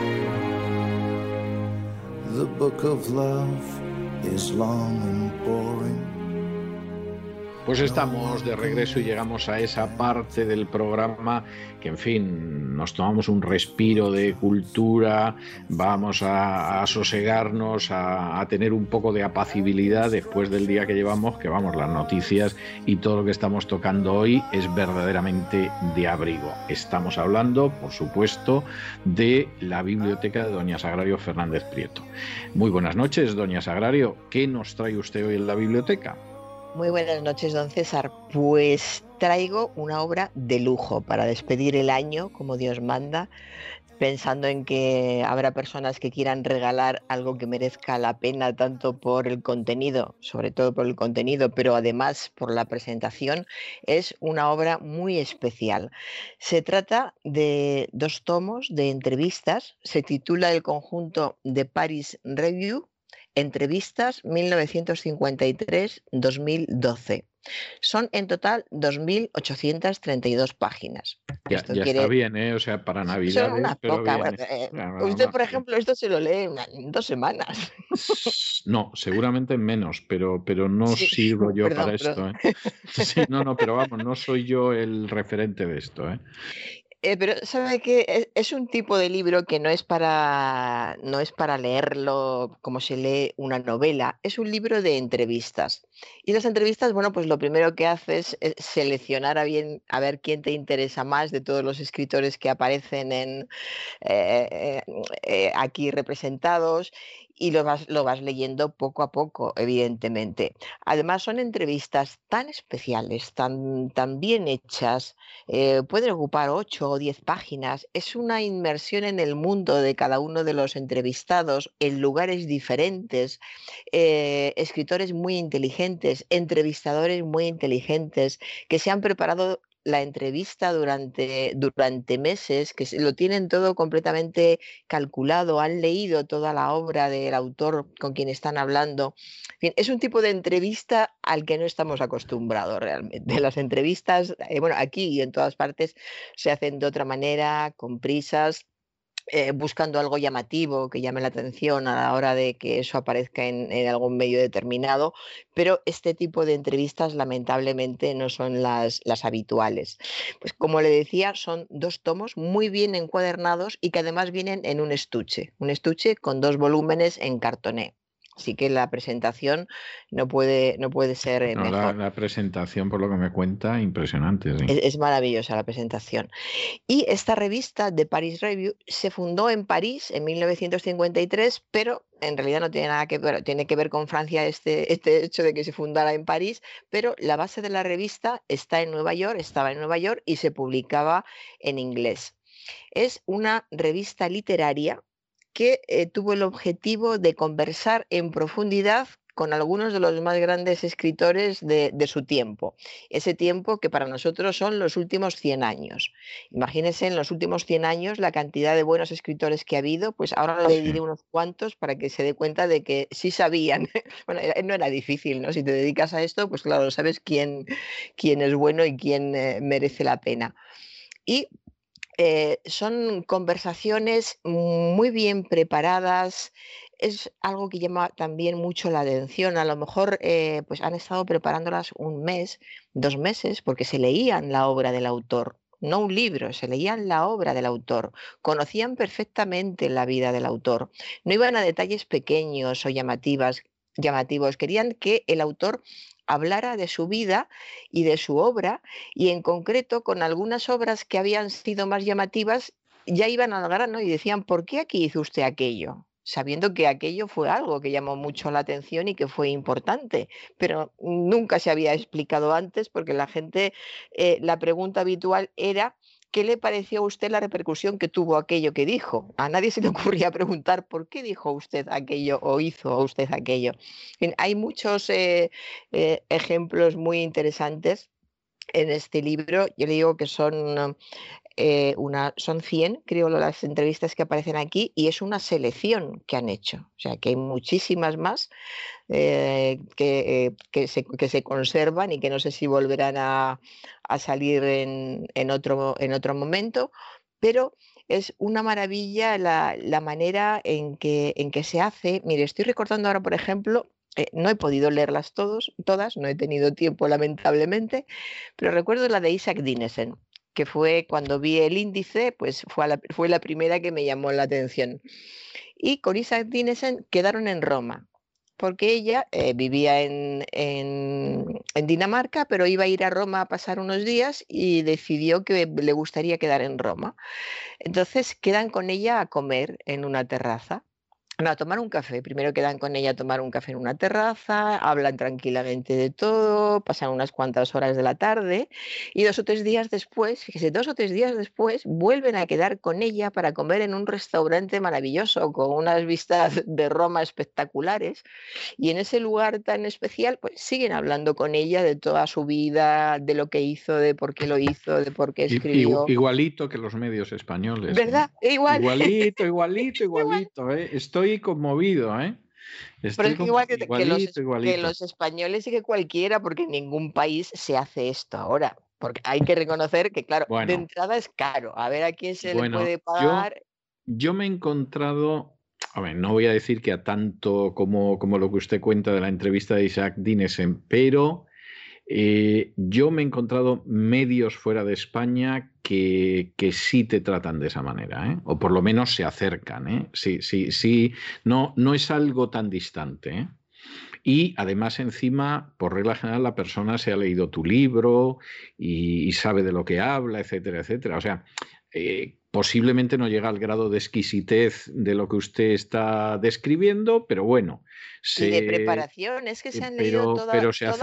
The book of love is long and boring. Pues estamos de regreso y llegamos a esa parte del programa que, en fin, nos tomamos un respiro de cultura, vamos a, sosegarnos, a, tener un poco de apacibilidad después del día que llevamos, que vamos, las noticias y todo lo que estamos tocando hoy es verdaderamente de abrigo. Estamos hablando, por supuesto, de la biblioteca de Doña Sagrario Fernández Prieto. Muy buenas noches, Doña Sagrario. ¿Qué nos trae usted hoy en la biblioteca? Muy buenas noches, don César. Pues traigo una obra de lujo para despedir el año, como Dios manda, pensando en que habrá personas que quieran regalar algo que merezca la pena, tanto por el contenido, sobre todo por el contenido, pero además por la presentación. Es una obra muy especial. Se trata de dos tomos de entrevistas. Se titula el conjunto de Paris Review Entrevistas 1953-2012. Son en total 2.832 páginas. Ya, está bien, ¿eh? O sea, para Navidad. Eh, usted, por ejemplo, esto se lo lee en dos semanas. No, seguramente menos, pero, pero no sirvo yo para esto. ¿eh? Sí, no, no, pero vamos, no soy yo el referente de esto. ¿eh? Eh, pero sabe que es, un tipo de libro que no es para no es para leerlo como se lee una novela, es un libro de entrevistas. Y las entrevistas, bueno, pues lo primero que haces es seleccionar a bien a ver quién te interesa más de todos los escritores que aparecen en eh, eh, aquí representados y lo vas, lo vas leyendo poco a poco, evidentemente. Además, son entrevistas tan especiales, tan, tan bien hechas, eh, pueden ocupar ocho o diez páginas. Es una inmersión en el mundo de cada uno de los entrevistados, en lugares diferentes, eh, escritores muy inteligentes, entrevistadores muy inteligentes, que se han preparado la entrevista durante, durante meses, que lo tienen todo completamente calculado, han leído toda la obra del autor con quien están hablando. es un tipo de entrevista al que no estamos acostumbrados realmente. Las entrevistas, eh, bueno, aquí y en todas partes se hacen de otra manera, con prisas, eh, buscando algo llamativo que llame la atención a la hora de que eso aparezca en, algún medio determinado, pero este tipo de entrevistas lamentablemente no son las, las habituales. Pues como le decía, son dos tomos muy bien encuadernados y que además vienen en un estuche, un estuche con dos volúmenes en cartoné. Así que la presentación no puede, no puede ser eh, mejor. La, presentación, por lo que me cuenta, impresionante. Es, maravillosa la presentación. Y esta revista de Paris Review se fundó en París en 1953, pero en realidad no tiene nada que ver, tiene que ver con Francia este, este hecho de que se fundara en París, pero la base de la revista está en Nueva York, estaba en Nueva York y se publicaba en inglés. Es una revista literaria que eh, tuvo el objetivo de conversar en profundidad con algunos de los más grandes escritores de, su tiempo. Ese tiempo que para nosotros son los últimos 100 años. Imagínense en los últimos 100 años la cantidad de buenos escritores que ha habido, pues ahora le diré unos cuantos para que se dé cuenta de que sí sabían. bueno, no era difícil, ¿no? Si te dedicas a esto, pues claro, sabes quién, quién es bueno y quién eh, merece la pena. Y eh, son conversaciones muy bien preparadas, es algo que llama también mucho la atención. A lo mejor eh, pues han estado preparándolas un mes, dos meses, porque se leían la obra del autor. No un libro, se leían la obra del autor, conocían perfectamente la vida del autor, no iban a detalles pequeños o llamativos, querían que el autor hablara de su vida y de su obra y en concreto con algunas obras que habían sido más llamativas ya iban al grano y decían, ¿por qué aquí hizo usted aquello? sabiendo que aquello fue algo que llamó mucho la atención y que fue importante, pero nunca se había explicado antes porque la gente, eh, la pregunta habitual era ¿qué le pareció a usted la repercusión que tuvo aquello que dijo? A nadie se le ocurría preguntar por qué dijo usted aquello o hizo usted aquello. hay muchos eh, eh, ejemplos muy interesantes en este libro. Yo le digo que son eh, son 100, creo, las entrevistas que aparecen aquí, y es una selección que han hecho. O sea, que hay muchísimas más eh, que, que, se, que, se, conservan y que no sé si volverán a, a salir en, en, otro, en otro momento, pero es una maravilla la, la manera en que, en que se hace. Mire, estoy recordando ahora, por ejemplo, eh, no he podido leerlas todos, todas, no he tenido tiempo lamentablemente, pero recuerdo la de Isaac Dinesen que fue cuando vi el índice, pues fue la, fue la primera que me llamó la atención. Y con Isaac Dinesen quedaron en Roma, porque ella eh, vivía en, en, Dinamarca, pero iba a ir a Roma a pasar unos días y decidió que le gustaría quedar en Roma. Entonces quedan con ella a comer en una terraza a tomar un café. Primero quedan con ella a tomar un café en una terraza, hablan tranquilamente de todo, pasan unas cuantas horas de la tarde y dos o tres días después, fíjese, dos o tres días después vuelven a quedar con ella para comer en un restaurante maravilloso con unas vistas de Roma espectaculares y en ese lugar tan especial pues siguen hablando con ella de toda su vida, de lo que hizo, de por qué lo hizo, de por qué escribió. Igualito que los medios españoles. ¿Verdad? Igual. Igualito, igualito, igualito. ¿eh? Estoy conmovido, ¿eh? Pero es igual que, los, españoles y que cualquiera, porque en ningún país se hace esto ahora. Porque hay que reconocer que, claro, de entrada es caro. A ver a quién se le puede pagar. Yo, me he encontrado, a ver, no voy a decir que a tanto como, como lo que usted cuenta de la entrevista de Isaac Dinesen, pero eh, yo me he encontrado medios fuera de España que, que sí te tratan de esa manera, ¿eh? o por lo menos se acercan. ¿eh? Sí, sí, sí, no, no es algo tan distante. Y además encima, por regla general, la persona se ha leído tu libro y, y sabe de lo que habla, etcétera, etcétera. O sea, eh, posiblemente no llega al grado de exquisitez de lo que usted está describiendo, pero bueno. y de preparación, es que se han leído toda,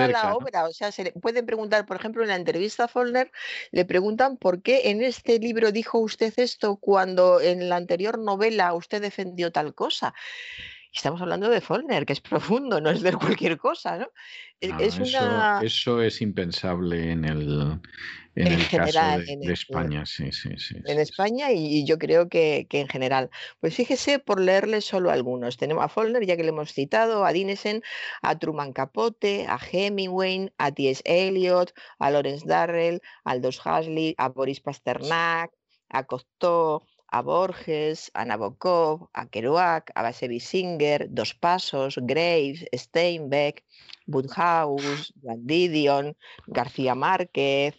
la obra. O sea, se le pueden preguntar, por ejemplo, en la entrevista a Follner, le preguntan por qué en este libro dijo usted esto cuando en la anterior novela usted defendió tal cosa. Estamos hablando de Follner, que es profundo, no es de cualquier cosa, ¿no? es eso, eso, es impensable en el, en, general, caso de, España, sí, sí, sí. En España y, yo creo que, en general. Pues fíjese por leerle solo algunos. Tenemos a Follner, ya que le hemos citado, a Dinesen, a Truman Capote, a Hemingway, a T.S. Eliot, a Lawrence Darrell, a Aldous Huxley, a Boris Pasternak, a Costó, a Borges, a Nabokov, a Kerouac, a Basevi Singer, Dos Pasos, Graves, Steinbeck, Woodhouse, Van Didion, García Márquez,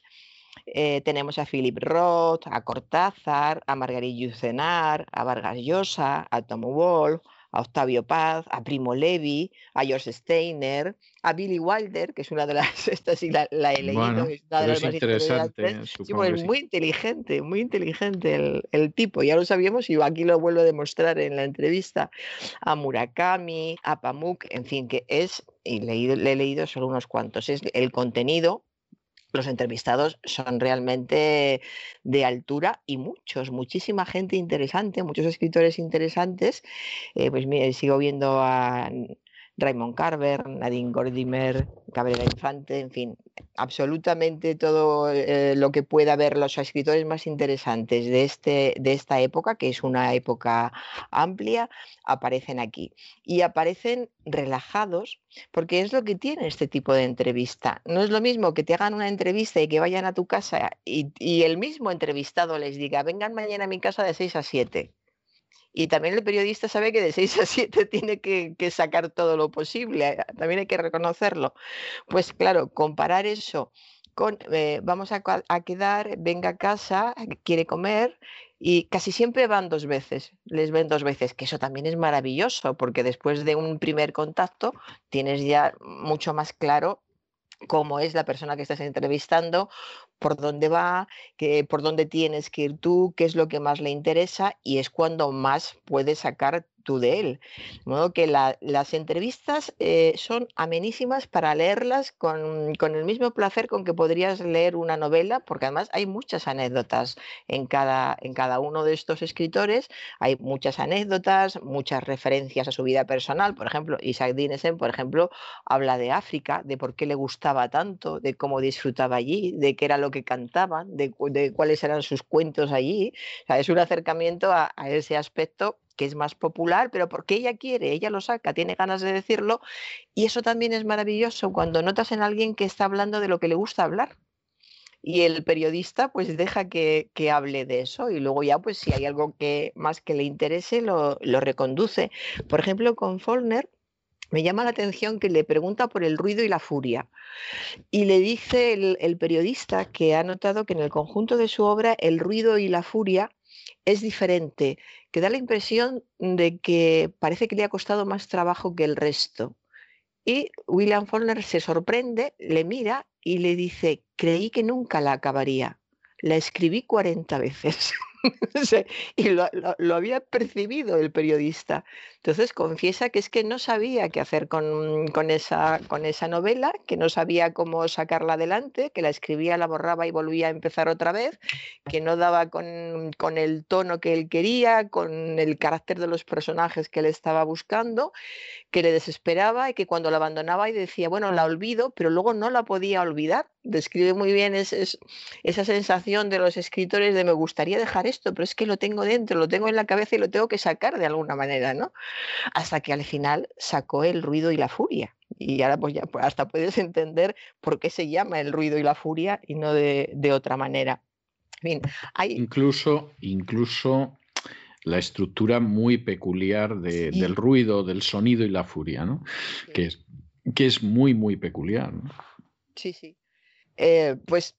eh, tenemos a Philip Roth, a Cortázar, a Margarit Yucenar, a Vargas Llosa, a Tom Wolfe, a Octavio Paz, a Primo Levi, a George Steiner, a Billy Wilder, que es una de las, esta sí la, he leído, es una de las más interesante, sí, es muy inteligente, muy inteligente el, el, tipo, ya lo sabíamos y aquí lo vuelvo a demostrar en la entrevista, a Murakami, a Pamuk, en fin, que es, y leído, le he leído solo unos cuantos, es el contenido los entrevistados son realmente de altura y muchos, muchísima gente interesante, muchos escritores interesantes. Eh, pues mire, sigo viendo a Raymond Carver, Nadine Gordimer, Cabrera Infante, en fin, absolutamente todo eh, lo que pueda ver los escritores más interesantes de, este, de esta época, que es una época amplia, aparecen aquí. Y aparecen relajados, porque es lo que tiene este tipo de entrevista. No es lo mismo que te hagan una entrevista y que vayan a tu casa y, y el mismo entrevistado les diga, vengan mañana a mi casa de 6 a 7 y también el periodista sabe que de 6 a 7 tiene que, sacar todo lo posible, eh, también hay que reconocerlo. Pues claro, comparar eso con eh, vamos a, a, quedar, venga a casa, quiere comer y casi siempre van dos veces, les ven dos veces, que eso también es maravilloso porque después de un primer contacto tienes ya mucho más claro cómo es la persona que estás entrevistando, por dónde va, que, por dónde tienes que ir tú, qué es lo que más le interesa y es cuando más puedes sacar de él. De modo que las entrevistas eh, son amenísimas para leerlas con, el mismo placer con que podrías leer una novela, porque además hay muchas anécdotas en cada, en cada uno de estos escritores, hay muchas anécdotas, muchas referencias a su vida personal. Por ejemplo, Isaac Dinesen, por ejemplo, habla de África, de por qué le gustaba tanto, de cómo disfrutaba allí, de qué era lo que cantaban, de, cuáles eran sus cuentos allí. es un acercamiento a ese aspecto que es más popular, pero porque ella quiere, ella lo saca, tiene ganas de decirlo, y eso también es maravilloso cuando notas en alguien que está hablando de lo que le gusta hablar. Y el periodista pues deja que, hable de eso y luego ya pues si hay algo que más que le interese lo, reconduce. Por ejemplo, con Follner me llama la atención que le pregunta por el ruido y la furia. Y le dice el, periodista que ha notado que en el conjunto de su obra el ruido y la furia es diferente, que da la impresión de que parece que le ha costado más trabajo que el resto. Y William Faulkner se sorprende, le mira y le dice, creí que nunca la acabaría. La escribí 40 veces. y lo, había percibido el periodista. Entonces confiesa que es que no sabía qué hacer con, esa, con esa novela, que no sabía cómo sacarla adelante, que la escribía, la borraba y volvía a empezar otra vez, que no daba con, con el tono que él quería, con el carácter de los personajes que él estaba buscando, que le desesperaba y que cuando la abandonaba y decía, bueno, la olvido, pero luego no la podía olvidar. Describe muy bien esa sensación de los escritores de me gustaría dejar esto, pero es que lo tengo dentro, lo tengo en la cabeza y lo tengo que sacar de alguna manera, ¿no? Hasta que al final sacó el ruido y la furia. Y ahora pues ya pues, hasta puedes entender por qué se llama el ruido y la furia y no de, otra manera. hay... Incluso, incluso la estructura muy peculiar del ruido, del sonido y la furia, ¿no? Que, es, que es muy, muy peculiar. ¿no? Sí, sí. Eh, pues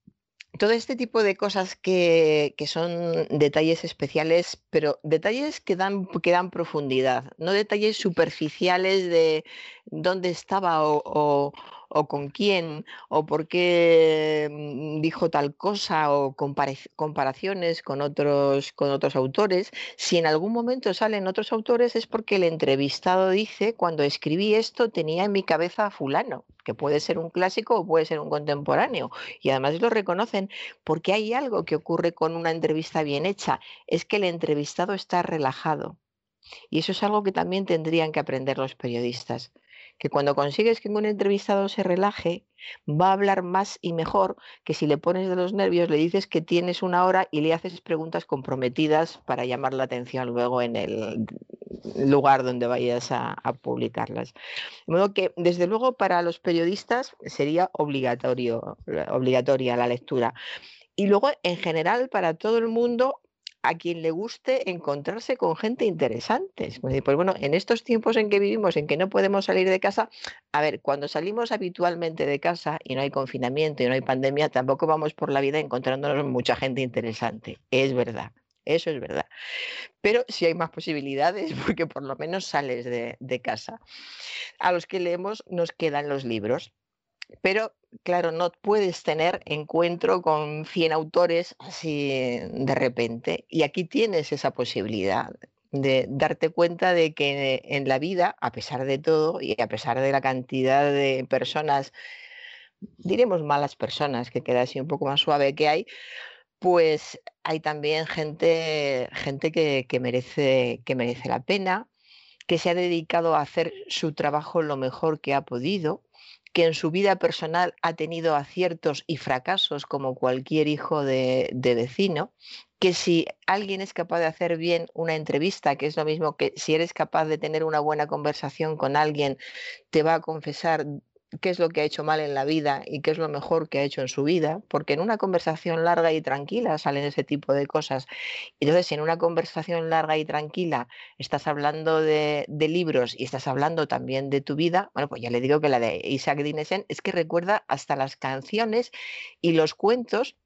todo este tipo de cosas que, son detalles especiales, pero detalles que dan, que dan profundidad, no detalles superficiales de dónde estaba o o con quién o por qué mm, dijo tal cosa o comparaciones con otros, con otros autores. Si en algún momento salen otros autores es porque el entrevistado dice, cuando escribí esto tenía en mi cabeza a fulano, que puede ser un clásico o puede ser un contemporáneo. Y además lo reconocen porque hay algo que ocurre con una entrevista bien hecha, es que el entrevistado está relajado Y eso es algo que también tendrían que aprender los periodistas que cuando consigues que un entrevistado se relaje, va a hablar más y mejor que si le pones de los nervios, le dices que tienes una hora y le haces preguntas comprometidas para llamar la atención luego en el lugar donde vayas a, publicarlas. De modo que, desde luego, para los periodistas sería obligatorio, obligatoria la lectura. Y luego, en general, para todo el mundo, a quien le guste encontrarse con gente interesante. Pues bueno, en estos tiempos en que vivimos, en que no podemos salir de casa, a ver, cuando salimos habitualmente de casa y no hay confinamiento y no hay pandemia, tampoco vamos por la vida encontrándonos mucha gente interesante. Es verdad. Eso es verdad. Pero si hay más posibilidades, porque por lo menos sales de, de casa. A los que leemos nos quedan los libros. Pero, claro, no puedes tener encuentro con 100 autores así de repente. Y aquí tienes esa posibilidad de darte cuenta de que en la vida, a pesar de todo y a pesar de la cantidad de personas, diremos malas personas, que queda así un poco más suave que hay, pues hay también gente, gente que, que, merece, que merece la pena, que se ha dedicado a hacer su trabajo lo mejor que ha podido que en su vida personal ha tenido aciertos y fracasos como cualquier hijo de, vecino, que si alguien es capaz de hacer bien una entrevista, que es lo mismo que si eres capaz de tener una buena conversación con alguien, te va a confesar qué es lo que ha hecho mal en la vida y qué es lo mejor que ha hecho en su vida, porque en una conversación larga y tranquila salen ese tipo de cosas. Entonces, si en una conversación larga y tranquila estás hablando de, libros y estás hablando también de tu vida, bueno, pues ya le digo que la de Isaac Dinesen es que recuerda hasta las canciones y los cuentos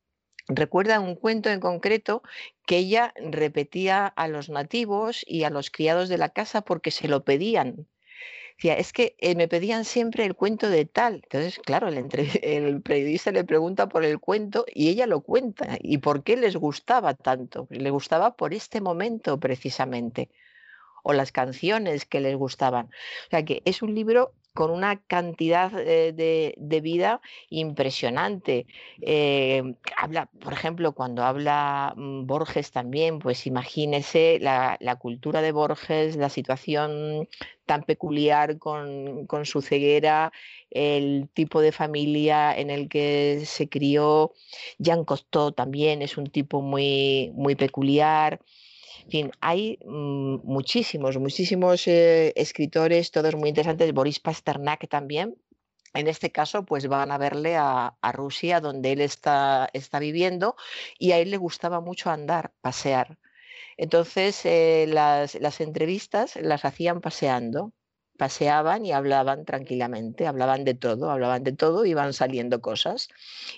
Recuerda un cuento en concreto que ella repetía a los nativos y a los criados de la casa porque se lo pedían es que eh, me pedían siempre el cuento de tal. Entonces, claro, el, el, periodista le pregunta por el cuento y ella lo cuenta. ¿Y por qué les gustaba tanto? Le gustaba por este momento precisamente. O las canciones que les gustaban. O sea que es un libro con una cantidad eh, de, vida impresionante. Eh, habla, por ejemplo, cuando habla mm, Borges también, pues imagínese la, cultura de Borges, la situación tan peculiar con, su ceguera, el tipo de familia en el que se crió. Jean Costó también es un tipo muy, muy peculiar. En fin, hay mm, muchísimos, muchísimos eh, escritores, todos muy interesantes. Boris Pasternak también. En este caso, pues van a verle a, Rusia, donde él está, está viviendo, y a él le gustaba mucho andar, pasear. Entonces, eh, las, las entrevistas las hacían paseando paseaban y hablaban tranquilamente, hablaban de todo, hablaban de todo, iban saliendo cosas.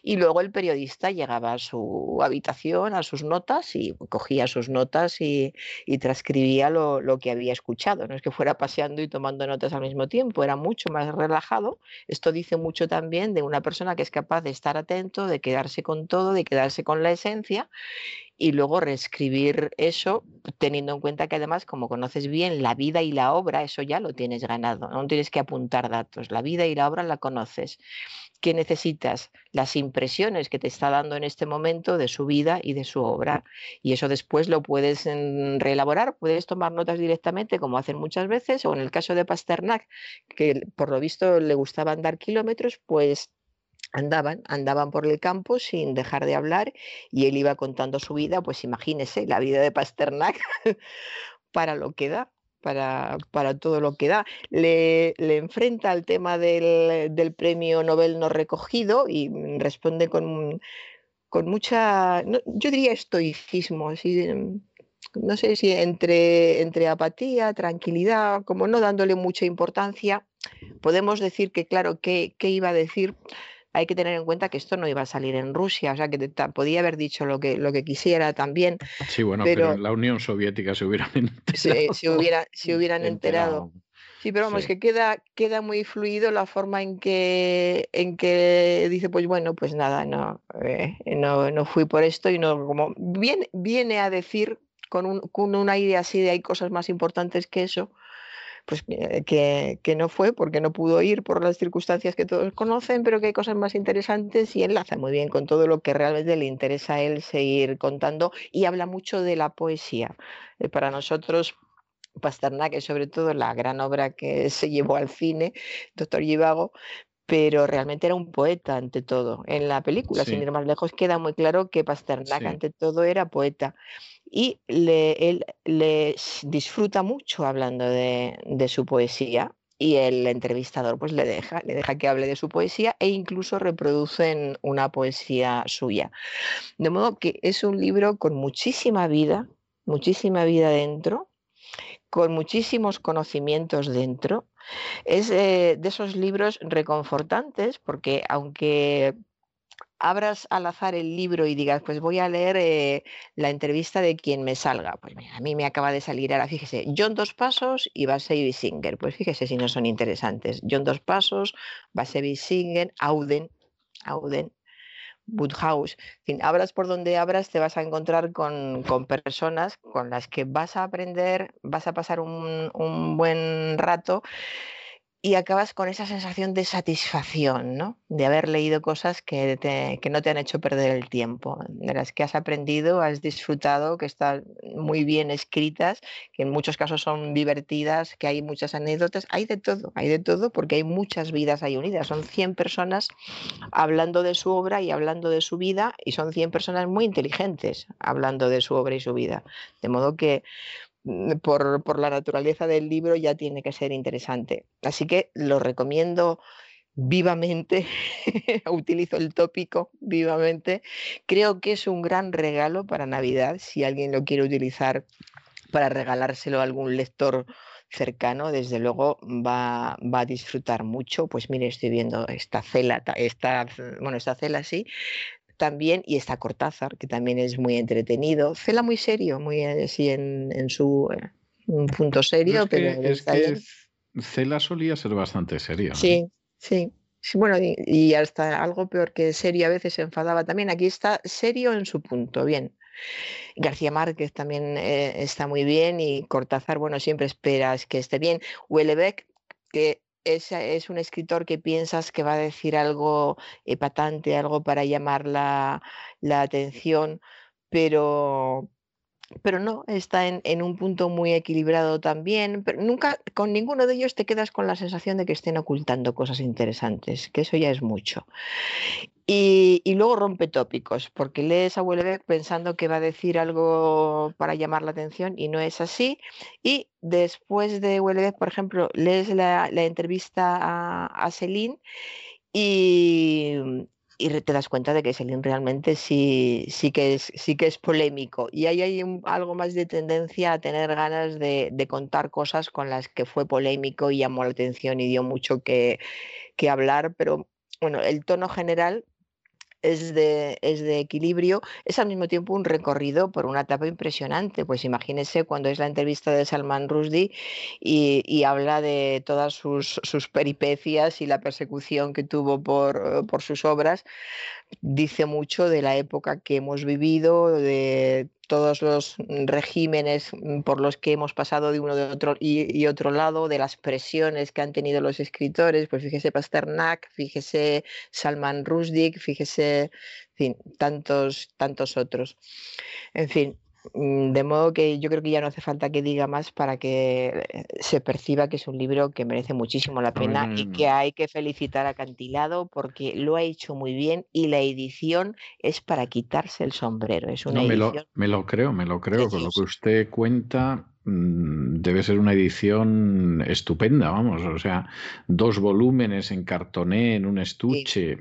Y luego el periodista llegaba a su habitación, a sus notas, y cogía sus notas y, transcribía lo, lo, que había escuchado. No es que fuera paseando y tomando notas al mismo tiempo, era mucho más relajado. Esto dice mucho también de una persona que es capaz de estar atento, de quedarse con todo, de quedarse con la esencia y luego reescribir eso teniendo en cuenta que además como conoces bien la vida y la obra, eso ya lo tienes ganado, no tienes que apuntar datos, la vida y la obra la conoces. ¿Qué necesitas? Las impresiones que te está dando en este momento de su vida y de su obra. Y eso después lo puedes mm, reelaborar, puedes tomar notas directamente, como hacen muchas veces, o en el caso de Pasternak, que por lo visto le gustaba andar kilómetros, pues andaban, andaban por el campo sin dejar de hablar y él iba contando su vida, pues imagínese, la vida de Pasternak para lo que da. Para, para, todo lo que da. Le, le enfrenta al tema del, del, premio Nobel no recogido y responde con, con mucha, yo diría estoicismo, así, no sé si entre, entre apatía, tranquilidad, como no dándole mucha importancia. Podemos decir que, claro, ¿qué, qué iba a decir? Hay que tener en cuenta que esto no iba a salir en Rusia, o sea que podía haber dicho lo que, lo que quisiera también. Sí, bueno, pero, en la Unión Soviética se hubieran enterado. Sí, hubiera, hubieran enterado. Sí, pero vamos, que queda, queda muy fluido la forma en que, en que dice, pues bueno, pues nada, no, eh, no, no, fui por esto y no, como viene, viene a decir con un, con un aire así de hay cosas más importantes que eso, pues que, que, no fue porque no pudo ir por las circunstancias que todos conocen, pero que hay cosas más interesantes y enlaza muy bien con todo lo que realmente le interesa a él seguir contando y habla mucho de la poesía. Eh, para nosotros Pasternak es sobre todo la gran obra que se llevó al cine, Doctor Givago, pero realmente era un poeta ante todo. En la película, sin ir más lejos, queda muy claro que Pasternak ante todo era poeta. Y él le disfruta mucho hablando de, de, su poesía y el entrevistador pues le deja, le deja que hable de su poesía e incluso reproducen una poesía suya. De modo que es un libro con muchísima vida, muchísima vida dentro, con muchísimos conocimientos dentro. Es eh, de esos libros reconfortantes porque aunque abras al azar el libro y digas, pues voy a leer eh, la entrevista de quien me salga. Pues a mí me acaba de salir ahora, fíjese, John Dos Pasos y Basevi Singer. Pues fíjese si no son interesantes. John Dos Pasos, Basevi Singer, Auden, Auden, Woodhouse. En fin, abras por donde abras, te vas a encontrar con, personas con las que vas a aprender, vas a pasar un, un buen rato y acabas con esa sensación de satisfacción, ¿no? De haber leído cosas que, que, no te han hecho perder el tiempo, de las que has aprendido, has disfrutado, que están muy bien escritas, que en muchos casos son divertidas, que hay muchas anécdotas, hay de todo, hay de todo porque hay muchas vidas ahí unidas. Son 100 personas hablando de su obra y hablando de su vida y son 100 personas muy inteligentes hablando de su obra y su vida. De modo que Mm, por, la naturaleza del libro ya tiene que ser interesante. Así que lo recomiendo vivamente, utilizo el tópico vivamente. Creo que es un gran regalo para Navidad, si alguien lo quiere utilizar para regalárselo a algún lector cercano, desde luego va, va, a disfrutar mucho. Pues mire, estoy viendo esta cela, esta, bueno, esta cela sí, también, y está Cortázar, que también es muy entretenido. Cela muy serio, muy así en, en su eh, un punto serio, pero... Es que, Cela solía ser bastante serio. Sí, sí. Bueno, y, hasta algo peor que serio a veces se enfadaba también. Aquí está serio en su punto, bien. García Márquez también eh, está muy bien y Cortázar, bueno, siempre esperas que esté bien. Huelebeck, que es, un escritor que piensas que va a decir algo patante, algo para llamar la, la atención, pero, pero no, está en, un punto muy equilibrado también, pero nunca con ninguno de ellos te quedas con la sensación de que estén ocultando cosas interesantes, que eso ya es mucho. Y, luego rompe tópicos, porque lees a Wellebeck pensando que va a decir algo para llamar la atención y no es así. Y después de Wellebeck, por ejemplo, lees la, entrevista a, a Celine y, y te das cuenta de que Selin realmente sí, sí, que, es, sí que es polémico. Y ahí hay algo más de tendencia a tener ganas de, de, contar cosas con las que fue polémico y llamó la atención y dio mucho que, que hablar, pero bueno, el tono general es de, es de equilibrio, es al mismo tiempo un recorrido por una etapa impresionante. Pues imagínese cuando es la entrevista de Salman Rushdie y, habla de todas sus, sus, peripecias y la persecución que tuvo por, por sus obras, dice mucho de la época que hemos vivido, de todos los regímenes mm, por los que hemos pasado de uno de otro y, otro lado, de las presiones que han tenido los escritores, pues fíjese Pasternak, fíjese Salman Rushdie, fíjese, tantos, tantos otros. En fin, de modo que yo creo que ya no hace falta que diga más para que eh, se perciba que es un libro que merece muchísimo la pena y que hay que felicitar a Cantilado porque lo ha hecho muy bien y la edición es para quitarse el sombrero. Es una me, lo, me, lo, creo, me lo creo. Con lo que usted cuenta, mm, debe ser una edición estupenda, vamos. O sea, dos volúmenes en cartoné, en un estuche,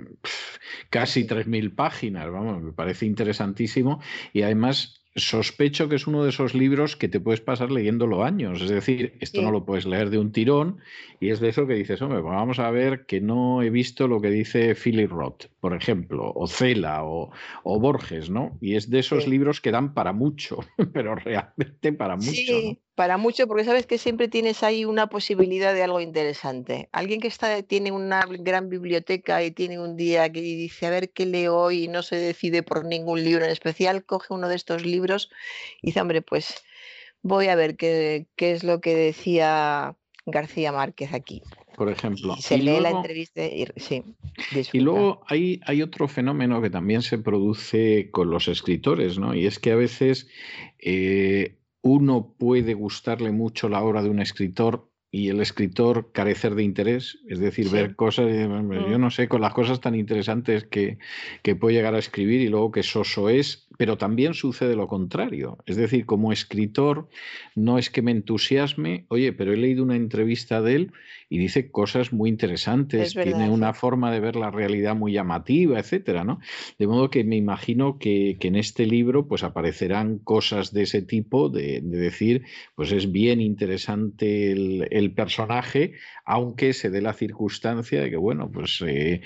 casi 3.000 páginas, vamos, me parece interesantísimo. Y además sospecho que es uno de esos libros que te puedes pasar leyéndolo años. Es decir, esto no lo puedes leer de un tirón y es de eso que dices, hombre, pues vamos a ver que no he visto lo que dice Philip Roth, por ejemplo, o Cela o, Borges, ¿no? Y es de esos libros que dan para mucho, pero realmente para mucho. Sí, para mucho, porque sabes que siempre tienes ahí una posibilidad de algo interesante. Alguien que está, tiene una gran biblioteca y tiene un día que dice, a ver qué leo hoy y no se decide por ningún libro en especial, coge uno de estos libros y dice, hombre, pues voy a ver qué, qué es lo que decía García Márquez aquí. Por ejemplo. se lee la entrevista y sí. Y luego hay, hay otro fenómeno que también se produce con los escritores, ¿no? Y es que a veces eh, uno puede gustarle mucho la obra de un escritor y el escritor carecer de interés, es decir, ver cosas, yo mm. no sé, con las cosas tan interesantes que, que puede llegar a escribir y luego que soso es, pero también sucede lo contrario. Es decir, como escritor, no es que me entusiasme, oye, pero he leído una entrevista de él y dice cosas muy interesantes, tiene una forma de ver la realidad muy llamativa, etcétera, ¿no? De modo que me imagino que, en este libro pues aparecerán cosas de ese tipo, de, decir, pues es bien interesante el, personaje, aunque se dé la circunstancia de que, bueno, pues eh,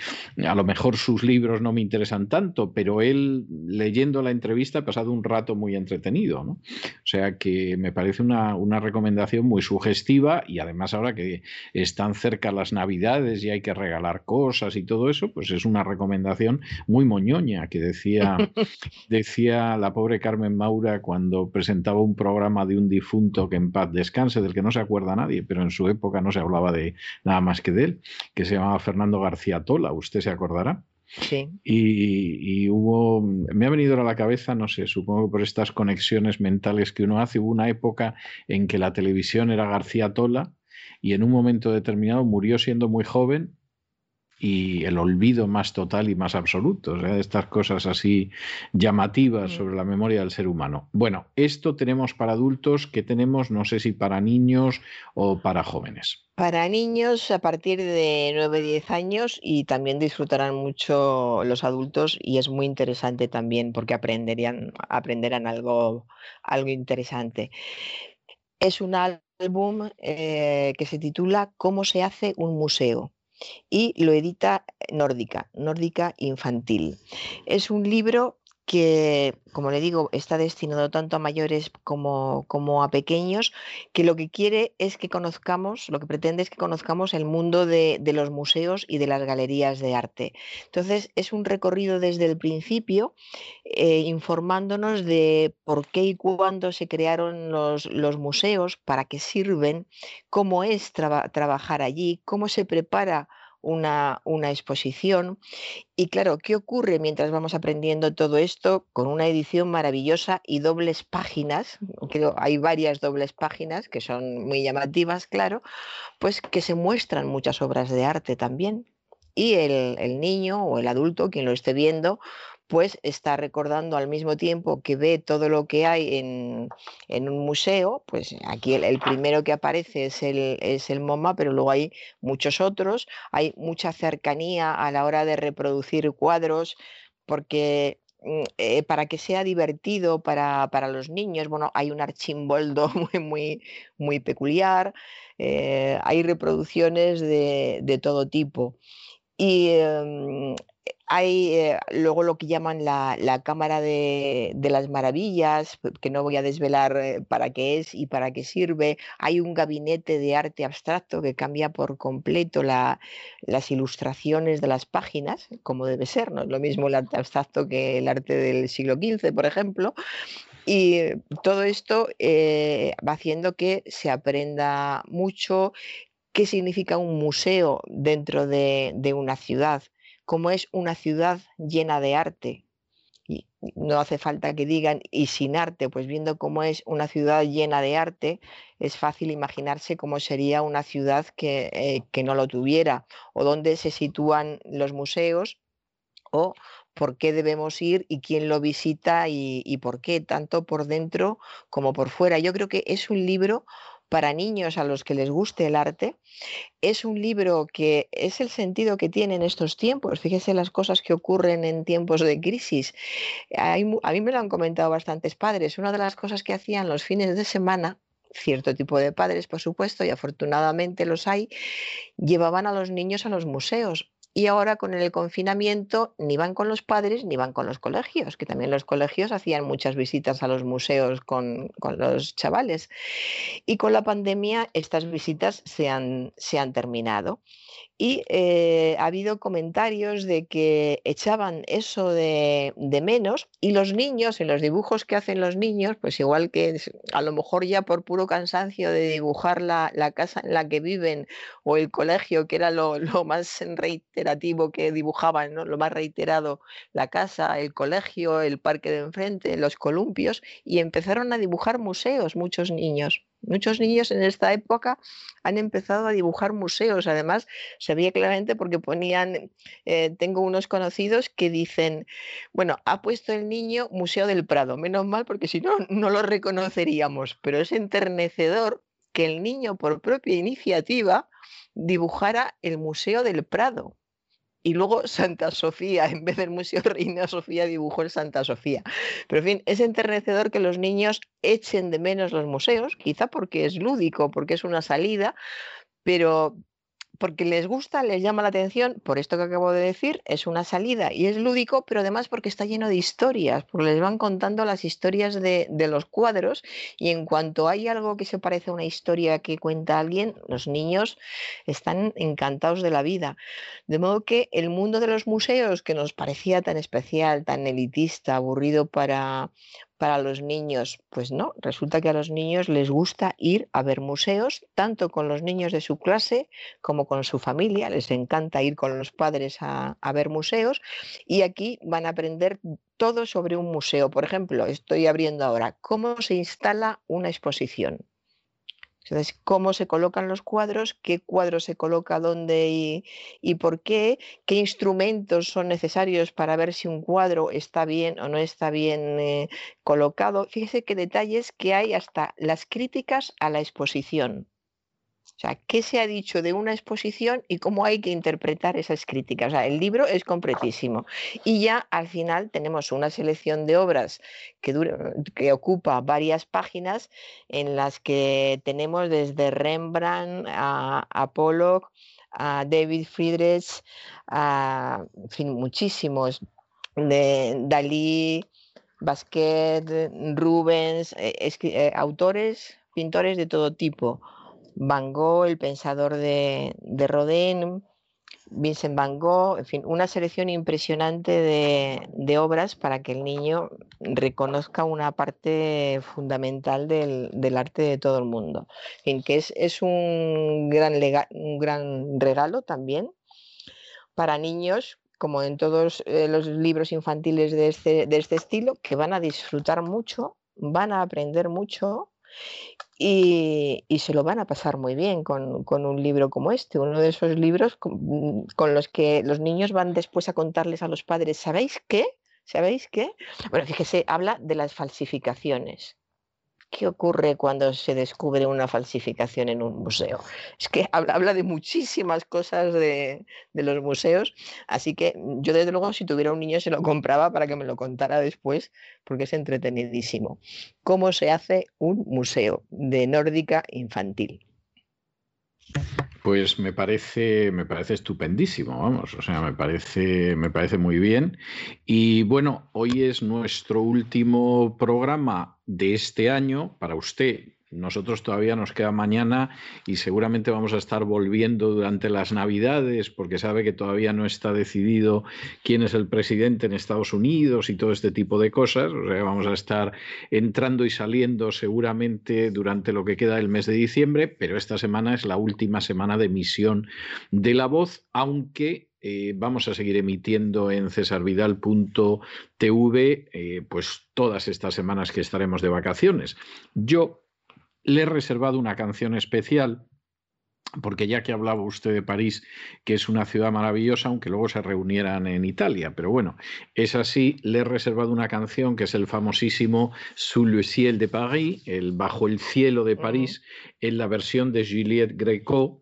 a lo mejor sus libros no me interesan tanto, pero él leyendo la entrevista ha pasado un rato muy entretenido, ¿no? O sea que me parece una, una recomendación muy sugestiva y además ahora que están cerca las navidades y hay que regalar cosas y todo eso, pues es una recomendación muy moñoña que decía, decía la pobre Carmen Maura cuando presentaba un programa de un difunto que en paz descanse, del que no se acuerda nadie, pero en su época no se hablaba de nada más que de él, que se llamaba Fernando García Tola, usted se acordará. Sí. Y, y, hubo, me ha venido a la cabeza, no sé, supongo que por estas conexiones mentales que uno hace, hubo una época en que la televisión era García Tola y en un momento determinado murió siendo muy joven y el olvido más total y más absoluto, o sea, estas cosas así llamativas mm. sobre la memoria del ser humano. Bueno, esto tenemos para adultos, que tenemos, no sé si para niños o para jóvenes. Para niños a partir de 9-10 años y también disfrutarán mucho los adultos y es muy interesante también porque aprenderían, aprenderán algo, algo interesante. Es un álbum eh, que se titula Cómo se hace un museo y lo edita Nórdica, Nórdica Infantil. Es un libro que, como le digo, está destinado tanto a mayores como, como, a pequeños, que lo que quiere es que conozcamos, lo que pretende es que conozcamos el mundo de, los museos y de las galerías de arte. Entonces, es un recorrido desde el principio, eh, informándonos de por qué y cuándo se crearon los, los museos, para qué sirven, cómo es trabajar allí, cómo se prepara una, una, exposición. Y claro, ¿qué ocurre mientras vamos aprendiendo todo esto? Con una edición maravillosa y dobles páginas, hay varias dobles páginas que son muy llamativas, claro, pues que se muestran muchas obras de arte también. Y el, el niño o el adulto, quien lo esté viendo, pues está recordando al mismo tiempo que ve todo lo que hay en, un museo, pues aquí el, primero que aparece es el, es el MoMA, pero luego hay muchos otros, hay mucha cercanía a la hora de reproducir cuadros, porque mm, eh, para que sea divertido para, los niños, bueno, hay un archimboldo muy, muy, muy peculiar, eh, hay reproducciones de, todo tipo. Y em, hay eh, luego lo que llaman la, Cámara de, las Maravillas, que no voy a desvelar eh, para qué es y para qué sirve. Hay un gabinete de arte abstracto que cambia por completo las ilustraciones de las páginas, como debe ser. No es lo mismo el arte abstracto que el arte del siglo XV, por ejemplo. Y todo esto eh, va haciendo que se aprenda mucho qué significa un museo dentro de una ciudad como es una ciudad llena de arte. Y no hace falta que digan y sin arte, pues viendo cómo es una ciudad llena de arte, es fácil imaginarse cómo sería una ciudad que, eh, que no lo tuviera, o dónde se sitúan los museos, o por qué debemos ir y quién lo visita y, y, por qué, tanto por dentro como por fuera. Yo creo que es un libro para niños a los que les guste el arte. Es un libro que es el sentido que tiene en estos tiempos. Fíjese las cosas que ocurren en tiempos de crisis. a mí me lo han comentado bastantes padres. Una de las cosas que hacían los fines de semana cierto tipo de padres, por supuesto, y afortunadamente los hay, llevaban a los niños a los museos y ahora con el confinamiento ni van con los padres ni van con los colegios, que también los colegios hacían muchas visitas a los museos con, los chavales. Y con la pandemia estas visitas se han, se han terminado. Y eh, ha habido comentarios de que echaban eso de, menos y los niños, en los dibujos que hacen los niños, pues igual que a lo mejor ya por puro cansancio de dibujar la, casa en la que viven o el colegio, que era lo, lo más reiterativo que dibujaban, ¿no? lo más reiterado, la casa, el colegio, el parque de enfrente, los columpios, y empezaron a dibujar museos muchos niños. Muchos niños en esta época han empezado a dibujar museos. Además, se veía claramente porque ponían, eh, tengo unos conocidos que dicen, bueno, ha puesto el niño Museo del Prado. Menos mal porque si no, no lo reconoceríamos. Pero es enternecedor que el niño por propia iniciativa dibujara el Museo del Prado. Y luego Santa Sofía, en vez del Museo Reina Sofía, dibujó el Santa Sofía. Pero en fin, es enternecedor que los niños echen de menos los museos, quizá porque es lúdico, porque es una salida, pero porque les gusta, les llama la atención, por esto que acabo de decir, es una salida y es lúdico, pero además porque está lleno de historias, porque les van contando las historias de, los cuadros y en cuanto hay algo que se parece a una historia que cuenta alguien, los niños están encantados de la vida. De modo que el mundo de los museos, que nos parecía tan especial, tan elitista, aburrido para, para los niños? Pues no, resulta que a los niños les gusta ir a ver museos, tanto con los niños de su clase como con su familia, les encanta ir con los padres a, a ver museos y aquí van a aprender todo sobre un museo. Por ejemplo, estoy abriendo ahora cómo se instala una exposición. Entonces, cómo se colocan los cuadros, qué cuadro se coloca dónde y, por qué, qué instrumentos son necesarios para ver si un cuadro está bien o no está bien eh, colocado. Fíjese qué detalles que hay hasta las críticas a la exposición. O sea, qué se ha dicho de una exposición y cómo hay que interpretar esas críticas. O sea, el libro es completísimo. Y ya al final tenemos una selección de obras que, que ocupa varias páginas en las que tenemos desde Rembrandt a, Pollock, a David Friedrich, a en fin, muchísimos, de Dalí, Basquiat, Rubens, eh, eh, autores, pintores de todo tipo. Van Gogh, el pensador de, de Rodin, Vincent Van Gogh, en fin, una selección impresionante de, obras para que el niño reconozca una parte fundamental del, arte de todo el mundo. En fin, que es, un, gran un gran regalo también para niños, como en todos eh, los libros infantiles de este, de este estilo, que van a disfrutar mucho, van a aprender mucho y, se lo van a pasar muy bien con, un libro como este, uno de esos libros con, con, los que los niños van después a contarles a los padres, ¿sabéis qué? ¿Sabéis qué? Bueno, fíjese, habla de las falsificaciones. ¿Qué ocurre cuando se descubre una falsificación en un museo? Es que habla, de muchísimas cosas de, los museos, así que yo desde luego si tuviera un niño se lo compraba para que me lo contara después, porque es entretenidísimo. ¿Cómo se hace un museo de nórdica infantil? Pues me parece, me parece estupendísimo, vamos, o sea, me parece, me parece muy bien. Y bueno, hoy es nuestro último programa de este año para usted. Nosotros todavía nos queda mañana y seguramente vamos a estar volviendo durante las Navidades porque sabe que todavía no está decidido quién es el presidente en Estados Unidos y todo este tipo de cosas. O sea, vamos a estar entrando y saliendo seguramente durante lo que queda del mes de diciembre, pero esta semana es la última semana de emisión de la voz, aunque eh, vamos a seguir emitiendo en cesarvidal.tv eh, pues todas estas semanas que estaremos de vacaciones. Yo le he reservado una canción especial porque ya que hablaba usted de París, que es una ciudad maravillosa, aunque luego se reunieran en Italia, pero bueno, es así, le he reservado una canción que es el famosísimo Sous le ciel de Paris, el Bajo el cielo de París, en la versión de Juliette Greco,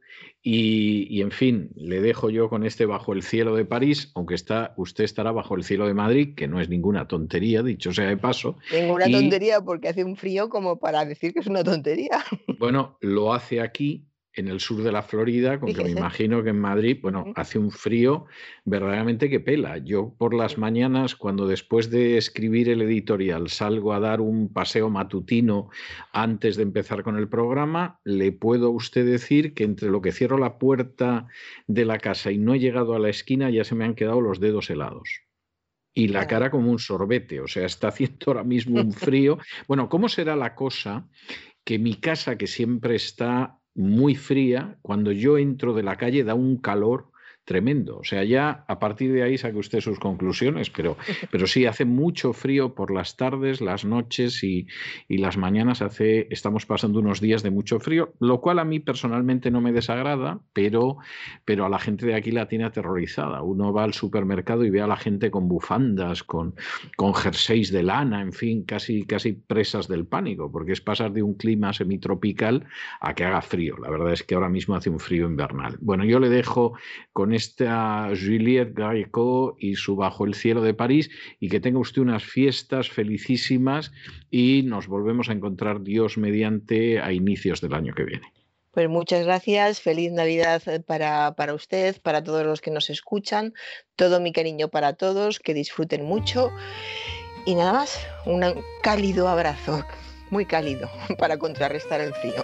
y, en fin, le dejo yo con este bajo el cielo de París, aunque está, usted estará bajo el cielo de Madrid, que no es ninguna tontería, dicho sea de paso. Ninguna tontería porque hace un frío como para decir que es una tontería. Bueno, lo hace aquí en el sur de la Florida, con que me imagino que en Madrid, bueno, hace un frío verdaderamente que pela. Yo por las mañanas, cuando después de escribir el editorial salgo a dar un paseo matutino antes de empezar con el programa, le puedo a usted decir que entre lo que cierro la puerta de la casa y no he llegado a la esquina ya se me han quedado los dedos helados. Y la cara como un sorbete, o sea, está haciendo ahora mismo un frío. Bueno, ¿cómo será la cosa que mi casa, que siempre está muy fría, cuando yo entro de la calle da un calor tremendo. O sea, ya a partir de ahí saque usted sus conclusiones, pero, pero sí, hace mucho frío por las tardes, las noches y, las mañanas. Hace, estamos pasando unos días de mucho frío, lo cual a mí personalmente no me desagrada, pero, pero a la gente de aquí la tiene aterrorizada. Uno va al supermercado y ve a la gente con bufandas, con, con jerseys de lana, en fin, casi, casi presas del pánico, porque es pasar de un clima semitropical a que haga frío. La verdad es que ahora mismo hace un frío invernal. Bueno, yo le dejo con esta Juliette Greco y su Bajo el cielo de París y que tenga usted unas fiestas felicísimas y nos volvemos a encontrar Dios mediante a inicios del año que viene. Pues muchas gracias, feliz Navidad para, para, usted, para todos los que nos escuchan, todo mi cariño para todos, que disfruten mucho y nada más, un cálido abrazo, muy cálido, para contrarrestar el frío.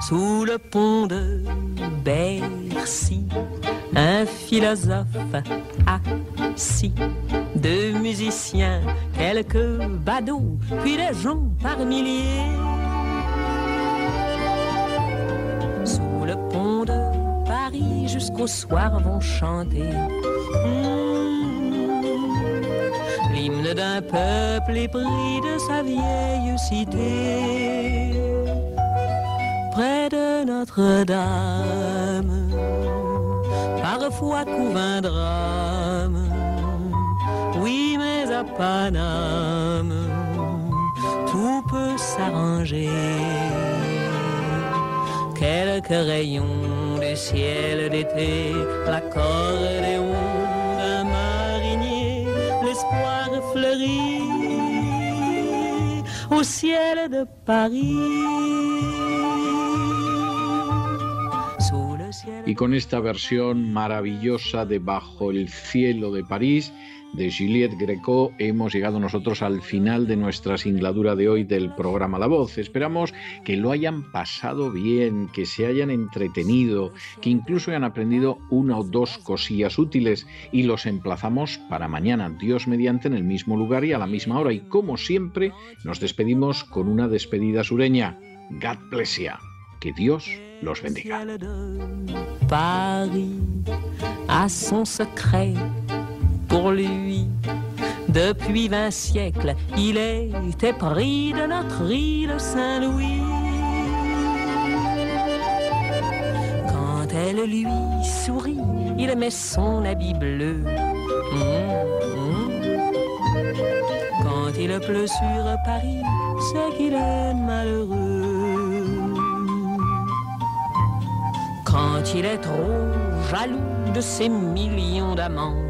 sous le pont de Bercy, un philosophe assis, deux musiciens, quelques badauds, puis des gens par milliers. Sous le pont de Paris, jusqu'au soir vont chanter. Hmm, l'hymne d'un peuple épris de sa vieille cité près de Notre-Dame. Parfois couvre un drame, oui, mais à Paname, tout peut s'arranger. Quelques rayons du ciel d'été, l'accordéon d'un marinier, l'espoir fleurit de Paris. Y con esta versión maravillosa de Bajo el cielo de París, de Juliette Greco, hemos llegado nosotros al final de nuestra singladura de hoy del programa La Voz. Esperamos que lo hayan pasado bien, que se hayan entretenido, que incluso hayan aprendido una o dos cosillas útiles y los emplazamos para mañana, Dios mediante, en el mismo lugar y a la misma hora. Y como siempre, nos despedimos con una despedida sureña. God bless you. Que Dios los bendiga. Paris a son secret pour lui. Depuis vingt siècles, il était pris de notre île Saint-Louis. Quand elle lui sourit, il met son habit bleu. Mmh, mmh. Quand il pleut sur Paris, c'est qu'il est malheureux. quand il est trop jaloux de ses millions d'amants.